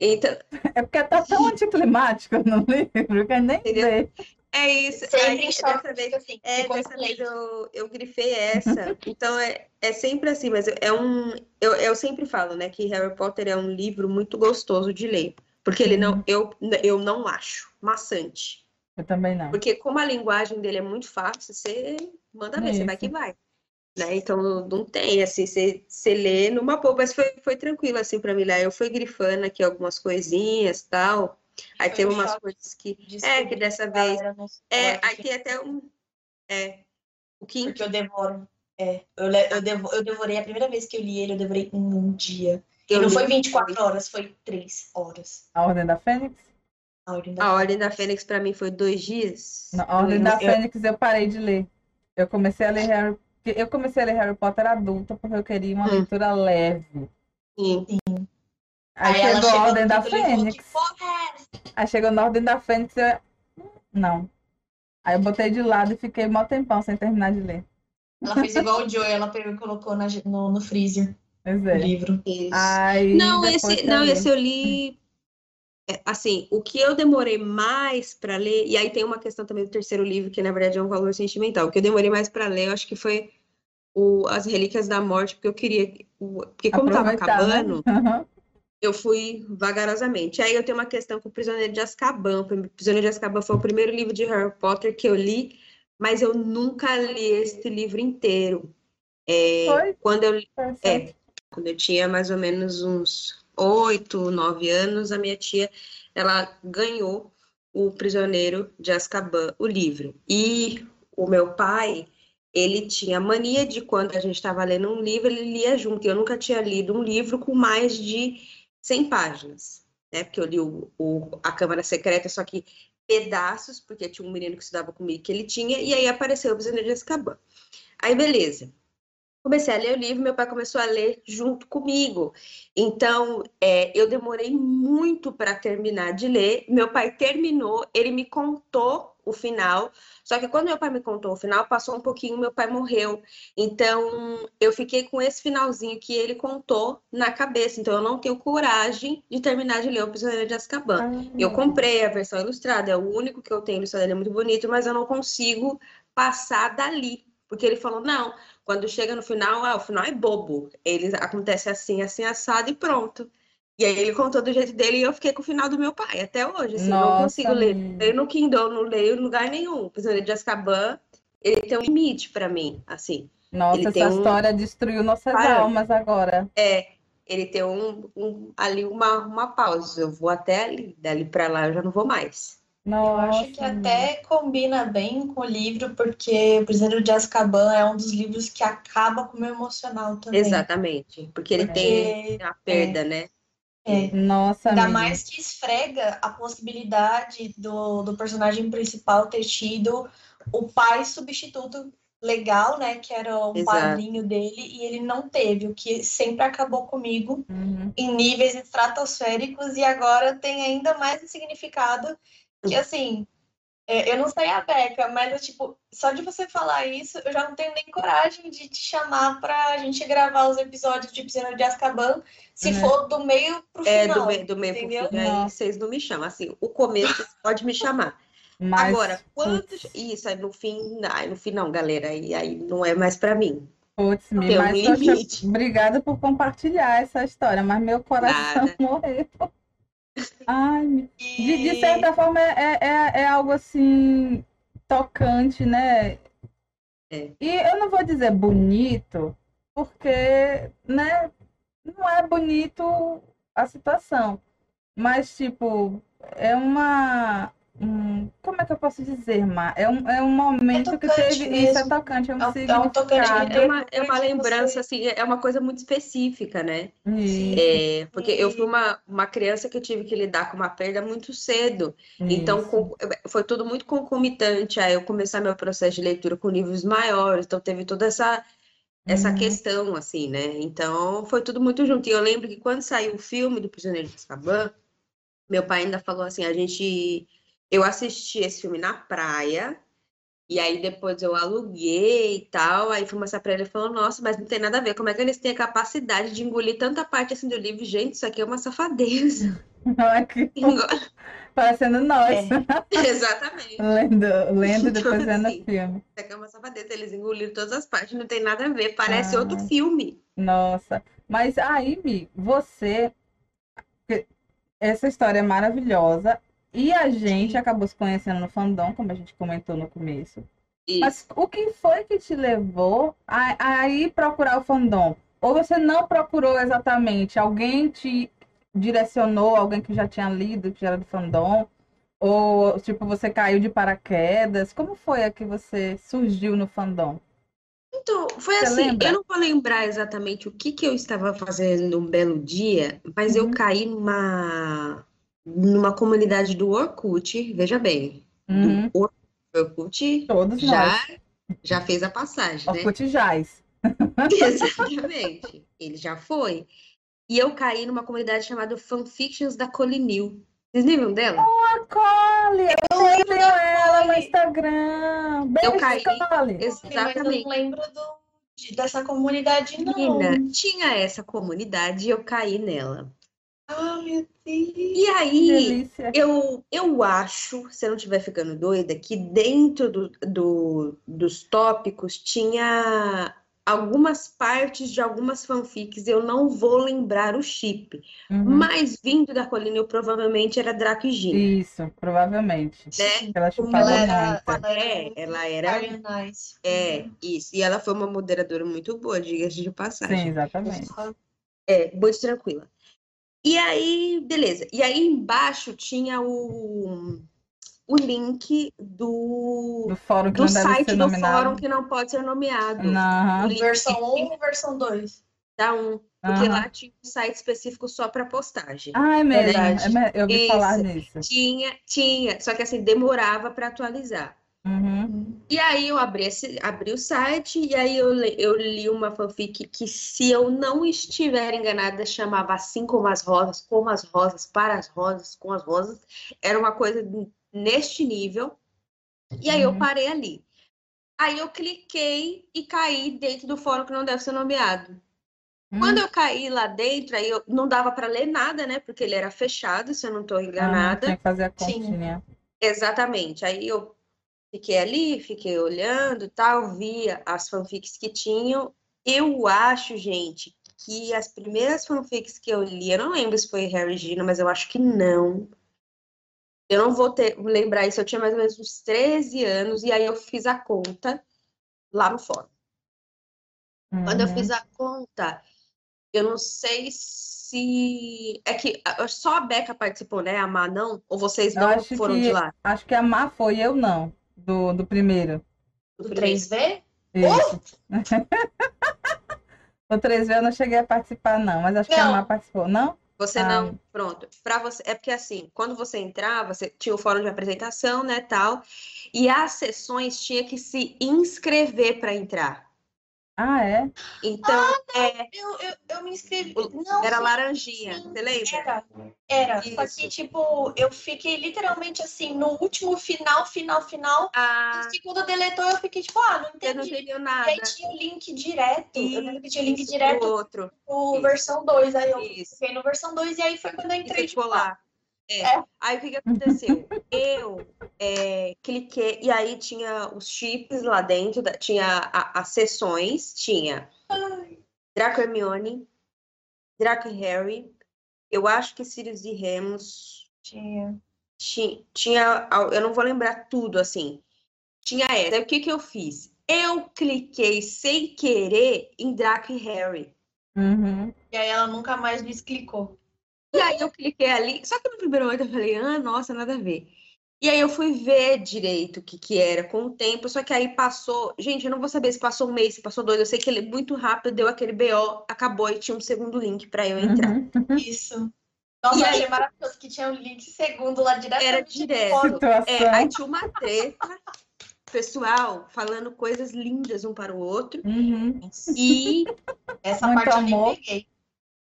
Então, É porque tá tão anticlimático no livro que nem Entendeu? sei. É isso. sempre Aí, em choque, dessa vez, assim, é, dessa vez eu, eu grifei essa. Então, é, é sempre assim, mas é um... Eu, eu sempre falo, né, que Harry Potter é um livro muito gostoso de ler. Porque ele não... Eu, eu não acho maçante. Eu também não. Porque como a linguagem dele é muito fácil, você manda ver, você vai que vai. Né? Então não, tem, assim, você, você lê numa boa, mas foi, foi tranquilo, assim, pra mim lá. Eu fui grifando aqui algumas coisinhas tal. Aí teve um umas coisas que. É, que dessa a vez. É, aí que- tem até um. É. O quinto. Porque eu devoro. É, eu, le- eu, devo, eu devorei a primeira vez que eu li ele, eu devorei em um dia. E não foi 24 horas, foi 3 horas. A Ordem da Fênix? A ordem da A Ordem da Fênix pra mim foi dois dias. Na Ordem Eu- da eu- Fênix eu parei de ler. Eu comecei a ler Harry, eu comecei a ler Harry Potter adulta porque eu queria uma Hum. leitura leve. Sim. Aí, Aí chegou a Ordem da Fênix. que porra é essa? Aí chegou na Ordem da Fênix e eu... Não. Aí eu botei de lado e fiquei mó tempão sem terminar de ler. Ela fez igual o Joe, ela pegou e colocou na- no, no freezer Pois o é. livro. Isso. Aí Não, esse, não, eu li. esse eu li. é, Assim, o que eu demorei mais para ler, e aí tem uma questão também do terceiro livro, que na verdade é um valor sentimental. O que eu demorei mais para ler, eu acho que foi o As Relíquias da Morte, porque eu queria. o- Porque como estava Aproveitar, né? acabando, Aham. Eu fui vagarosamente. Aí eu tenho uma questão com o Prisioneiro de Azkaban. O Prisioneiro de Azkaban foi o primeiro livro de Harry Potter que eu li, mas eu nunca li este livro inteiro. É, Foi? quando eu é, quando eu tinha mais ou menos uns oito, nove anos, a minha tia, ela ganhou o Prisioneiro de Azkaban, o livro. E o meu pai, ele tinha mania de quando a gente estava lendo um livro, ele lia junto. Eu nunca tinha lido um livro com mais de 100 páginas, né? Porque eu li o, o- A Câmara Secreta, só que pedaços, porque tinha um menino que estudava comigo que ele tinha, e aí apareceu o Prisioneiro de Azkaban. Aí, beleza. comecei a ler o livro, meu pai começou a ler junto comigo. Então, é, eu demorei muito para terminar de ler. Meu pai terminou, ele me contou o final. Só que quando meu pai me contou o final, passou um pouquinho, meu pai morreu. Então, eu fiquei com esse finalzinho que ele contou na cabeça. Então, eu não tenho coragem de terminar de ler O Prisioneiro de Azkaban. Ah. Eu comprei a versão ilustrada, é o único que eu tenho ilustrado, ele é muito bonito, mas eu não consigo passar dali. Porque ele falou, não, quando chega no final, ah, o final é bobo. Ele acontece assim, assim, assado e pronto. E aí ele contou do jeito dele e eu fiquei com o final do meu pai até hoje. Assim, Nossa, não consigo ler. Leio no Kindle, não leio em lugar nenhum. O Prisioneiro de Azkaban, ele tem um limite para mim, assim. Nossa, ele essa história destruiu nossas almas agora. É, ele tem um, um, ali uma, uma pausa. Eu vou até ali, dali para lá eu já não vou mais. Nossa. Eu acho que até combina bem com o livro, porque O Prisioneiro de Azkaban é um dos livros que acaba com o meu emocional também. Exatamente, porque ele porque... tem a perda, é. né? É. Nossa, Ainda amiga. mais que esfrega a possibilidade do, do personagem principal ter tido o pai substituto legal, né? Que era o Exato. padrinho dele, e ele não teve, o que sempre acabou comigo uhum. em níveis estratosféricos, e agora tem ainda mais um significado que assim eu não sei a Beca, mas é tipo, só de você falar isso, eu já não tenho nem coragem de te chamar pra gente gravar os episódios de Piscina de Azkaban, se uhum. for do meio pro é, final. É, do, meio, do meio entendeu? pro final, aí vocês não me chamam. Assim, o começo pode me chamar. Mas, Agora, quantos. Isso, aí no fim, ai, no fim não, galera, aí, aí não é mais pra mim. Putz, me, mas um poxa, obrigada por compartilhar essa história, mas meu coração Nada. morreu. Ai, de, de certa forma é, é, é algo assim tocante, né? É. E eu não vou dizer bonito, porque, né, não é bonito a situação. Mas, tipo, é uma Hum, como é que eu posso dizer, Mar? É um, é um momento é que teve. Mesmo. Isso é tocante, é um, é um, é um tocante. É uma, é uma lembrança, assim, é uma coisa muito específica, né? É, porque eu fui uma, uma criança que tive que lidar com uma perda muito cedo. Isso. Então, com, foi tudo muito concomitante a eu começar meu processo de leitura com livros maiores. Então, teve toda essa essa uhum. questão, assim, né? Então, foi tudo muito junto. E eu lembro que quando saiu o filme do Prisioneiro de Azkaban, meu pai ainda falou assim, a gente eu assisti esse filme na praia, e aí depois eu aluguei e tal. Aí fui mostrar pra ele e falou: Nossa, mas não tem nada a ver. Como é que eles têm a capacidade de engolir tanta parte assim do livro? Gente, isso aqui é uma safadeza. Aqui, parecendo nós. É, exatamente. lendo, lendo e depois vendo assim, filme. Isso aqui é uma safadeza. Eles engoliram todas as partes, não tem nada a ver. Parece ah, outro filme. Nossa. Mas aí, Mi, você. Essa história é maravilhosa. E a gente acabou se conhecendo no fandom, como a gente comentou no começo. Isso. Mas o que foi que te levou a, a ir procurar o fandom? Ou você não procurou exatamente? Alguém te direcionou, alguém que já tinha lido, que já era do fandom? Ou, tipo, você caiu de paraquedas? Como foi a que você surgiu no fandom? Então, foi você assim, lembra? eu não vou lembrar exatamente o que, que eu estava fazendo um belo dia, mas uhum. eu caí numa numa comunidade do Orkut, veja bem, uhum. do Orkut Todos já, nós. já fez a passagem, Orkut né? Jaz. Exatamente, ele já foi. E eu caí numa comunidade chamada Fanfictions da Colinil. Vocês lembram dela? Oh, a Cole! Eu lembro ela no Instagram. Beijo, eu caí. Cole. Exatamente. Mas eu não lembro do, dessa comunidade, não. Menina, tinha essa comunidade e eu caí nela. Ah, meu Deus! E aí, eu, eu acho, se eu não estiver ficando doida, que dentro do, do, dos tópicos tinha algumas partes de algumas fanfics, eu não vou lembrar o chip, uhum. mas vindo da colina eu provavelmente era Draco e Gina. Isso, provavelmente. Né? Ela ela era, ela é, ela era nice. É, isso. E ela foi uma moderadora muito boa, diga-se de passagem. Sim, exatamente. É, muito tranquila. E aí, beleza. E aí embaixo tinha o, o link do, do, fórum do site do fórum que não pode ser nomeado. Uhum. Versão 1 ou versão 2? Da 1. Porque uhum. lá tinha um site específico só para postagem. Ah, é mesmo. É, eu ouvi Isso. falar nisso. Tinha, tinha. Só que assim, demorava para atualizar. Uhum. E aí eu abri, esse, abri o site e aí eu, eu li uma fanfic que, se eu não estiver enganada, chamava Assim como as rosas, como as rosas, para as rosas, com as rosas. Era uma coisa neste nível. E aí eu Uhum. parei ali. Aí eu cliquei e caí dentro do fórum que não deve ser nomeado. Quando Hum, eu caí lá dentro, aí eu não dava para ler nada, né? Porque ele era fechado, se eu não estou ah, enganada. tinha que fazer a continha. Exatamente. Aí eu fiquei ali, fiquei olhando, tal, via as fanfics que tinham. Eu acho, gente, que as primeiras fanfics que eu li, eu não lembro se foi Harry Gina, mas eu acho que não. Eu não vou ter, lembrar isso, eu tinha mais ou menos uns 13 anos, e aí eu fiz a conta lá no fórum. Quando eu Uhum. fiz a conta, eu não sei se. É que só a Beca participou, né? A Má não? Ou vocês não foram que- de lá? Acho que a Má foi, eu não, do, do primeiro. Do Do primeiro? 3V? Isso. O 3V eu não cheguei a participar, não, mas acho que a Não. Má participou. Não? Você Ah. não, pronto. Para você, é porque assim, quando você entrava, você tinha o fórum de apresentação, né, tal, e as sessões tinha que se inscrever para entrar. Ah, é? Então, é, Eu, eu, eu me inscrevi. O- Não, era sim, laranjinha, sim. você lembra? Era, era. Só Isso. que, tipo, eu fiquei literalmente assim, no último final, final, final. Ah, E quando deletou, eu fiquei tipo, ah, não você não entendi. entendeu E nada. aí tinha o link direto. eu lembro que tinha link Isso, direto pro outro. pro Isso. versão 2. Aí eu Isso. fiquei no versão 2 e aí foi quando eu E entrei ficou de lá. É. É. Aí o que, que aconteceu? Eu é, cliquei, e aí tinha os chips lá dentro, da- tinha as sessões, tinha Draco Hermione, Draco e Harry, eu acho que Sirius e Remus, Tinha. ti- tinha, al- eu não vou lembrar tudo assim, tinha essa. Aí o que que eu fiz? Eu cliquei sem querer em Draco e Harry. Uhum. E aí ela nunca mais me explicou. E aí eu cliquei ali, só que no primeiro momento eu falei, ah, nossa, nada a ver. E aí eu fui ver direito o que que era com o tempo, só que aí passou, gente, eu não vou saber se passou um mês, se passou dois, eu sei que ele muito rápido deu aquele BO, acabou e tinha um segundo link para eu entrar. Uhum. Isso. Nossa, E eu aí- achei maravilhoso que tinha um link segundo lá direto. Era direto. É, aí tinha uma treta, pessoal falando coisas lindas um para o outro, Uhum. e Essa Muito parte eu nem amor. peguei.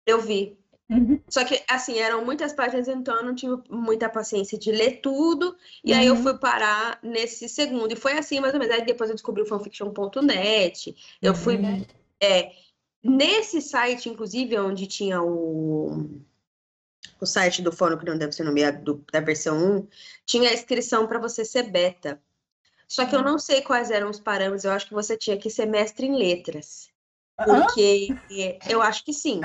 eu vi. Uhum. Só que, assim, eram muitas páginas, então eu não tive muita paciência de ler tudo. E aí eu Uhum. fui parar nesse segundo. E foi assim, mais ou menos. Aí depois eu descobri o fanfiction.net. Eu fui. Uhum. é, nesse site, inclusive, onde tinha o, o site do fórum, que não deve ser nomeado, do- da versão 1, tinha a inscrição para você ser beta. Só que eu não sei quais eram os parâmetros. Eu acho que você tinha que ser mestre em letras. Porque eu acho que sim.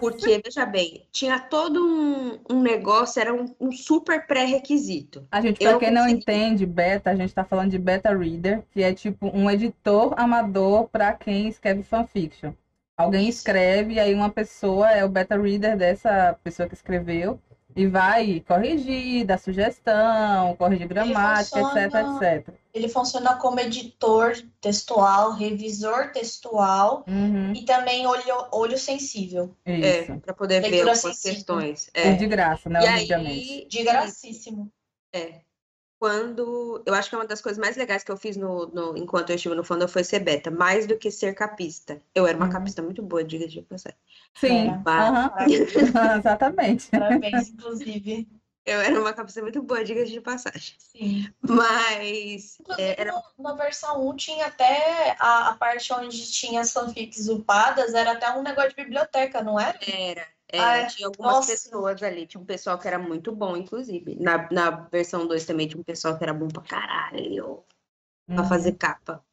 Porque, veja bem, tinha todo um, um negócio, era um, um super pré-requisito. A gente, pra quem não consegui. entende beta, a gente tá falando de beta reader, que é tipo um editor amador para quem escreve fanfiction. Alguém escreve e aí uma pessoa é o beta reader dessa pessoa que escreveu e vai corrigir, dar sugestão, corrigir gramática, etc, funciona- etc. Ele funciona como editor textual, revisor textual Uhum, e também olho, olho sensível. isso. É, para poder ver Leitura algumas sensível. questões. Por É. de graça, né? E Obviamente. aí, De gracíssimo. é, quando. Eu acho que é uma das coisas mais legais que eu fiz no, no- enquanto eu estive no fundo foi ser beta, mais do que ser capista. Eu era uma Uhum. capista muito boa, diga de passagem. Sim, Era. aham, exatamente. Parabéns, inclusive. Eu era uma capista muito boa, diga de passagem. Sim. Mas. Inclusive, É, era- na versão 1 tinha até a, a parte onde tinha as fanfics upadas, era até um negócio de biblioteca, não era? Era, Ah, era, é? tinha algumas Nossa. pessoas ali, tinha um pessoal que era muito bom, inclusive. Na, na versão 2 também tinha um pessoal que era bom pra caralho, pra Uhum, fazer capa.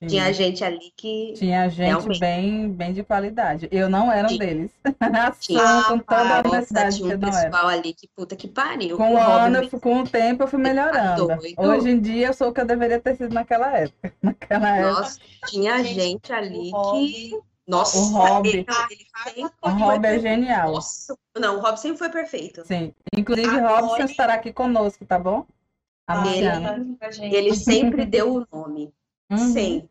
sim. Tinha gente ali que Tinha gente Realmente. bem, bem de qualidade. Eu não era um Sim. deles. Tinha. Assumo com toda a honestidade tinha um pessoal ali que puta que pariu. Com o Robin ano, com o tempo, eu fui melhorando. doido? Hoje em dia, eu sou o que eu deveria ter sido naquela época. Naquela época. Nossa, tinha Gente, ali que. Nossa, O Rob. ele, ele sempre O Rob é genial. Nossa, não, o Rob sempre foi perfeito. Sim. Inclusive, A Robson estará aqui conosco, tá bom? Ah, Anunciando. tá. Ele sempre deu o nome. Uhum. Sempre.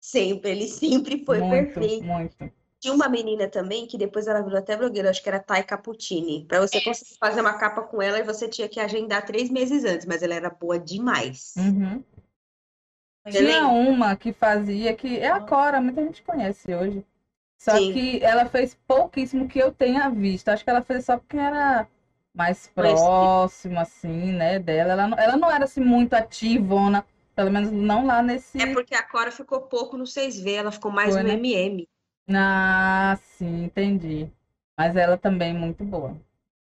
Sempre. Ele sempre foi muito, perfeito. muito. Tinha uma menina também que depois ela virou até blogueira, acho que era Thay Caputini. Para você conseguir fazer uma capa com ela, você tinha que agendar três meses antes, mas ela era boa demais. Uhum. Tinha uma que fazia, que é a Cora, muita gente conhece hoje. Só Sim. que ela fez pouquíssimo que eu tenha visto. Acho que ela fez só porque era mais próximo, assim, né, dela. Ela não, ela não era, assim, muito ativona, pelo menos não lá nesse... É porque a Cora ficou pouco no 6V, ela ficou mais Foi, no né? MM. Ah, sim, entendi. Mas ela também muito boa.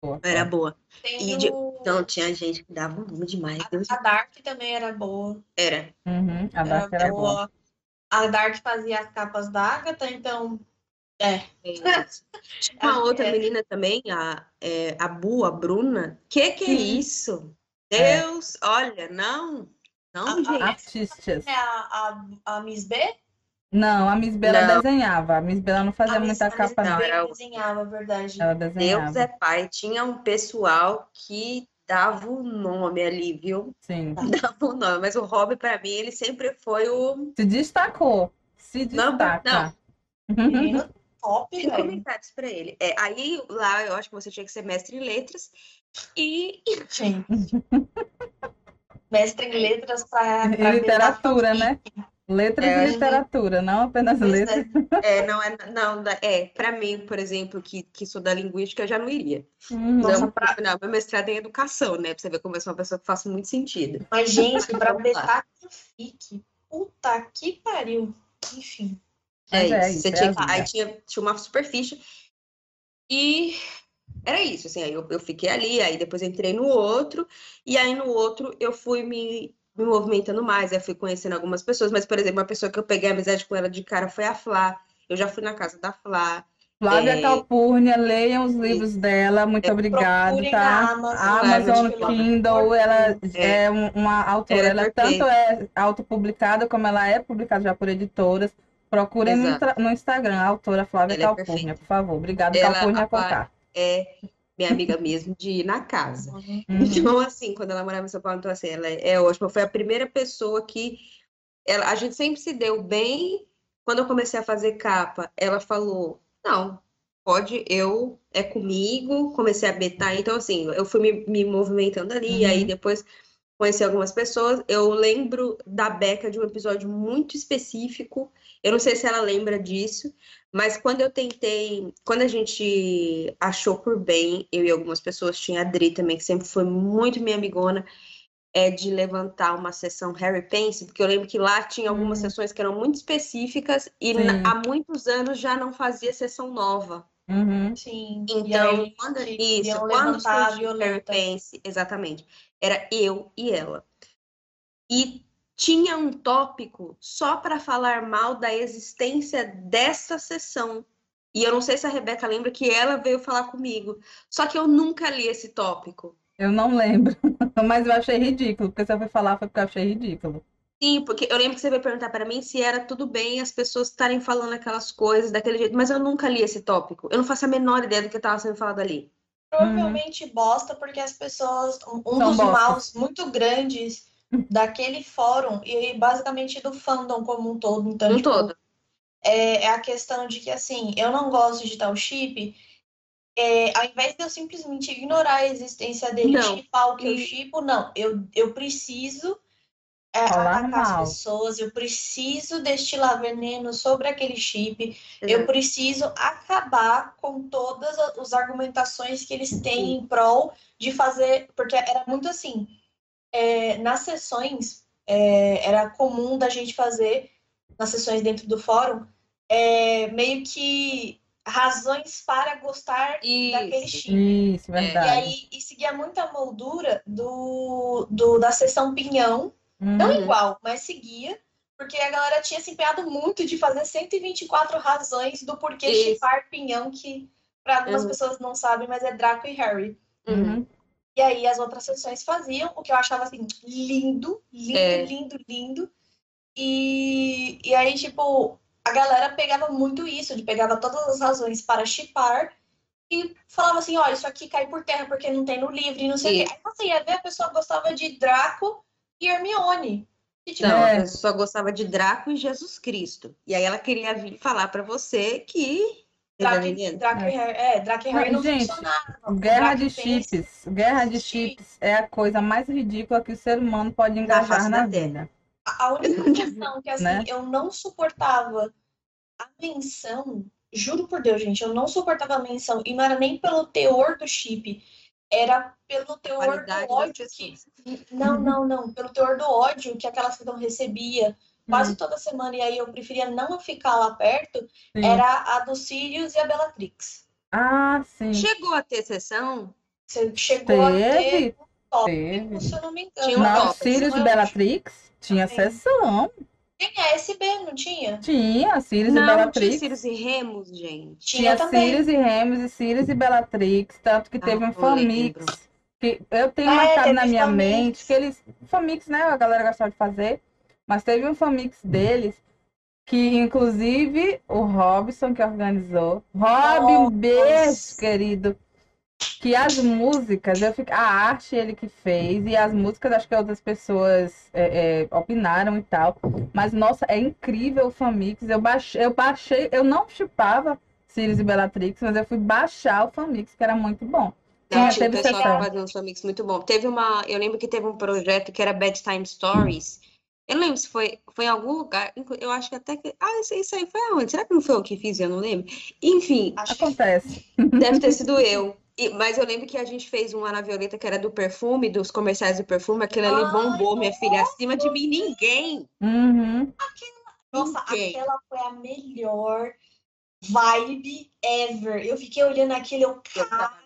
Boa, Era boa. tem E de- o- Então, tinha gente que dava um nome demais. Deus a Dark também era boa. era. Uhum, a Era Dark era boa. boa. A Dark fazia as capas da Agatha, então. É. Tinha uma outra É. menina também, a, é, a Bu, a Bruna. Que que é Sim. isso? É. Deus, olha, não. Não, A- a- gente. Artistas. É a, a, a Miss B? Não, a Miss Bela Não. desenhava. A Miss Bela não fazia a muita Miss capa, não, não. O- desenhava, verdade. Ela Deus desenhava. é pai. Tinha um pessoal que dava o nome ali, viu? Sim. Dava o nome. Mas o Rob, pra mim, ele sempre foi o. Se destacou. Se Não, destaca. Menino top, Tem velho. comentários pra ele. É, aí lá eu acho que você tinha que ser mestre em letras. E Gente. Mestre em letras pra. Pra literatura, né? Letras É, e literatura, não apenas Pois letras. é. é, não é, não, é, para mim, por exemplo, que, que sou da linguística, eu já não iria. Nossa, não, pra- não, meu mestrado é em educação, né? Pra você ver como eu sou uma pessoa que faz muito sentido. Mas, gente, pra deixar que fique. Puta que pariu. Enfim. É é isso. Você é tinha, aí tinha, tinha uma superfície. E era isso, assim, aí eu, eu fiquei ali, aí depois entrei no outro, e aí no outro eu fui me, me movimentando mais, aí fui conhecendo algumas pessoas, mas, por exemplo, uma pessoa que eu peguei amizade com ela de cara foi a Flá. Eu já fui na casa da Flá. Flávia É. Calpurnia, leiam os livros dela. Muito É, obrigada, tá? Amazon. Amazon. Kindle, ela É. é um- uma autora. Ela é Ela tanto é autopublicada, como ela é publicada já por editoras. Procurem no, no Instagram, a autora Flávia Ela é Calpurnia, por favor. Obrigada, Ela, Calpurnia, a cá. É minha amiga mesmo de ir na casa. Uhum. Então, assim, quando ela morava em São Paulo, então, assim, ela é ótima. Foi a primeira pessoa que ela, a gente sempre se deu bem. Quando eu comecei a fazer capa, ela falou: Não, pode, eu, é comigo. Comecei a betar. Então, assim, eu fui me, me movimentando ali. Uhum. Aí depois conheci algumas pessoas. Eu lembro da Beca de um episódio muito específico. Eu não sei se ela lembra disso, mas quando eu tentei, quando a gente achou por bem, eu e algumas pessoas, tinha a Dri também, que sempre foi muito minha amigona, é de levantar uma sessão Harry Pense, porque eu lembro que lá tinha algumas Hum. sessões que eram muito específicas e na- há muitos anos já não fazia sessão nova. Uhum. Sim. Então, aí, quando, isso, quando surgiu Harry. Pense, exatamente, era eu e ela. E tinha um tópico só para falar mal da existência dessa sessão. E eu não sei se a Rebeca lembra que ela veio falar comigo. Só que eu nunca li esse tópico. Eu não lembro, mas eu achei ridículo, porque eu fui falar foi porque eu achei ridículo. Sim, porque eu lembro que você veio perguntar para mim se era tudo bem as pessoas estarem falando aquelas coisas daquele jeito, mas eu nunca li esse tópico. Eu não faço a menor ideia do que estava sendo falado ali. Provavelmente bosta, porque as pessoas. Um São dos bostas. maus muito grandes daquele fórum e basicamente do fandom como um todo. Então, Um tipo, todo. é, é a questão de que, assim, eu não gosto de tal chip. é, ao invés de eu simplesmente ignorar a existência dele, Não. chipar o que eu E- chipo, não. Eu, eu preciso é, atacar as mal. pessoas, eu preciso destilar veneno sobre aquele chip, eu preciso acabar com todas as argumentações que eles têm em prol de fazer, porque era muito assim, é, nas sessões, é, era comum da gente fazer, nas sessões dentro do fórum, é, meio que razões para gostar daquele Isso. chip. Isso, E verdade. aí, e seguia muito a moldura do, do, da sessão Pinhão, não Uhum. igual, mas seguia, porque a galera tinha se empenhado muito de fazer 124 razões do porquê Isso. chipar Pinhão, que para algumas Uhum. pessoas não sabem, mas é Draco e Harry. Uhum. E aí as outras sessões faziam, o que eu achava assim, lindo, lindo, É. lindo, lindo. E, e aí, tipo, a galera pegava muito isso, de pegava todas as razões para chipar e falava assim, ó, isso aqui cai por terra porque não tem no livro e não sei o quê. Aí você ia ver, a pessoa gostava de Draco e Hermione. E, tipo, Não, É. a pessoa gostava de Draco e Jesus Cristo. E aí ela queria vir falar pra você que. Draco, Tá entendendo? Draco e Harry, é, Harry não Gente. Guerra de chips. Guerra de chips é a coisa mais ridícula que o ser humano pode engajar na Terra. vida. A única questão que, assim, Né? eu não suportava a menção, juro por Deus, gente, eu não suportava a menção, e não era nem pelo teor do chip, era pelo teor Qualidade do ódio que. Não, não, não. Pelo teor do ódio que aquela cidadã recebia quase Hum, toda semana, e aí eu preferia não ficar lá perto, sim. era a do Sirius e a Bellatrix. Ah, sim. Chegou a ter sessão? Você chegou a ter Teve, um tópico, teve. se eu não me engano. Tinha um Não, tópico, Sirius Não e é? Bellatrix tinha Também. sessão. Tinha SB, não tinha? Tinha Sirius e Não, não tinha Bellatrix. Sirius e Remos, gente. Tinha, Tinha também. Sirius e Remus e Sirius e Bellatrix, tanto que Ah, teve um não Famix. Que eu tenho É, marcado teve na minha Famix. mente que eles. Famix, né? A galera gostava de fazer. Mas teve um Famix deles que, inclusive, o Robson que organizou. Rob, um beijo, querido. Que as músicas, eu fico, a arte ele que fez, e as músicas acho que outras pessoas é, é, opinaram e tal. Mas, nossa, é incrível o Famix. Eu baixei, eu baixei, eu não chipava Sirius e Bellatrix, mas eu fui baixar o Famix, que era muito bom. Não, Tinha, tinha o teve pessoal fazia uns famix muito bom. Teve uma, eu lembro que teve um projeto que era Bedtime Stories. Eu não lembro se foi, foi em algum lugar. Eu acho que até que. Ah, isso, isso aí foi aonde? Será que não foi eu que fiz? Eu não lembro. Enfim, Acho que Acontece. deve ter sido eu. E- mas eu lembro que a gente fez um Ana Violeta que era do perfume, dos comerciais do perfume. Aquilo ali Ai, bombou, minha filha. Acima de mim, ninguém. Uhum. Nossa, Ninguém. aquela foi a melhor vibe ever. Eu fiquei olhando aquilo, eu, Eu tava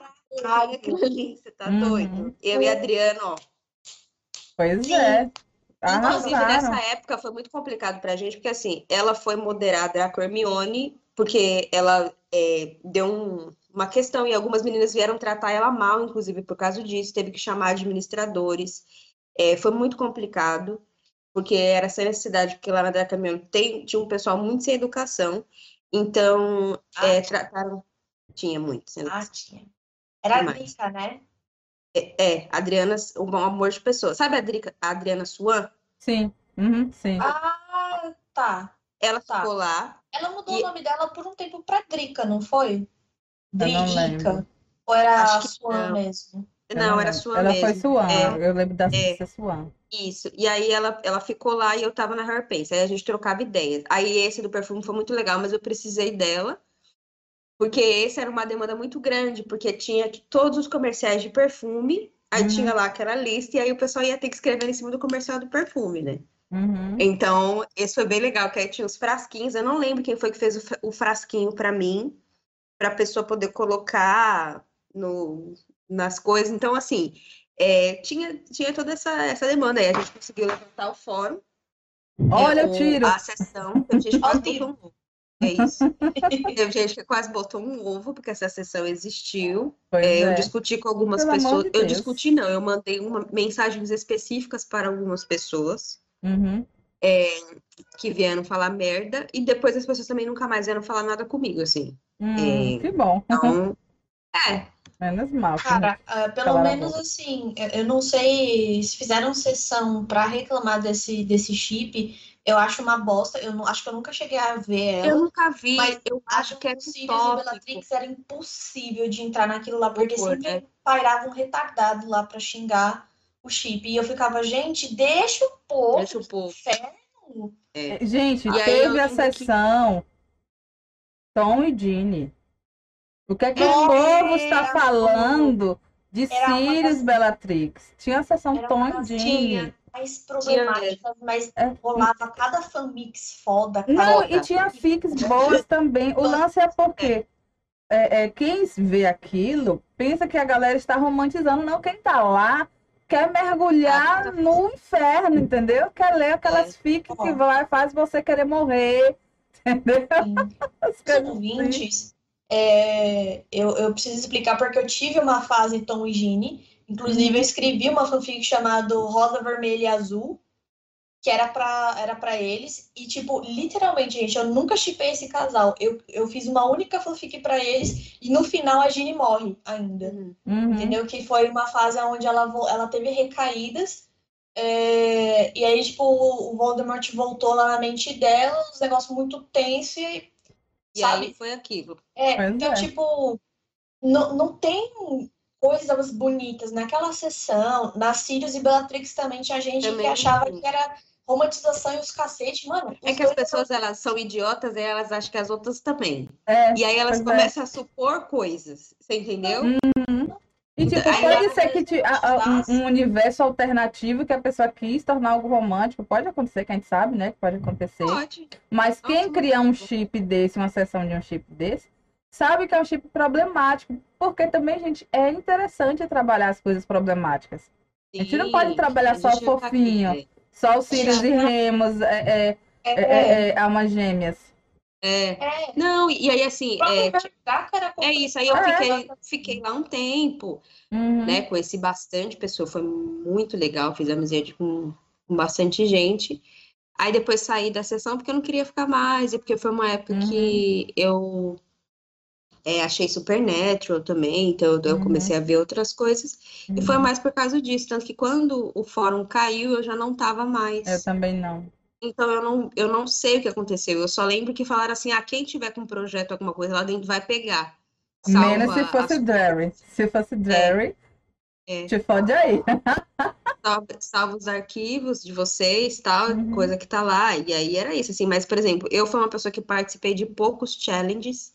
caralho. aquilo ali, você tá Uhum. doido? Eu e a Adriana, ó. Pois Sim. é. Inclusive, Arrasaram. nessa época foi muito complicado pra gente, porque assim, ela foi moderada a Hermione, porque ela é, deu um- uma questão e algumas meninas vieram tratar ela mal, inclusive por causa disso, teve que chamar administradores. É, foi muito complicado, porque era essa necessidade, porque lá na tem, tinha um pessoal muito sem educação, então é, Ah. trataram. Tinha muito sem Ah, tinha. Era a Demais. Drica, né? É, a Adriana, um bom amor de pessoa. Sabe a, Drica- a Adriana Swan? Sim. Uhum, sim. Ah, tá. Ela Tá. ficou lá. Ela mudou E- o nome dela por um tempo pra Drica, não foi? Não Drica. Ou era Acho a que Swan não. mesmo? Eu Não, era. Swan Ela mesmo. foi Swan. É. Eu lembro da É. Swan. Isso. E aí ela, ela ficou lá e eu tava na Hair Pace. Aí a gente trocava ideias. Aí esse do perfume foi muito legal, mas eu precisei dela. Porque esse era uma demanda muito grande, porque tinha que todos os comerciais de perfume, aí Uhum. tinha lá aquela lista, e aí o pessoal ia ter que escrever em cima do comercial do perfume, né? Uhum. Então, esse foi bem legal, que aí tinha os frasquinhos. Eu não lembro quem foi que fez o fra- o frasquinho pra mim, pra pessoa poder colocar no, nas coisas. Então, assim, é, tinha, tinha toda essa, essa demanda aí. A gente conseguiu levantar o fórum. Olha o tiro. A sessão, teve gente que Olha quase o tiro. botou um. É isso. Teve gente que quase botou um ovo, porque essa sessão existiu. Pois É, eu é. discuti com algumas Pelo pessoas. de Eu discuti, não, eu mandei uma, mensagens específicas para algumas pessoas Uhum. que vieram falar merda, e depois as pessoas também nunca mais vieram falar nada comigo, assim. Hum, É. Que bom. Então, é, Menos mal. que Cara, ah, pelo menos assim, eu- não sei se fizeram sessão pra reclamar desse, desse chip, eu acho uma bosta. Eu não, acho que eu nunca cheguei a ver eu ela. nunca vi, Mas eu acho que é Sirius e. Bellatrix era impossível de entrar naquilo lá, porque Horror, sempre é. pairava um retardado lá pra xingar o chip. E eu ficava, gente, deixa o povo, Deixa o povo. inferno. É, Gente, E aí eu teve a lembro que- sessão Tom e Ginny. O que é que o Nossa, povo está falando de Sirius Bellatrix? Tinha a sessão Tom e. Tinha. Mais problemáticas, mas É. rolava cada fanmix foda, cada Não, e tinha fics boas também. O lance é porque é, é, quem vê aquilo pensa que a galera está romantizando. Não, quem tá lá quer mergulhar Ah, no inferno, entendeu? Quer ler aquelas fics que vai, faz você querer morrer. Entendeu? Os assim. ouvintes, é, eu, eu preciso explicar porque eu tive uma fase Tom e Ginny. Inclusive, eu escrevi uma fanfic chamada Rosa, Vermelha e Azul, que era pra, era pra eles. E, tipo, literalmente, gente, eu nunca chipei esse casal. Eu, eu fiz uma única fanfic pra eles e no final a Ginny morre ainda. Uhum. Uhum. Entendeu? Que foi uma fase onde ela, ela teve recaídas. é, e aí, tipo, o Voldemort voltou lá na mente dela, uns negócios muito tensos e E Sabe? aí foi aquilo. é, Pois então, é. tipo, não, não tem coisas bonitas naquela sessão. Na Sirius e Bellatrix também tinha gente Também que achava que era romantização e os cacete, mano. É que as pessoas elas são idiotas e elas acham que as outras também. É, E aí elas é. começam a supor coisas. Você entendeu? E tipo, Aí pode ser que te- a- a- um, um universo alternativo que a pessoa quis tornar algo romântico. Pode acontecer, que a gente sabe, né? Que pode acontecer. Pode. Mas quem Nossa, criar um chip desse, uma sessão de um chip desse, sabe que é um chip problemático. Porque também, gente, é interessante trabalhar as coisas problemáticas. A gente não pode Sim, trabalhar só tá fofinho. né? Só os Sirius e. Remos, é, é, É, é, é, é, almas gêmeas. É. é. Não, e aí assim, é, é isso. Aí eu É. fiquei, fiquei lá um tempo, Uhum. né? Conheci bastante pessoa, foi muito legal, fiz amizade com, com bastante gente. Aí depois saí da sessão porque eu não queria ficar mais, e porque foi uma época Uhum. que eu é, achei Supernatural também, então eu Uhum. comecei a ver outras coisas. E foi mais por causa disso, tanto que quando o fórum caiu, eu já não tava mais. Eu também não. Então eu não, eu não sei o que aconteceu. Eu só lembro que falaram assim: ah, quem tiver com um projeto, alguma coisa lá dentro, vai pegar. Menos se fosse as- Jerry. Se fosse Jerry, É. te fode aí. salva, salva os arquivos de vocês, tal, Uhum. coisa que tá lá. E aí era isso, assim. Mas, por exemplo, eu fui uma pessoa que participei de poucos challenges,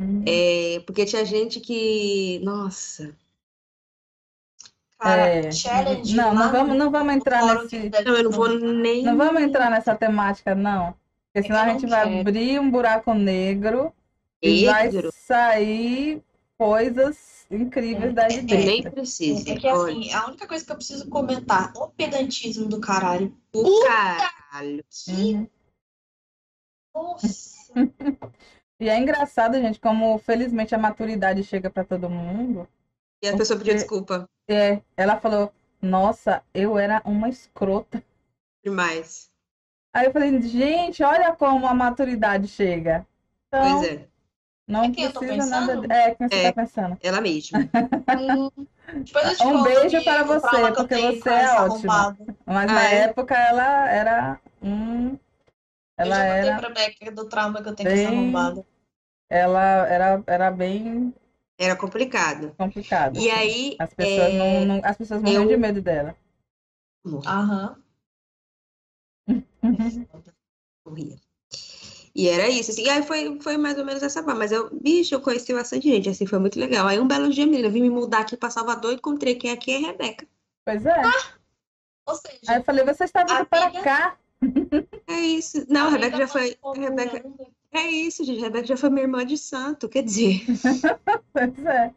Uhum. é, porque tinha gente que, nossa, Cara, É. challenge. Não, não vamos, não vamos entrar nesse. que não, eu não vou nem. Não vamos entrar nessa temática, não. Porque senão eu a gente vai quero. abrir um buraco negro e vai sair coisas incríveis daí de Nem dentro. precisa. É que assim, a única coisa que eu preciso comentar, o pedantismo do caralho. O caralho. Uhum. Nossa. E é engraçado, gente, como felizmente a maturidade chega para todo mundo. E a pessoa pediu desculpa É, ela falou: Nossa, eu era uma escrota. demais. Aí eu falei: Gente, olha como a maturidade chega. Então, Pois é, não É quem eu tô precisa nada. pensando? É, quem você É. tá pensando. ela mesma. Hum, depois eu te Um beijo para você, porque você é ótima. Mas Ah, na é? época ela era. Hum, Eu ela já contei era. pra Beca do trauma que eu tenho com essa bem- arrombada. Ela era, era bem Era complicado. complicada. E assim. aí, As pessoas, é, não, não- as pessoas morriam eu- de medo dela. Aham. morria. E era isso, assim, e aí foi, foi mais ou menos essa forma, mas eu, bicho, eu conheci bastante gente, assim, foi muito legal. Aí um belo dia, menina, eu vim me mudar aqui pra Salvador e encontrei quem aqui é a Rebeca. Pois é. Ou seja, Aí eu falei, você está vindo para vida- cá? É isso. Não, a a Rebeca vida já foi, Rebeca, comum, é isso, gente, a Rebeca já foi minha irmã de santo, quer dizer, Pois é.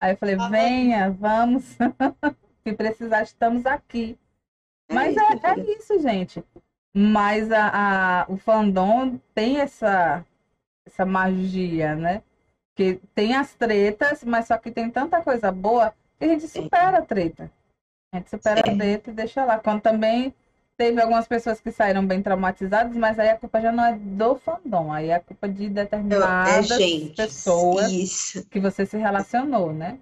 Aí eu falei, Ah, venha, vamos. Se precisar, estamos aqui. Mas é é, isso, é filha. isso, gente. Mas a, a- o fandom tem essa, essa magia, né? Que tem as tretas, mas só que tem tanta coisa boa que a gente supera a treta. A gente supera a É. treta e deixa lá. Quando também teve algumas pessoas que saíram bem traumatizadas, mas aí a culpa já não é do fandom, aí é a culpa de é determinadas gente, pessoas isso. que você se relacionou, né?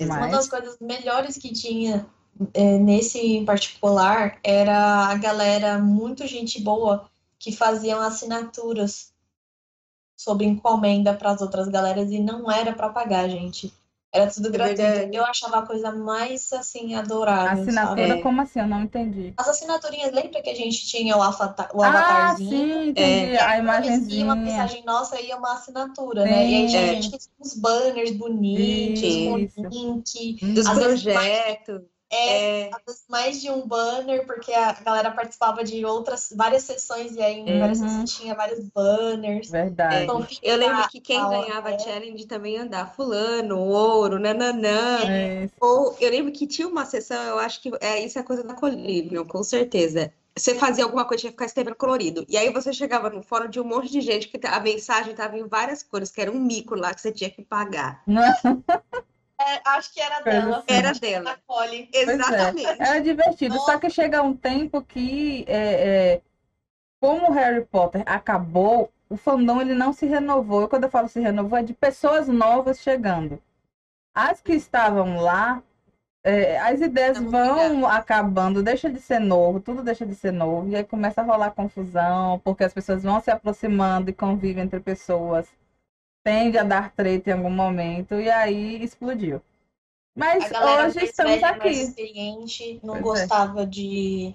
Uma Mas- das coisas melhores que tinha é, nesse em particular era a galera muito gente boa que faziam assinaturas sobre encomenda para as outras galeras e não era para pagar, gente. Era tudo É gratuito. Eu achava a coisa mais assim adorável, Assinatura, sabe? É. como assim? Eu não entendi. As assinaturinhas, lembra que a gente tinha o, avata- o Ah, avatarzinho? sim, entendi. E a ia uma imagenzinha. mensagem nossa ia uma assinatura, né? E aí Sim. É. gente tinha uns banners bonitos, Isso. com link. Dos projetos, É, é, mais de um banner, porque a galera participava de outras, várias sessões, e aí em várias Uhum. sessões tinha vários banners. Verdade. Então, eu lembro que quem a- ganhava é. challenge também ia andar fulano, ouro, nananã. É. Ou eu lembro que tinha uma sessão, eu acho que é isso é coisa da Colibrio, com certeza. Você fazia alguma coisa, tinha que ficar escrevendo colorido. E aí você chegava no fórum de um monte de gente que a mensagem estava em várias cores, que era um mico lá que você tinha que pagar. É, acho que era dela. assim. Era dela. É. Exatamente. Era divertido. Só que chega um tempo que, é, é, como Harry Potter acabou, o fandom ele não se renovou. E quando eu falo se renovou, é de pessoas novas chegando. As que estavam lá, é, as ideias Estamos vão acabando, deixa de ser novo, tudo deixa de ser novo, e aí começa a rolar confusão, porque as pessoas vão se aproximando e convivem entre pessoas, tende a dar treta em algum momento, e aí explodiu. Mas hoje estamos aqui. experiente, não Pois é. gostava de,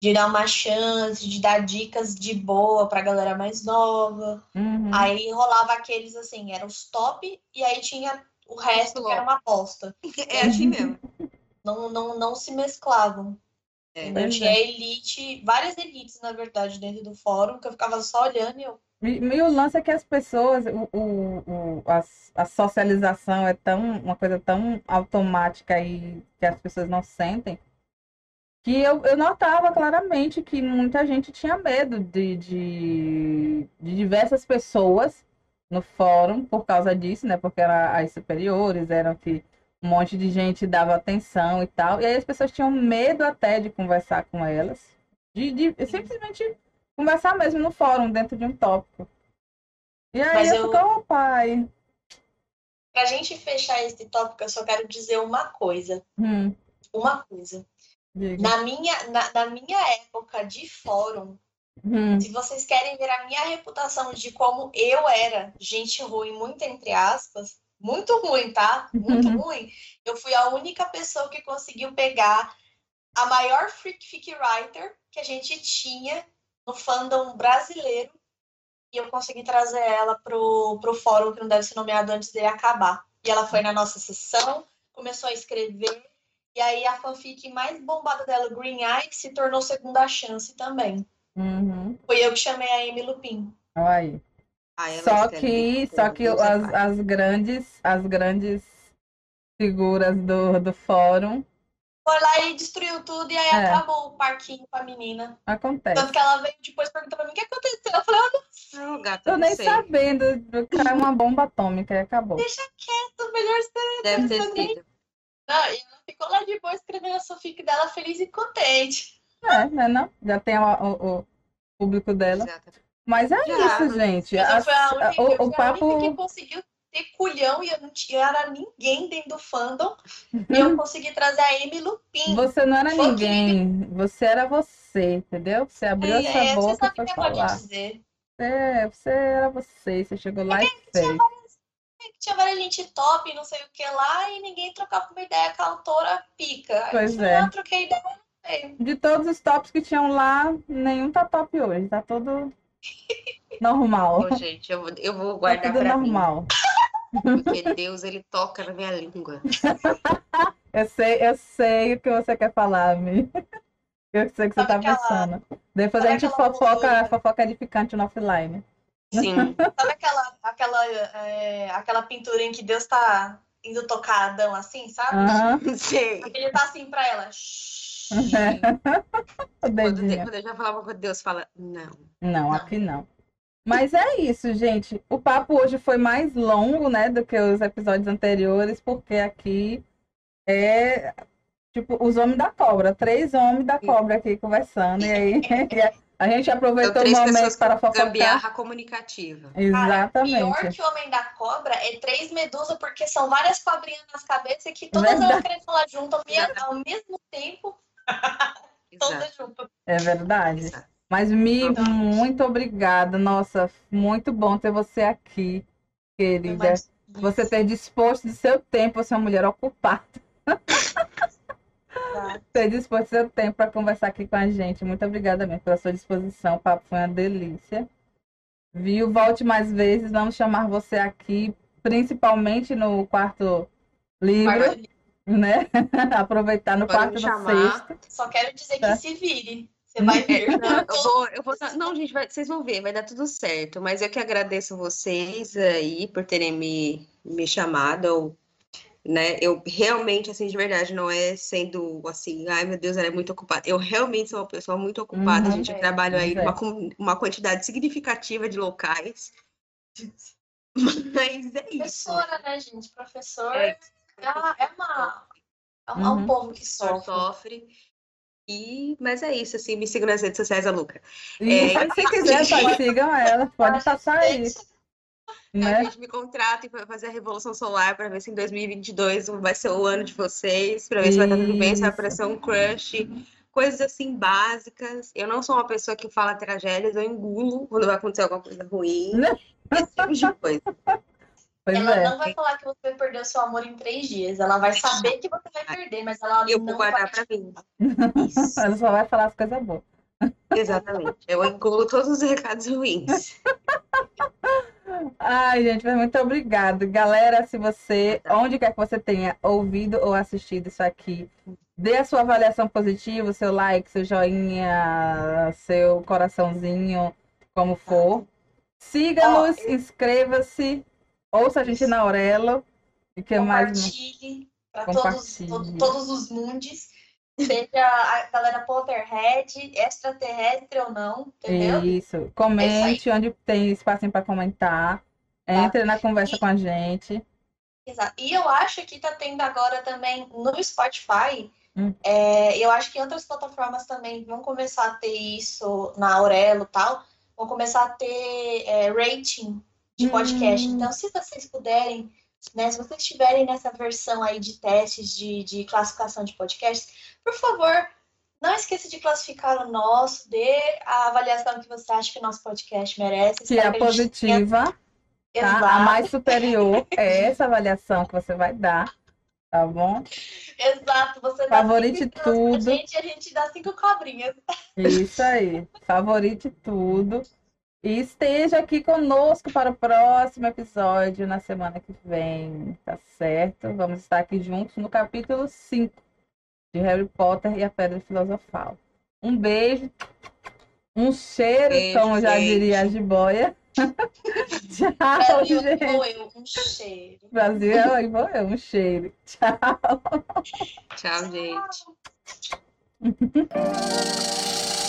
de dar uma chance, de dar dicas de boa pra galera mais nova. Uhum. Aí rolava aqueles assim, eram os top, e aí tinha o resto que era uma aposta. É assim mesmo. Não, não, não se mesclavam. É. Pois Tinha é. elite, várias elites, na verdade, dentro do fórum, que eu ficava só olhando e eu. E, o lance é que as pessoas, o, o, o- a, a socialização é tão, uma coisa tão automática e que as pessoas não sentem, que eu, eu notava claramente que muita gente tinha medo de, de, de diversas pessoas no fórum por causa disso, né? Porque eram as superiores, eram que um monte de gente dava atenção e tal. E aí as pessoas tinham medo até de conversar com elas, de, de simplesmente conversar mesmo no fórum, dentro de um tópico. E aí Mas eu, eu- fico, pai. Pra gente fechar esse tópico, eu só quero dizer uma coisa. Hum, Uma coisa. diga. Na minha, na, na minha época de fórum, Hum, se vocês querem ver a minha reputação de como eu era gente ruim, muito entre aspas, muito ruim, tá? Muito Uhum. ruim. Eu fui a única pessoa que conseguiu pegar a maior freak fic writer que a gente tinha no fandom brasileiro e eu consegui trazer ela pro, pro fórum que não deve ser nomeado antes dele acabar. E ela foi na nossa sessão, começou a escrever, e aí a fanfic mais bombada dela, Green Eye, se tornou segunda chance também. uhum. Foi eu que chamei a Amy Lupin. Olha aí. Ah, Só que, só que as, as grandes, as grandes figuras do, do fórum Foi lá e destruiu tudo, e aí É. acabou o parquinho com a menina. acontece. Tanto que ela veio depois perguntar pra mim o que aconteceu. Eu falei, ah, Não, gata, Tô não nem sei. sabendo, caiu uma bomba atômica e acabou. não, melhor ser. Deve ter Não, sido. Não, e ela ficou lá de boa escrevendo a fanfic dela feliz e contente. É, né, não? Já tem o, o- o público dela. Exato. Mas é Já, isso, gente. As- a única, o, o papo. única que conseguiu ter culhão e eu não tinha, eu era ninguém dentro do fandom. e eu consegui trazer a Amy Lupin. Você não era Foi o que ninguém, você era você, entendeu? Você abriu É, essa você boca e eu te falar. dizer. É, você era você, você chegou lá e fez. É que Tinha várias gente top, não sei o que lá, e ninguém trocava uma ideia com a autora pica. Pois eu é. não troquei ideia. não De todos os tops que tinham lá, nenhum tá top hoje, tá todo normal. Ô, gente, eu, vou- eu vou Tá guardar tudo pra mim, normal. Porque Deus, ele toca na minha língua. Eu sei, eu sei o que você quer falar, Mi. Eu sei o que você Sabe tá aquela- pensando. Depois a gente fofoca, loucura? fofoca edificante no offline. Sim. Sabe aquela, aquela, é, aquela pintura em que Deus tá indo tocar Adão assim, sabe? Aham. Sei. Ele tá assim pra ela. "Shhh". O Quando, dedinho. quando eu já falava com Deus, fala, não. Não, Não. aqui não. Mas é isso, gente. O papo hoje foi mais longo, né, do que os episódios anteriores, porque aqui é tipo os homens da cobra, três homens da cobra aqui conversando. E aí a gente aproveitou o três momento para fofocar. gambiarra comunicativa. Cara, pior Exatamente. que o Homem da Cobra é três medusas, porque são várias cobrinhas nas cabeças que todas elas Verdade. querem falar junto ao, me- ao mesmo tempo, todas juntas. É verdade. exato. Mas, Mi, Então- muito obrigada. Nossa, muito bom ter você aqui, querida. Você ter disposto de seu tempo, você é uma mulher ocupada. ter disposto seu tempo para conversar aqui com a gente. Muito obrigada mesmo pela sua disposição. O papo foi uma delícia. Viu? Volte mais vezes. Vamos chamar você aqui, principalmente no quarto livro, né? Aproveitar no Pode quarto chamar. sexto. Só quero dizer Tá. que se vire. Você vai ver. Não, eu vou, eu vou, não, gente, vai- vocês vão ver, vai dar tudo certo. Mas eu que agradeço vocês aí por terem me, me chamado. Eu, né, eu realmente, assim, de verdade, não é sendo assim, ai meu Deus, ela é muito ocupada. Eu realmente sou uma pessoa muito ocupada. Uhum. a gente É, trabalha aí pois é. uma, com- uma quantidade significativa de locais. Mas é isso. Professora, né, gente? Professor É, é, uma, é, uma, é um Uhum. povo que sofre. sofre. E, mas é isso, assim, me sigam nas redes sociais, a Luca. E É. se quiser, pode, sigam ela. Pode passar aí, A né? gente me contrata para fazer a Revolução Solar para ver se em 2022 vai ser o ano de vocês, para ver se vai estar tudo bem, se vai aparecer um crush, coisas assim básicas. Eu não sou uma pessoa que fala tragédias, eu engulo quando vai acontecer alguma coisa ruim. Esse tipo de coisa. Pois Ela é. não vai falar que você vai perder o seu amor em três dias. Ela vai saber que você vai perder, mas ela eu não vou vai guardar para mim. Ela só vai falar as coisas boas. Exatamente. Eu incluo todos os recados ruins. Ai, gente, mas muito obrigada. Galera, se você, onde quer que você tenha ouvido ou assistido isso aqui, dê a sua avaliação positiva, seu like, seu joinha, seu coraçãozinho, como for. Siga-nos, inscreva-se, ouça a gente na Aurelo. E que mais? Compartilhe para todos, todos, todos os mundos. Seja a galera Potterhead, extraterrestre ou não, entendeu? Isso. Comente é onde tem espaço para comentar. Tá. Entre na conversa e... com a gente. Exato. E eu acho que tá tendo agora também no Spotify. Hum. É, eu acho que outras plataformas também vão começar a ter isso na Aurelo e tal. Vão começar a ter é, rating de podcast. Hum. Então, se vocês puderem né? Se vocês estiverem nessa versão aí de testes de, de classificação de podcasts, por favor, não esqueça de classificar o nosso, dê a avaliação que você acha que o nosso podcast merece. Que é positiva. Tenha... Tá? A mais superior é essa avaliação que você vai dar. Tá bom? Exato, você Favorite dá tudo. A gente, a gente dá cinco cobrinhas. Isso aí. Favorite tudo. E esteja aqui conosco para o próximo episódio na semana que vem, tá certo? Vamos estar aqui juntos no capítulo 5 de Harry Potter e a Pedra Filosofal. Um beijo, um cheiro, beijo, como já diria a jiboia. Tchau, gente. Eu, um cheiro. Brasil é eu, um cheiro. Tchau. Tchau, gente.